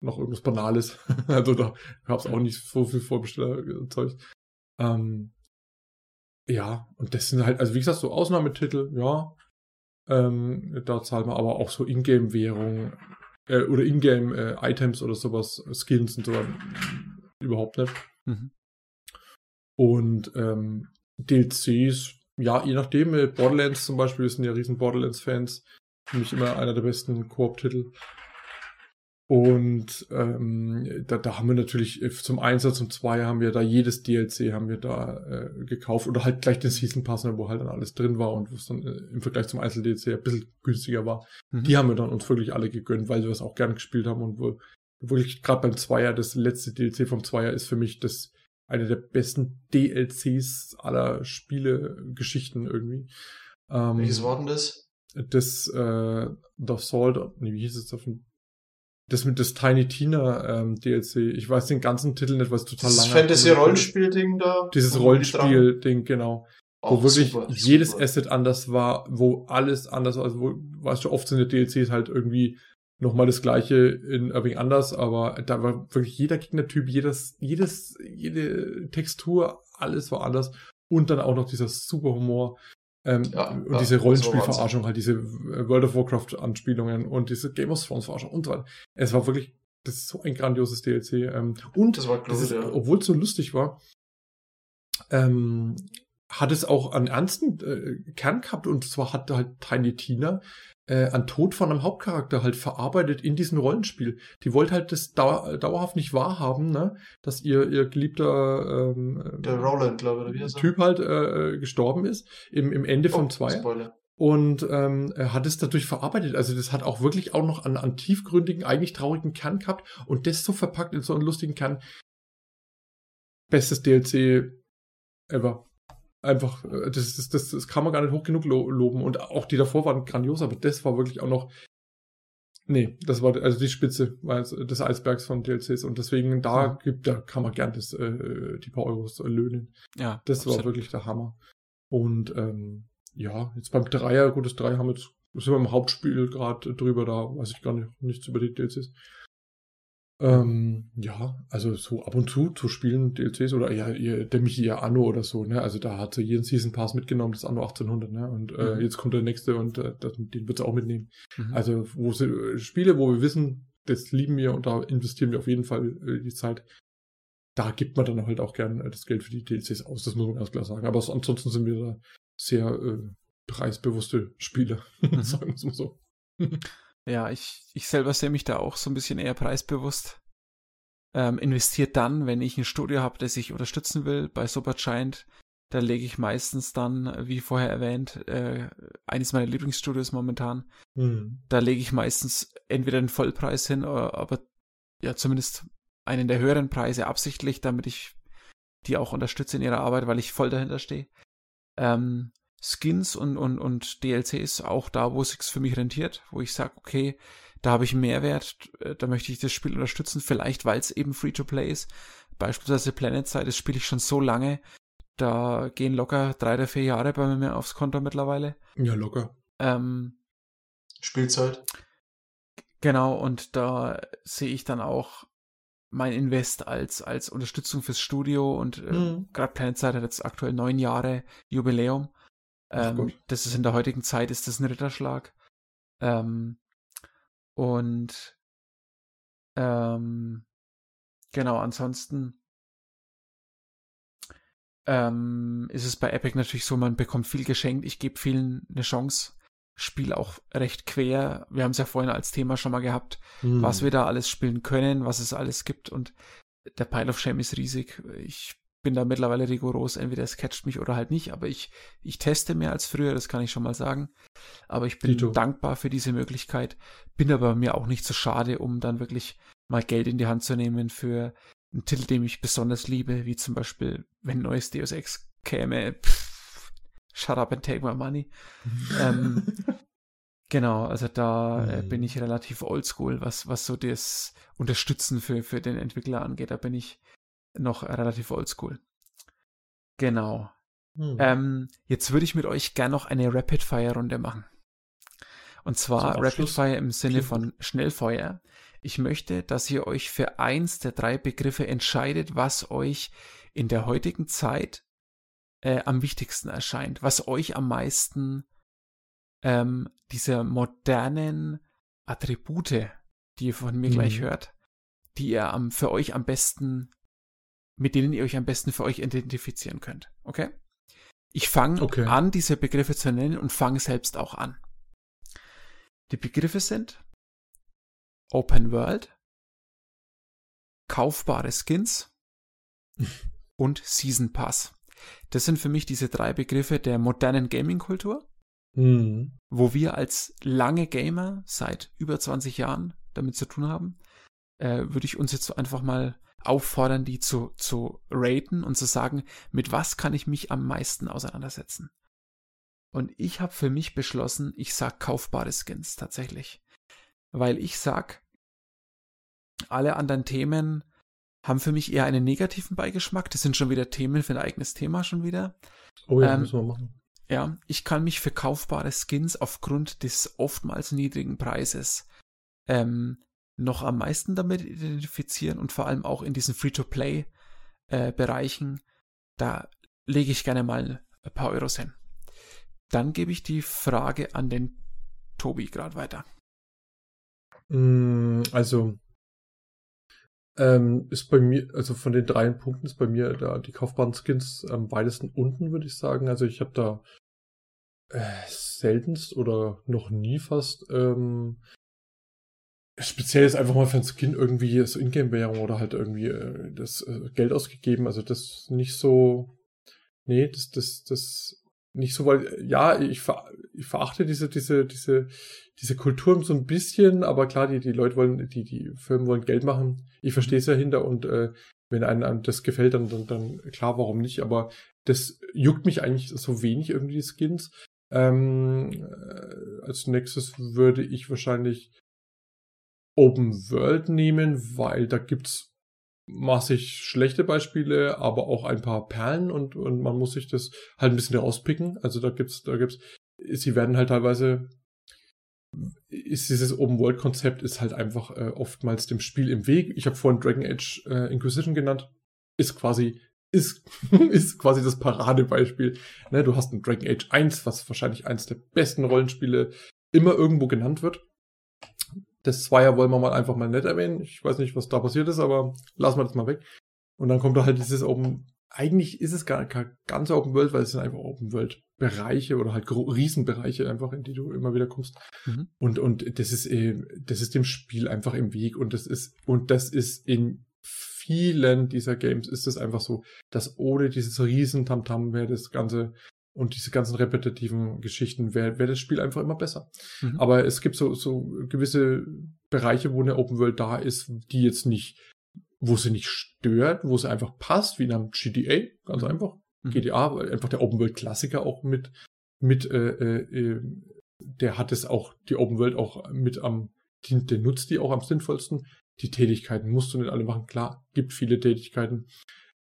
B: noch irgendwas Banales. (laughs) also da gab es auch nicht so viel Vorbestellerzeug. Ähm, ja, und das sind halt, also wie gesagt, so Ausnahmetitel, ja. Ähm, da zahlt man aber auch so Ingame-Währung äh, oder Ingame-Items äh, oder sowas, Skins und so überhaupt nicht. Mhm. Und ähm, DLCs, ja, je nachdem, äh, Borderlands zum Beispiel, wir sind ja riesen Borderlands-Fans. Für mich immer einer der besten Koop-Titel. Und ähm, da, da haben wir natürlich äh, zum Einsatz und zwei haben wir da jedes DLC haben wir da äh, gekauft oder halt gleich den Season Pass, wo halt dann alles drin war und wo es dann äh, im Vergleich zum Einzel-DLC ein bisschen günstiger war. Mhm. Die haben wir dann uns wirklich alle gegönnt, weil wir es auch gerne gespielt haben und wo, wirklich gerade beim Zweier, das letzte DLC vom Zweier ist für mich das eine der besten DLCs aller Spiele-Geschichten irgendwie.
C: Ähm, Welches war denn das?
B: Das äh, The Salt, nee, wie hieß es auf dem das mit das Tiny Tina ähm, DLC. Ich weiß den ganzen Titel nicht, was total
C: lang ist. Das Fantasy-Rollenspiel-Ding da?
B: Dieses Rollenspiel-Ding, genau. Auch wo wirklich super, jedes super. Asset anders war, wo alles anders war. Also, wo, weißt du, oft sind die DLCs halt irgendwie nochmal das gleiche in irgendwie anders, aber da war wirklich jeder Gegnertyp, jedes, jedes, jede Textur, alles war anders. Und dann auch noch dieser super Humor. Ähm, ja, und ja, diese Rollenspielverarschung, so halt diese World of Warcraft-Anspielungen und diese Game of Thrones-Verarschung und so weiter. Es war wirklich, das ist so ein grandioses DLC. Ähm, und, das war ist, ja. obwohl es so lustig war, ähm, hat es auch einen ernsten äh, Kern gehabt und zwar hat halt Tiny Tina äh, an Tod von einem Hauptcharakter halt verarbeitet in diesem Rollenspiel. Die wollte halt das dau dauerhaft nicht wahrhaben, ne? Dass ihr, ihr geliebter ähm,
C: Der Roland, glaube ich, wie
B: Typ halt äh, gestorben ist im, im Ende oh, vom Zweier. Spoiler. Und ähm, er hat es dadurch verarbeitet. Also das hat auch wirklich auch noch an, an tiefgründigen, eigentlich traurigen Kern gehabt und das so verpackt in so einen lustigen Kern. Bestes DLC ever einfach, äh, das, das, das, das kann man gar nicht hoch genug lo loben. Und auch die davor waren grandios, aber das war wirklich auch noch Nee, das war also die Spitze des Eisbergs von DLCs und deswegen da
A: Mhm.
B: gibt, da kann man gern das, äh, die paar Euros löhnen.
A: Ja,
B: Das
A: absolut.
B: war wirklich der Hammer. Und ähm, ja, jetzt beim Dreier, gut, das Dreier haben wir jetzt, sind wir im Hauptspiel gerade drüber, da weiß ich gar nicht, nichts über die DLCs. Ähm, ja, also so ab und zu zu spielen DLCs oder ja, ihr, der Michi ja Anno oder so, ne? Also da hat sie jeden Season Pass mitgenommen, das Anno 1800, ne? Und äh,
A: Mhm.
B: jetzt kommt der nächste und äh, das, den wird sie auch mitnehmen.
A: Mhm.
B: Also wo sie, äh, Spiele, wo wir wissen, das lieben wir und da investieren wir auf jeden Fall äh, die Zeit. Da gibt man dann halt auch gern äh, das Geld für die DLCs aus, das muss man ganz klar sagen. Aber so, ansonsten sind wir da sehr äh, preisbewusste Spieler, (laughs)
A: Mhm.
B: sagen wir es mal so. (laughs)
A: Ja, ich, ich selber sehe mich da auch so ein bisschen eher preisbewusst. Ähm, investiert dann, wenn ich ein Studio habe, das ich unterstützen will, bei Supergiant, da lege ich meistens dann, wie vorher erwähnt, äh, eines meiner Lieblingsstudios momentan,
B: Hm.
A: da lege ich meistens entweder den Vollpreis hin, oder, aber ja zumindest einen der höheren Preise absichtlich, damit ich die auch unterstütze in ihrer Arbeit, weil ich voll dahinter stehe. Ähm, Skins und, und, und DLCs auch da, wo es sich für mich rentiert, wo ich sage, okay, da habe ich einen Mehrwert, äh, da möchte ich das Spiel unterstützen, vielleicht weil es eben Free-to-Play ist. Beispielsweise Planet Side, das spiele ich schon so lange, da gehen locker drei oder vier Jahre bei mir aufs Konto mittlerweile.
B: Ja, locker.
A: Ähm,
C: Spielzeit.
A: Genau, und da sehe ich dann auch mein Invest als, als Unterstützung fürs Studio und äh,
B: Mhm.
A: gerade Planet Side hat jetzt aktuell neun Jahre Jubiläum. Ähm, das ist in der heutigen Zeit ist das ein Ritterschlag. Ähm, und ähm, genau, ansonsten ähm, ist es bei Epic natürlich so, man bekommt viel geschenkt, ich gebe vielen eine Chance, spiele auch recht quer. Wir haben es ja vorhin als Thema schon mal gehabt,
B: Hm.
A: was wir da alles spielen können, was es alles gibt und der Pile of Shame ist riesig. Ich bin da mittlerweile rigoros, entweder es catcht mich oder halt nicht, aber ich, ich teste mehr als früher, das kann ich schon mal sagen. Aber ich bin
B: Dito.
A: dankbar für diese Möglichkeit, bin aber mir auch nicht so schade, um dann wirklich mal Geld in die Hand zu nehmen für einen Titel, den ich besonders liebe, wie zum Beispiel, wenn ein neues Deus Ex käme, pff, shut up and take my money. (laughs) ähm, Genau, also da äh,
B: Mhm.
A: bin ich relativ oldschool, was, was so das Unterstützen für, für den Entwickler angeht. Da bin ich noch relativ oldschool. Genau.
B: Hm.
A: Ähm, jetzt würde ich mit euch gern noch eine Rapid-Fire-Runde machen. Und zwar? Rapid-Fire im Sinne von Schnellfeuer. Ich möchte, dass ihr euch für eins der drei Begriffe entscheidet, was euch in der heutigen Zeit äh, am wichtigsten erscheint, was euch am meisten ähm, dieser modernen Attribute, die ihr von mir
B: Mhm.
A: gleich hört, die ihr am, für euch am besten, mit denen ihr euch am besten für euch identifizieren könnt. Okay? Ich fange
B: Okay.
A: an, diese Begriffe zu nennen und fange selbst auch an. Die Begriffe sind Open World, kaufbare Skins (laughs) und Season Pass. Das sind für mich diese drei Begriffe der modernen Gaming-Kultur
B: Hm.
A: wo wir als lange Gamer seit über 20 Jahren damit zu tun haben, äh, würde ich uns jetzt so einfach mal auffordern, die zu, zu raten und zu sagen, mit was kann ich mich am meisten auseinandersetzen. Und ich habe für mich beschlossen, ich sag kaufbare Skins tatsächlich. Weil ich sag, alle anderen Themen haben für mich eher einen negativen Beigeschmack. Das sind schon wieder Themen für ein eigenes Thema schon wieder.
B: Oh ja,
A: Ähm,
B: müssen wir machen.
A: Ja, ich kann mich für kaufbare Skins aufgrund des oftmals niedrigen Preises ähm, noch am meisten damit identifizieren und vor allem auch in diesen Free-to-Play-Bereichen. da lege ich gerne mal ein paar Euros hin. Dann gebe ich die Frage an den Tobi gerade weiter.
B: Mm, Also ähm, ist bei mir, also von den drei Punkten ist bei mir da die kaufbaren Skins am weitesten unten, würde ich sagen. Also ich habe da äh, seltenst oder noch nie fast ähm, speziell ist einfach mal für einen Skin irgendwie so Ingame-Währung oder halt irgendwie äh, das äh, Geld ausgegeben. Also das nicht so, nee, das, das, das nicht so, weil, ja, ich, ver, ich verachte diese, diese, diese, diese Kultur so ein bisschen, aber klar, die, die Leute wollen, die, die Firmen wollen Geld machen. Ich verstehe es ja hinter und äh, wenn einem, einem das gefällt, dann, dann, dann klar, warum nicht, aber das juckt mich eigentlich so wenig irgendwie, die Skins. Ähm, äh, als nächstes würde ich wahrscheinlich Open World nehmen, weil da gibt's massig schlechte Beispiele, aber auch ein paar Perlen und, und man muss sich das halt ein bisschen rauspicken. Also da gibt's, da gibt's, sie werden halt teilweise, ist dieses Open World Konzept ist halt einfach äh, oftmals dem Spiel im Weg. Ich habe vorhin Dragon Age äh, Inquisition genannt, ist quasi ist, (laughs) ist quasi das Paradebeispiel. Ne, du hast ein Dragon Age 1, was wahrscheinlich eins der besten Rollenspiele immer irgendwo genannt wird. Das Zweier wollen wir mal einfach mal nett erwähnen. Ich weiß nicht, was da passiert ist, aber lassen wir das mal weg. Und dann kommt da halt dieses Open, eigentlich ist es gar kein ganz Open World, weil es sind einfach Open World Bereiche oder halt Riesenbereiche einfach, in die du immer wieder kommst. Mhm. Und, und das ist, äh, das ist dem Spiel einfach im Weg und das ist, und das ist in vielen dieser Games ist es einfach so, dass ohne dieses riesen Tamtam wäre das Ganze und diese ganzen repetitiven Geschichten wäre wär das Spiel einfach immer besser. Mhm. Aber es gibt so, so gewisse Bereiche, wo eine Open World da ist, die jetzt nicht, wo sie nicht stört, wo sie einfach passt, wie in einem GTA, ganz mhm. einfach. Mhm. GTA, einfach der Open World Klassiker auch mit, mit, äh, äh, äh, der hat es auch, die Open World auch mit am, die, der nutzt die auch am sinnvollsten. Die Tätigkeiten musst du nicht alle machen. Klar, gibt viele Tätigkeiten.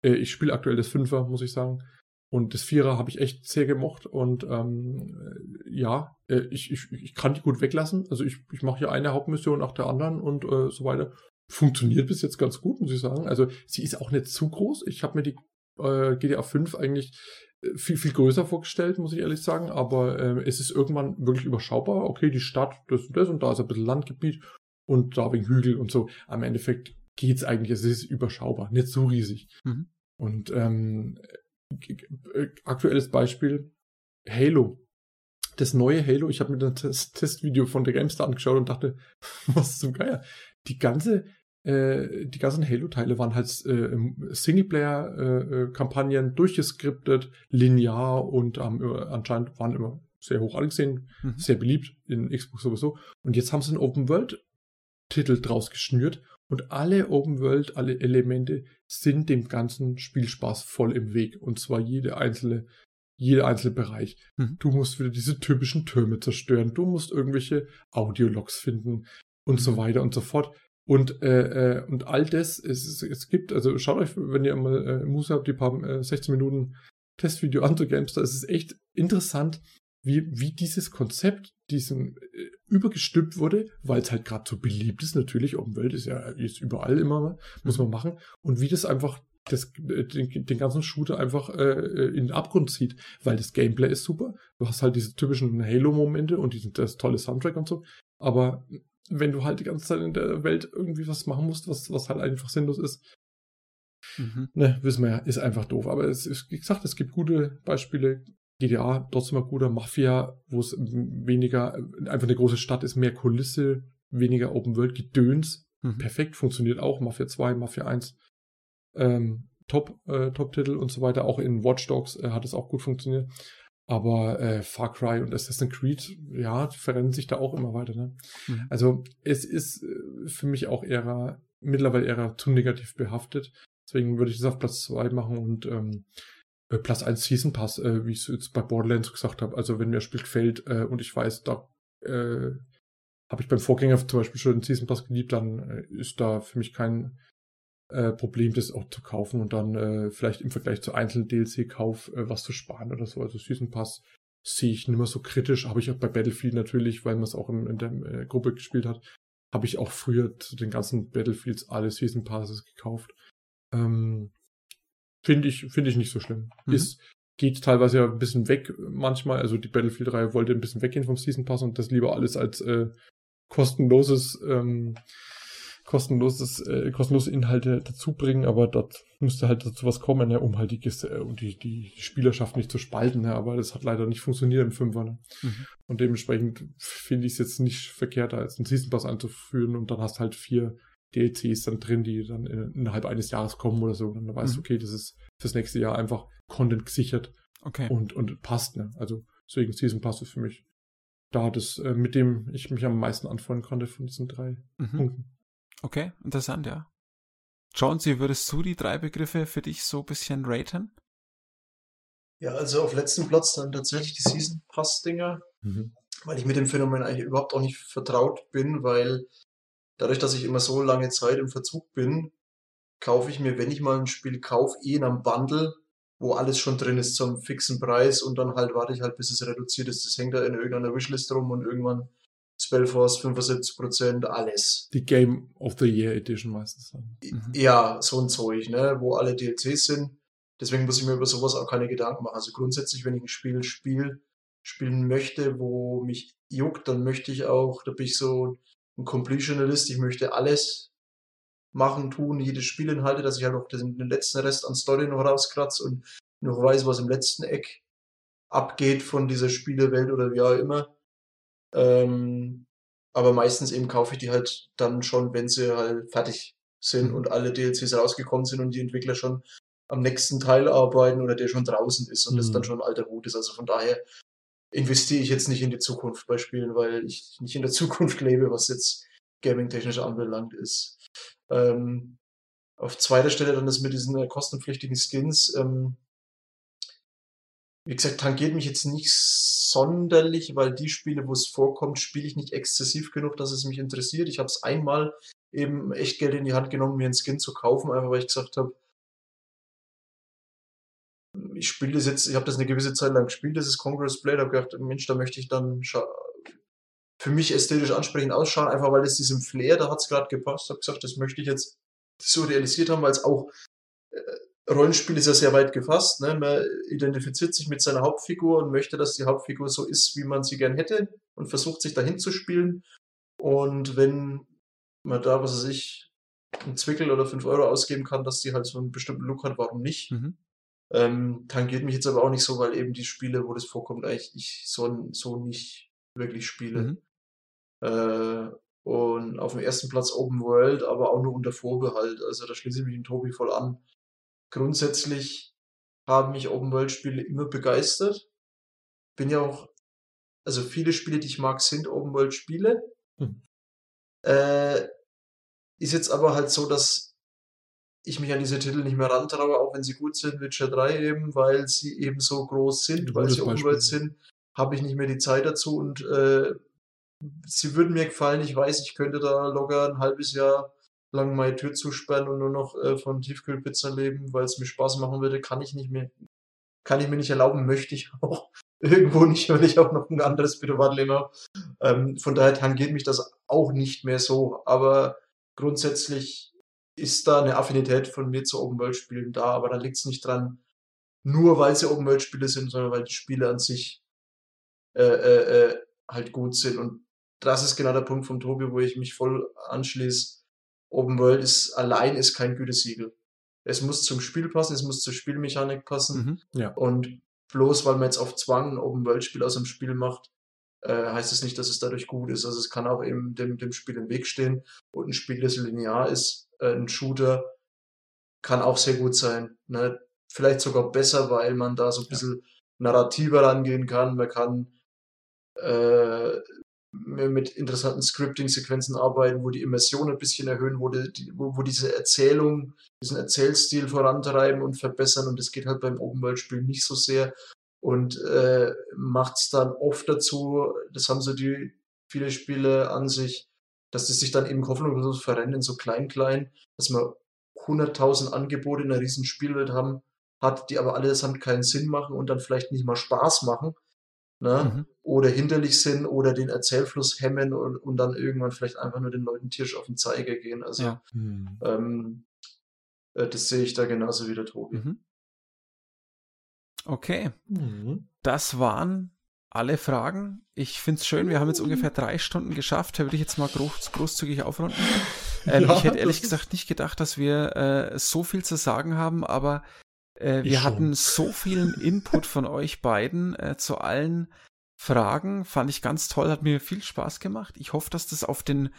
B: Äh, ich spiele aktuell das Fünfer, muss ich sagen. Und das Vierer habe ich echt sehr gemocht und ähm, äh, ja, äh, ich, ich, ich kann die gut weglassen. Also ich, ich mache hier eine Hauptmission nach der anderen und äh, so weiter. Funktioniert bis jetzt ganz gut, muss ich sagen. Also sie ist auch nicht zu groß. Ich habe mir die äh, GTA 5 eigentlich äh, viel, viel größer vorgestellt, muss ich ehrlich sagen. Aber äh, es ist irgendwann wirklich überschaubar. Okay, die Stadt, das und das und da ist ein bisschen Landgebiet und da wegen Hügel und so. Am Endeffekt geht's eigentlich, es ist überschaubar, nicht so riesig. Mhm. Und ähm, aktuelles Beispiel, Halo. Das neue Halo, ich habe mir das Testvideo von der GameStar angeschaut und dachte, (laughs) was zum Geier. Die ganze, äh, die ganzen Halo-Teile waren halt äh, Singleplayer-Kampagnen äh, durchgeskriptet, linear und ähm, anscheinend waren immer sehr hoch angesehen, mhm. sehr beliebt in Xbox sowieso. Und jetzt haben sie einen Open World Titel draus geschnürt und alle Open World, alle Elemente sind dem ganzen Spielspaß voll im Weg. Und zwar jede einzelne, jeder einzelne Bereich. Mhm. Du musst wieder diese typischen Türme zerstören. Du musst irgendwelche Audiologs finden und mhm. so weiter und so fort. Und, äh, äh, und all das, es, es gibt, also schaut euch, wenn ihr mal äh, Muße habt, die paar äh, 16 Minuten Testvideo an zu Gamestar, es ist echt interessant, wie, wie dieses Konzept diesem äh, übergestülpt wurde, weil es halt gerade so beliebt ist. Natürlich, Open World ist ja jetzt überall immer, muss man machen. Und wie das einfach das, äh, den, den ganzen Shooter einfach äh, äh, in den Abgrund zieht, weil das Gameplay ist super. Du hast halt diese typischen Halo-Momente und diesen, das tolle Soundtrack und so. Aber wenn du halt die ganze Zeit in der Welt irgendwie was machen musst, was, was halt einfach sinnlos ist, mhm. ne, wissen wir ja, ist einfach doof. Aber es ist, wie gesagt, es gibt gute Beispiele, GTA trotzdem ein guter Mafia, wo es weniger, einfach eine große Stadt ist, mehr Kulisse, weniger Open World, Gedöns. Mhm. Perfekt, funktioniert auch. Mafia 2, Mafia 1. Ähm, Top, äh, Top-Titel und so weiter. Auch in Watch Dogs äh, hat es auch gut funktioniert. Aber äh, Far Cry und Assassin's Creed, ja, verrennen sich da auch immer weiter. Ne? Mhm. Also es ist äh, für mich auch eher mittlerweile eher zu negativ behaftet. Deswegen würde ich das auf Platz 2 machen und ähm, äh, Platz 1 Season Pass, äh, wie ich es jetzt bei Borderlands gesagt habe. Also wenn mir das Spiel gefällt äh, und ich weiß, da äh, habe ich beim Vorgänger zum Beispiel schon den Season Pass geliebt, dann äh, ist da für mich kein äh, Problem, das auch zu kaufen und dann äh, vielleicht im Vergleich zu einzelnen DLC-Kauf äh, was zu sparen oder so. Also Season Pass sehe ich nicht mehr so kritisch. Habe ich auch bei Battlefield natürlich, weil man es auch in, in der äh, Gruppe gespielt hat, habe ich auch früher zu den ganzen Battlefields alle Season Passes gekauft. Ähm, Finde ich, finde ich nicht so schlimm. Mhm. Ist, geht teilweise ja ein bisschen weg manchmal. Also die Battlefield-Reihe wollte ein bisschen weggehen vom Season Pass und das lieber alles als äh, kostenloses, ähm, kostenloses, äh, kostenlose Inhalte dazu bringen, aber dort müsste halt dazu was kommen, ne, um halt die, äh, um die, die Spielerschaft nicht zu spalten, ne, aber das hat leider nicht funktioniert im Fünfer. Ne? Mhm. Und dementsprechend finde ich es jetzt nicht verkehrt, da jetzt einen Season Pass einzuführen und dann hast halt vier DLCs dann drin, die dann innerhalb eines Jahres kommen oder so. Und dann weißt du, mhm. okay, das ist fürs nächste Jahr einfach Content gesichert.
A: Okay.
B: Und, und passt, ne? Also deswegen Season Pass ist für mich da das, äh, mit dem ich mich am meisten anfreunden konnte von diesen drei mhm. Punkten.
A: Okay, interessant, ja. Jonesy, würdest du die drei Begriffe für dich so ein bisschen raten?
C: Ja, also auf letzten Platz dann tatsächlich die Season Pass-Dinger, mhm. weil ich mit dem Phänomen eigentlich überhaupt auch nicht vertraut bin, weil dadurch, dass ich immer so lange Zeit im Verzug bin, kaufe ich mir, wenn ich mal ein Spiel kaufe, eh in einem Bundle, wo alles schon drin ist zum fixen Preis und dann halt warte ich halt, bis es reduziert ist. Das hängt da in irgendeiner Wishlist rum und irgendwann Spellforce 75 Prozent, alles.
B: Die Game of the Year Edition meistens.
C: Mhm. Ja, so ein Zeug, ne, wo alle DLCs sind. Deswegen muss ich mir über sowas auch keine Gedanken machen. Also grundsätzlich, wenn ich ein Spiel spiel, spielen möchte, wo mich juckt, dann möchte ich auch, da bin ich so ein Completionalist, ich möchte alles machen, tun, jedes Spielinhalte, dass ich halt auch den, den letzten Rest an Story noch rauskratze und noch weiß, was im letzten Eck abgeht von dieser Spielewelt oder wie auch immer. Ähm, aber meistens eben kaufe ich die halt dann schon, wenn sie halt fertig sind und alle DLCs rausgekommen sind und die Entwickler schon am nächsten Teil arbeiten oder der schon draußen ist und mhm. das dann schon alter Hut ist. Also von daher investiere ich jetzt nicht in die Zukunft bei Spielen, weil ich nicht in der Zukunft (laughs) lebe, was jetzt gaming-technisch anbelangt ist. Ähm, auf zweiter Stelle dann das mit diesen äh, kostenpflichtigen Skins. Ähm, wie gesagt, tangiert mich jetzt nicht sonderlich, weil die Spiele, wo es vorkommt, spiele ich nicht exzessiv genug, dass es mich interessiert. Ich habe es einmal eben echt Geld in die Hand genommen, mir einen Skin zu kaufen, einfach weil ich gesagt habe, ich spiele das jetzt, ich habe das eine gewisse Zeit lang gespielt, das ist Congress Blade, habe gedacht, Mensch, da möchte ich dann für mich ästhetisch ansprechend ausschauen, einfach weil es diesem Flair, da hat es gerade gepasst, habe gesagt, das möchte ich jetzt so realisiert haben, weil es auch äh, Rollenspiel ist ja sehr weit gefasst. Ne? Man identifiziert sich mit seiner Hauptfigur und möchte, dass die Hauptfigur so ist, wie man sie gern hätte und versucht sich dahin zu spielen. Und wenn man da, was weiß ich, einen Zwickel oder fünf Euro ausgeben kann, dass die halt so einen bestimmten Look hat, warum nicht? Mhm. Ähm, tangiert mich jetzt aber auch nicht so, weil eben die Spiele, wo das vorkommt, eigentlich ich so, so nicht wirklich spiele. Mhm. Äh, und auf dem ersten Platz Open World, aber auch nur unter Vorbehalt. Also da schließe ich mich in Tobi voll an. Grundsätzlich haben mich Open World Spiele immer begeistert. Bin ja auch, also viele Spiele, die ich mag, sind Open World Spiele. Hm. Äh, ist jetzt aber halt so, dass ich mich an diese Titel nicht mehr rantraue, auch wenn sie gut sind, Witcher 3 eben, weil sie eben so groß sind, weil sie World sind, habe ich nicht mehr die Zeit dazu und äh, sie würden mir gefallen. Ich weiß, ich könnte da locker ein halbes Jahr lang meine Tür zusperren und nur noch äh, von Tiefkühlpizza leben, weil es mir Spaß machen würde, kann ich nicht mehr, kann ich mir nicht erlauben, möchte ich (laughs) auch irgendwo nicht, weil ich auch noch ein anderes Privatleben habe. Ähm, von daher tangiert mich das auch nicht mehr so. Aber grundsätzlich ist da eine Affinität von mir zu Open World Spielen da, aber da liegt es nicht dran, nur weil sie Open World Spiele sind, sondern weil die Spiele an sich äh, äh, äh halt gut sind. Und das ist genau der Punkt von Tobi, wo ich mich voll anschließe. Open World ist allein ist kein Gütesiegel. Es muss zum Spiel passen, es muss zur Spielmechanik passen. Mhm, ja. Und bloß weil man jetzt auf Zwang ein Open World Spiel aus dem Spiel macht, heißt es das nicht, dass es dadurch gut ist. Also es kann auch eben dem, dem Spiel im Weg stehen. Und ein Spiel, das linear ist, äh, ein Shooter, kann auch sehr gut sein. Ne? Vielleicht sogar besser, weil man da so ein bisschen ja. narrativer rangehen kann. Man kann äh, mit interessanten Scripting-Sequenzen arbeiten, wo die Immersion ein bisschen erhöhen, wo, die, wo, wo diese Erzählung, diesen Erzählstil vorantreiben und verbessern. Und das geht halt beim Open-World-Spiel nicht so sehr. Und äh, macht es dann oft dazu, das haben so die viele Spiele an sich, dass die sich dann eben hoffnungslos verrennen, so klein-klein, dass man 100.000 Angebote in einer riesen Spielwelt haben, hat, die aber allesamt keinen Sinn machen und dann vielleicht nicht mal Spaß machen ne? Mhm. oder hinderlich sind oder den Erzählfluss hemmen und, und dann irgendwann vielleicht einfach nur den Leuten Tisch auf den Zeiger gehen. Also ja. mhm. ähm, äh, das sehe ich da genauso wie der Tobi. Mhm.
A: Okay, mhm. das waren alle Fragen. Ich finde es schön, wir haben jetzt ungefähr drei Stunden geschafft. Da würde ich jetzt mal groß, großzügig aufrunden. (laughs) Ähm, ja, ich hätte ehrlich gesagt nicht gedacht, dass wir äh, so viel zu sagen haben, aber äh, wir hatten so vielen Input von (laughs) euch beiden äh, zu allen Fragen. Fand ich ganz toll, hat mir viel Spaß gemacht. Ich hoffe, dass das auf den,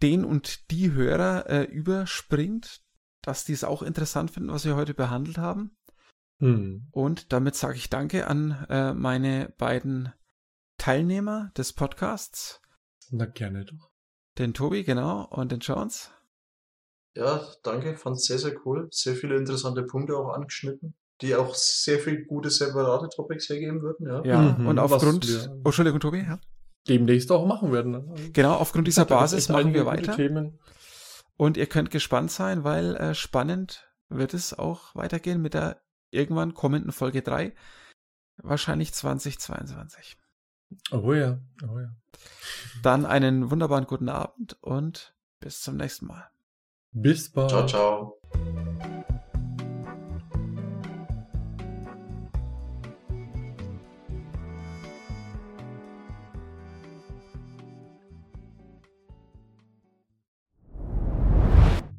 A: den und die Hörer äh, überspringt, dass die es auch interessant finden, was wir heute behandelt haben. Hm. Und damit sage ich Danke an äh, meine beiden Teilnehmer des Podcasts.
B: Na gerne doch.
A: Den Tobi, genau, und den Jones.
C: Ja, danke, fand sehr, sehr cool. Sehr viele interessante Punkte auch angeschnitten, die auch sehr viel gute separate Topics hergeben würden, ja.
A: Ja, mhm, und aufgrund, oh, Entschuldigung, Tobi, ja.
B: demnächst auch machen werden. Also,
A: Genau, aufgrund dieser Basis machen wir weiter.
B: Themen.
A: Und ihr könnt gespannt sein, weil äh, spannend wird es auch weitergehen mit der irgendwann kommenden Folge 3. Wahrscheinlich 2022.
B: Oh ja, oh ja.
A: Dann einen wunderbaren guten Abend und bis zum nächsten Mal.
B: Bis bald.
C: Ciao, ciao.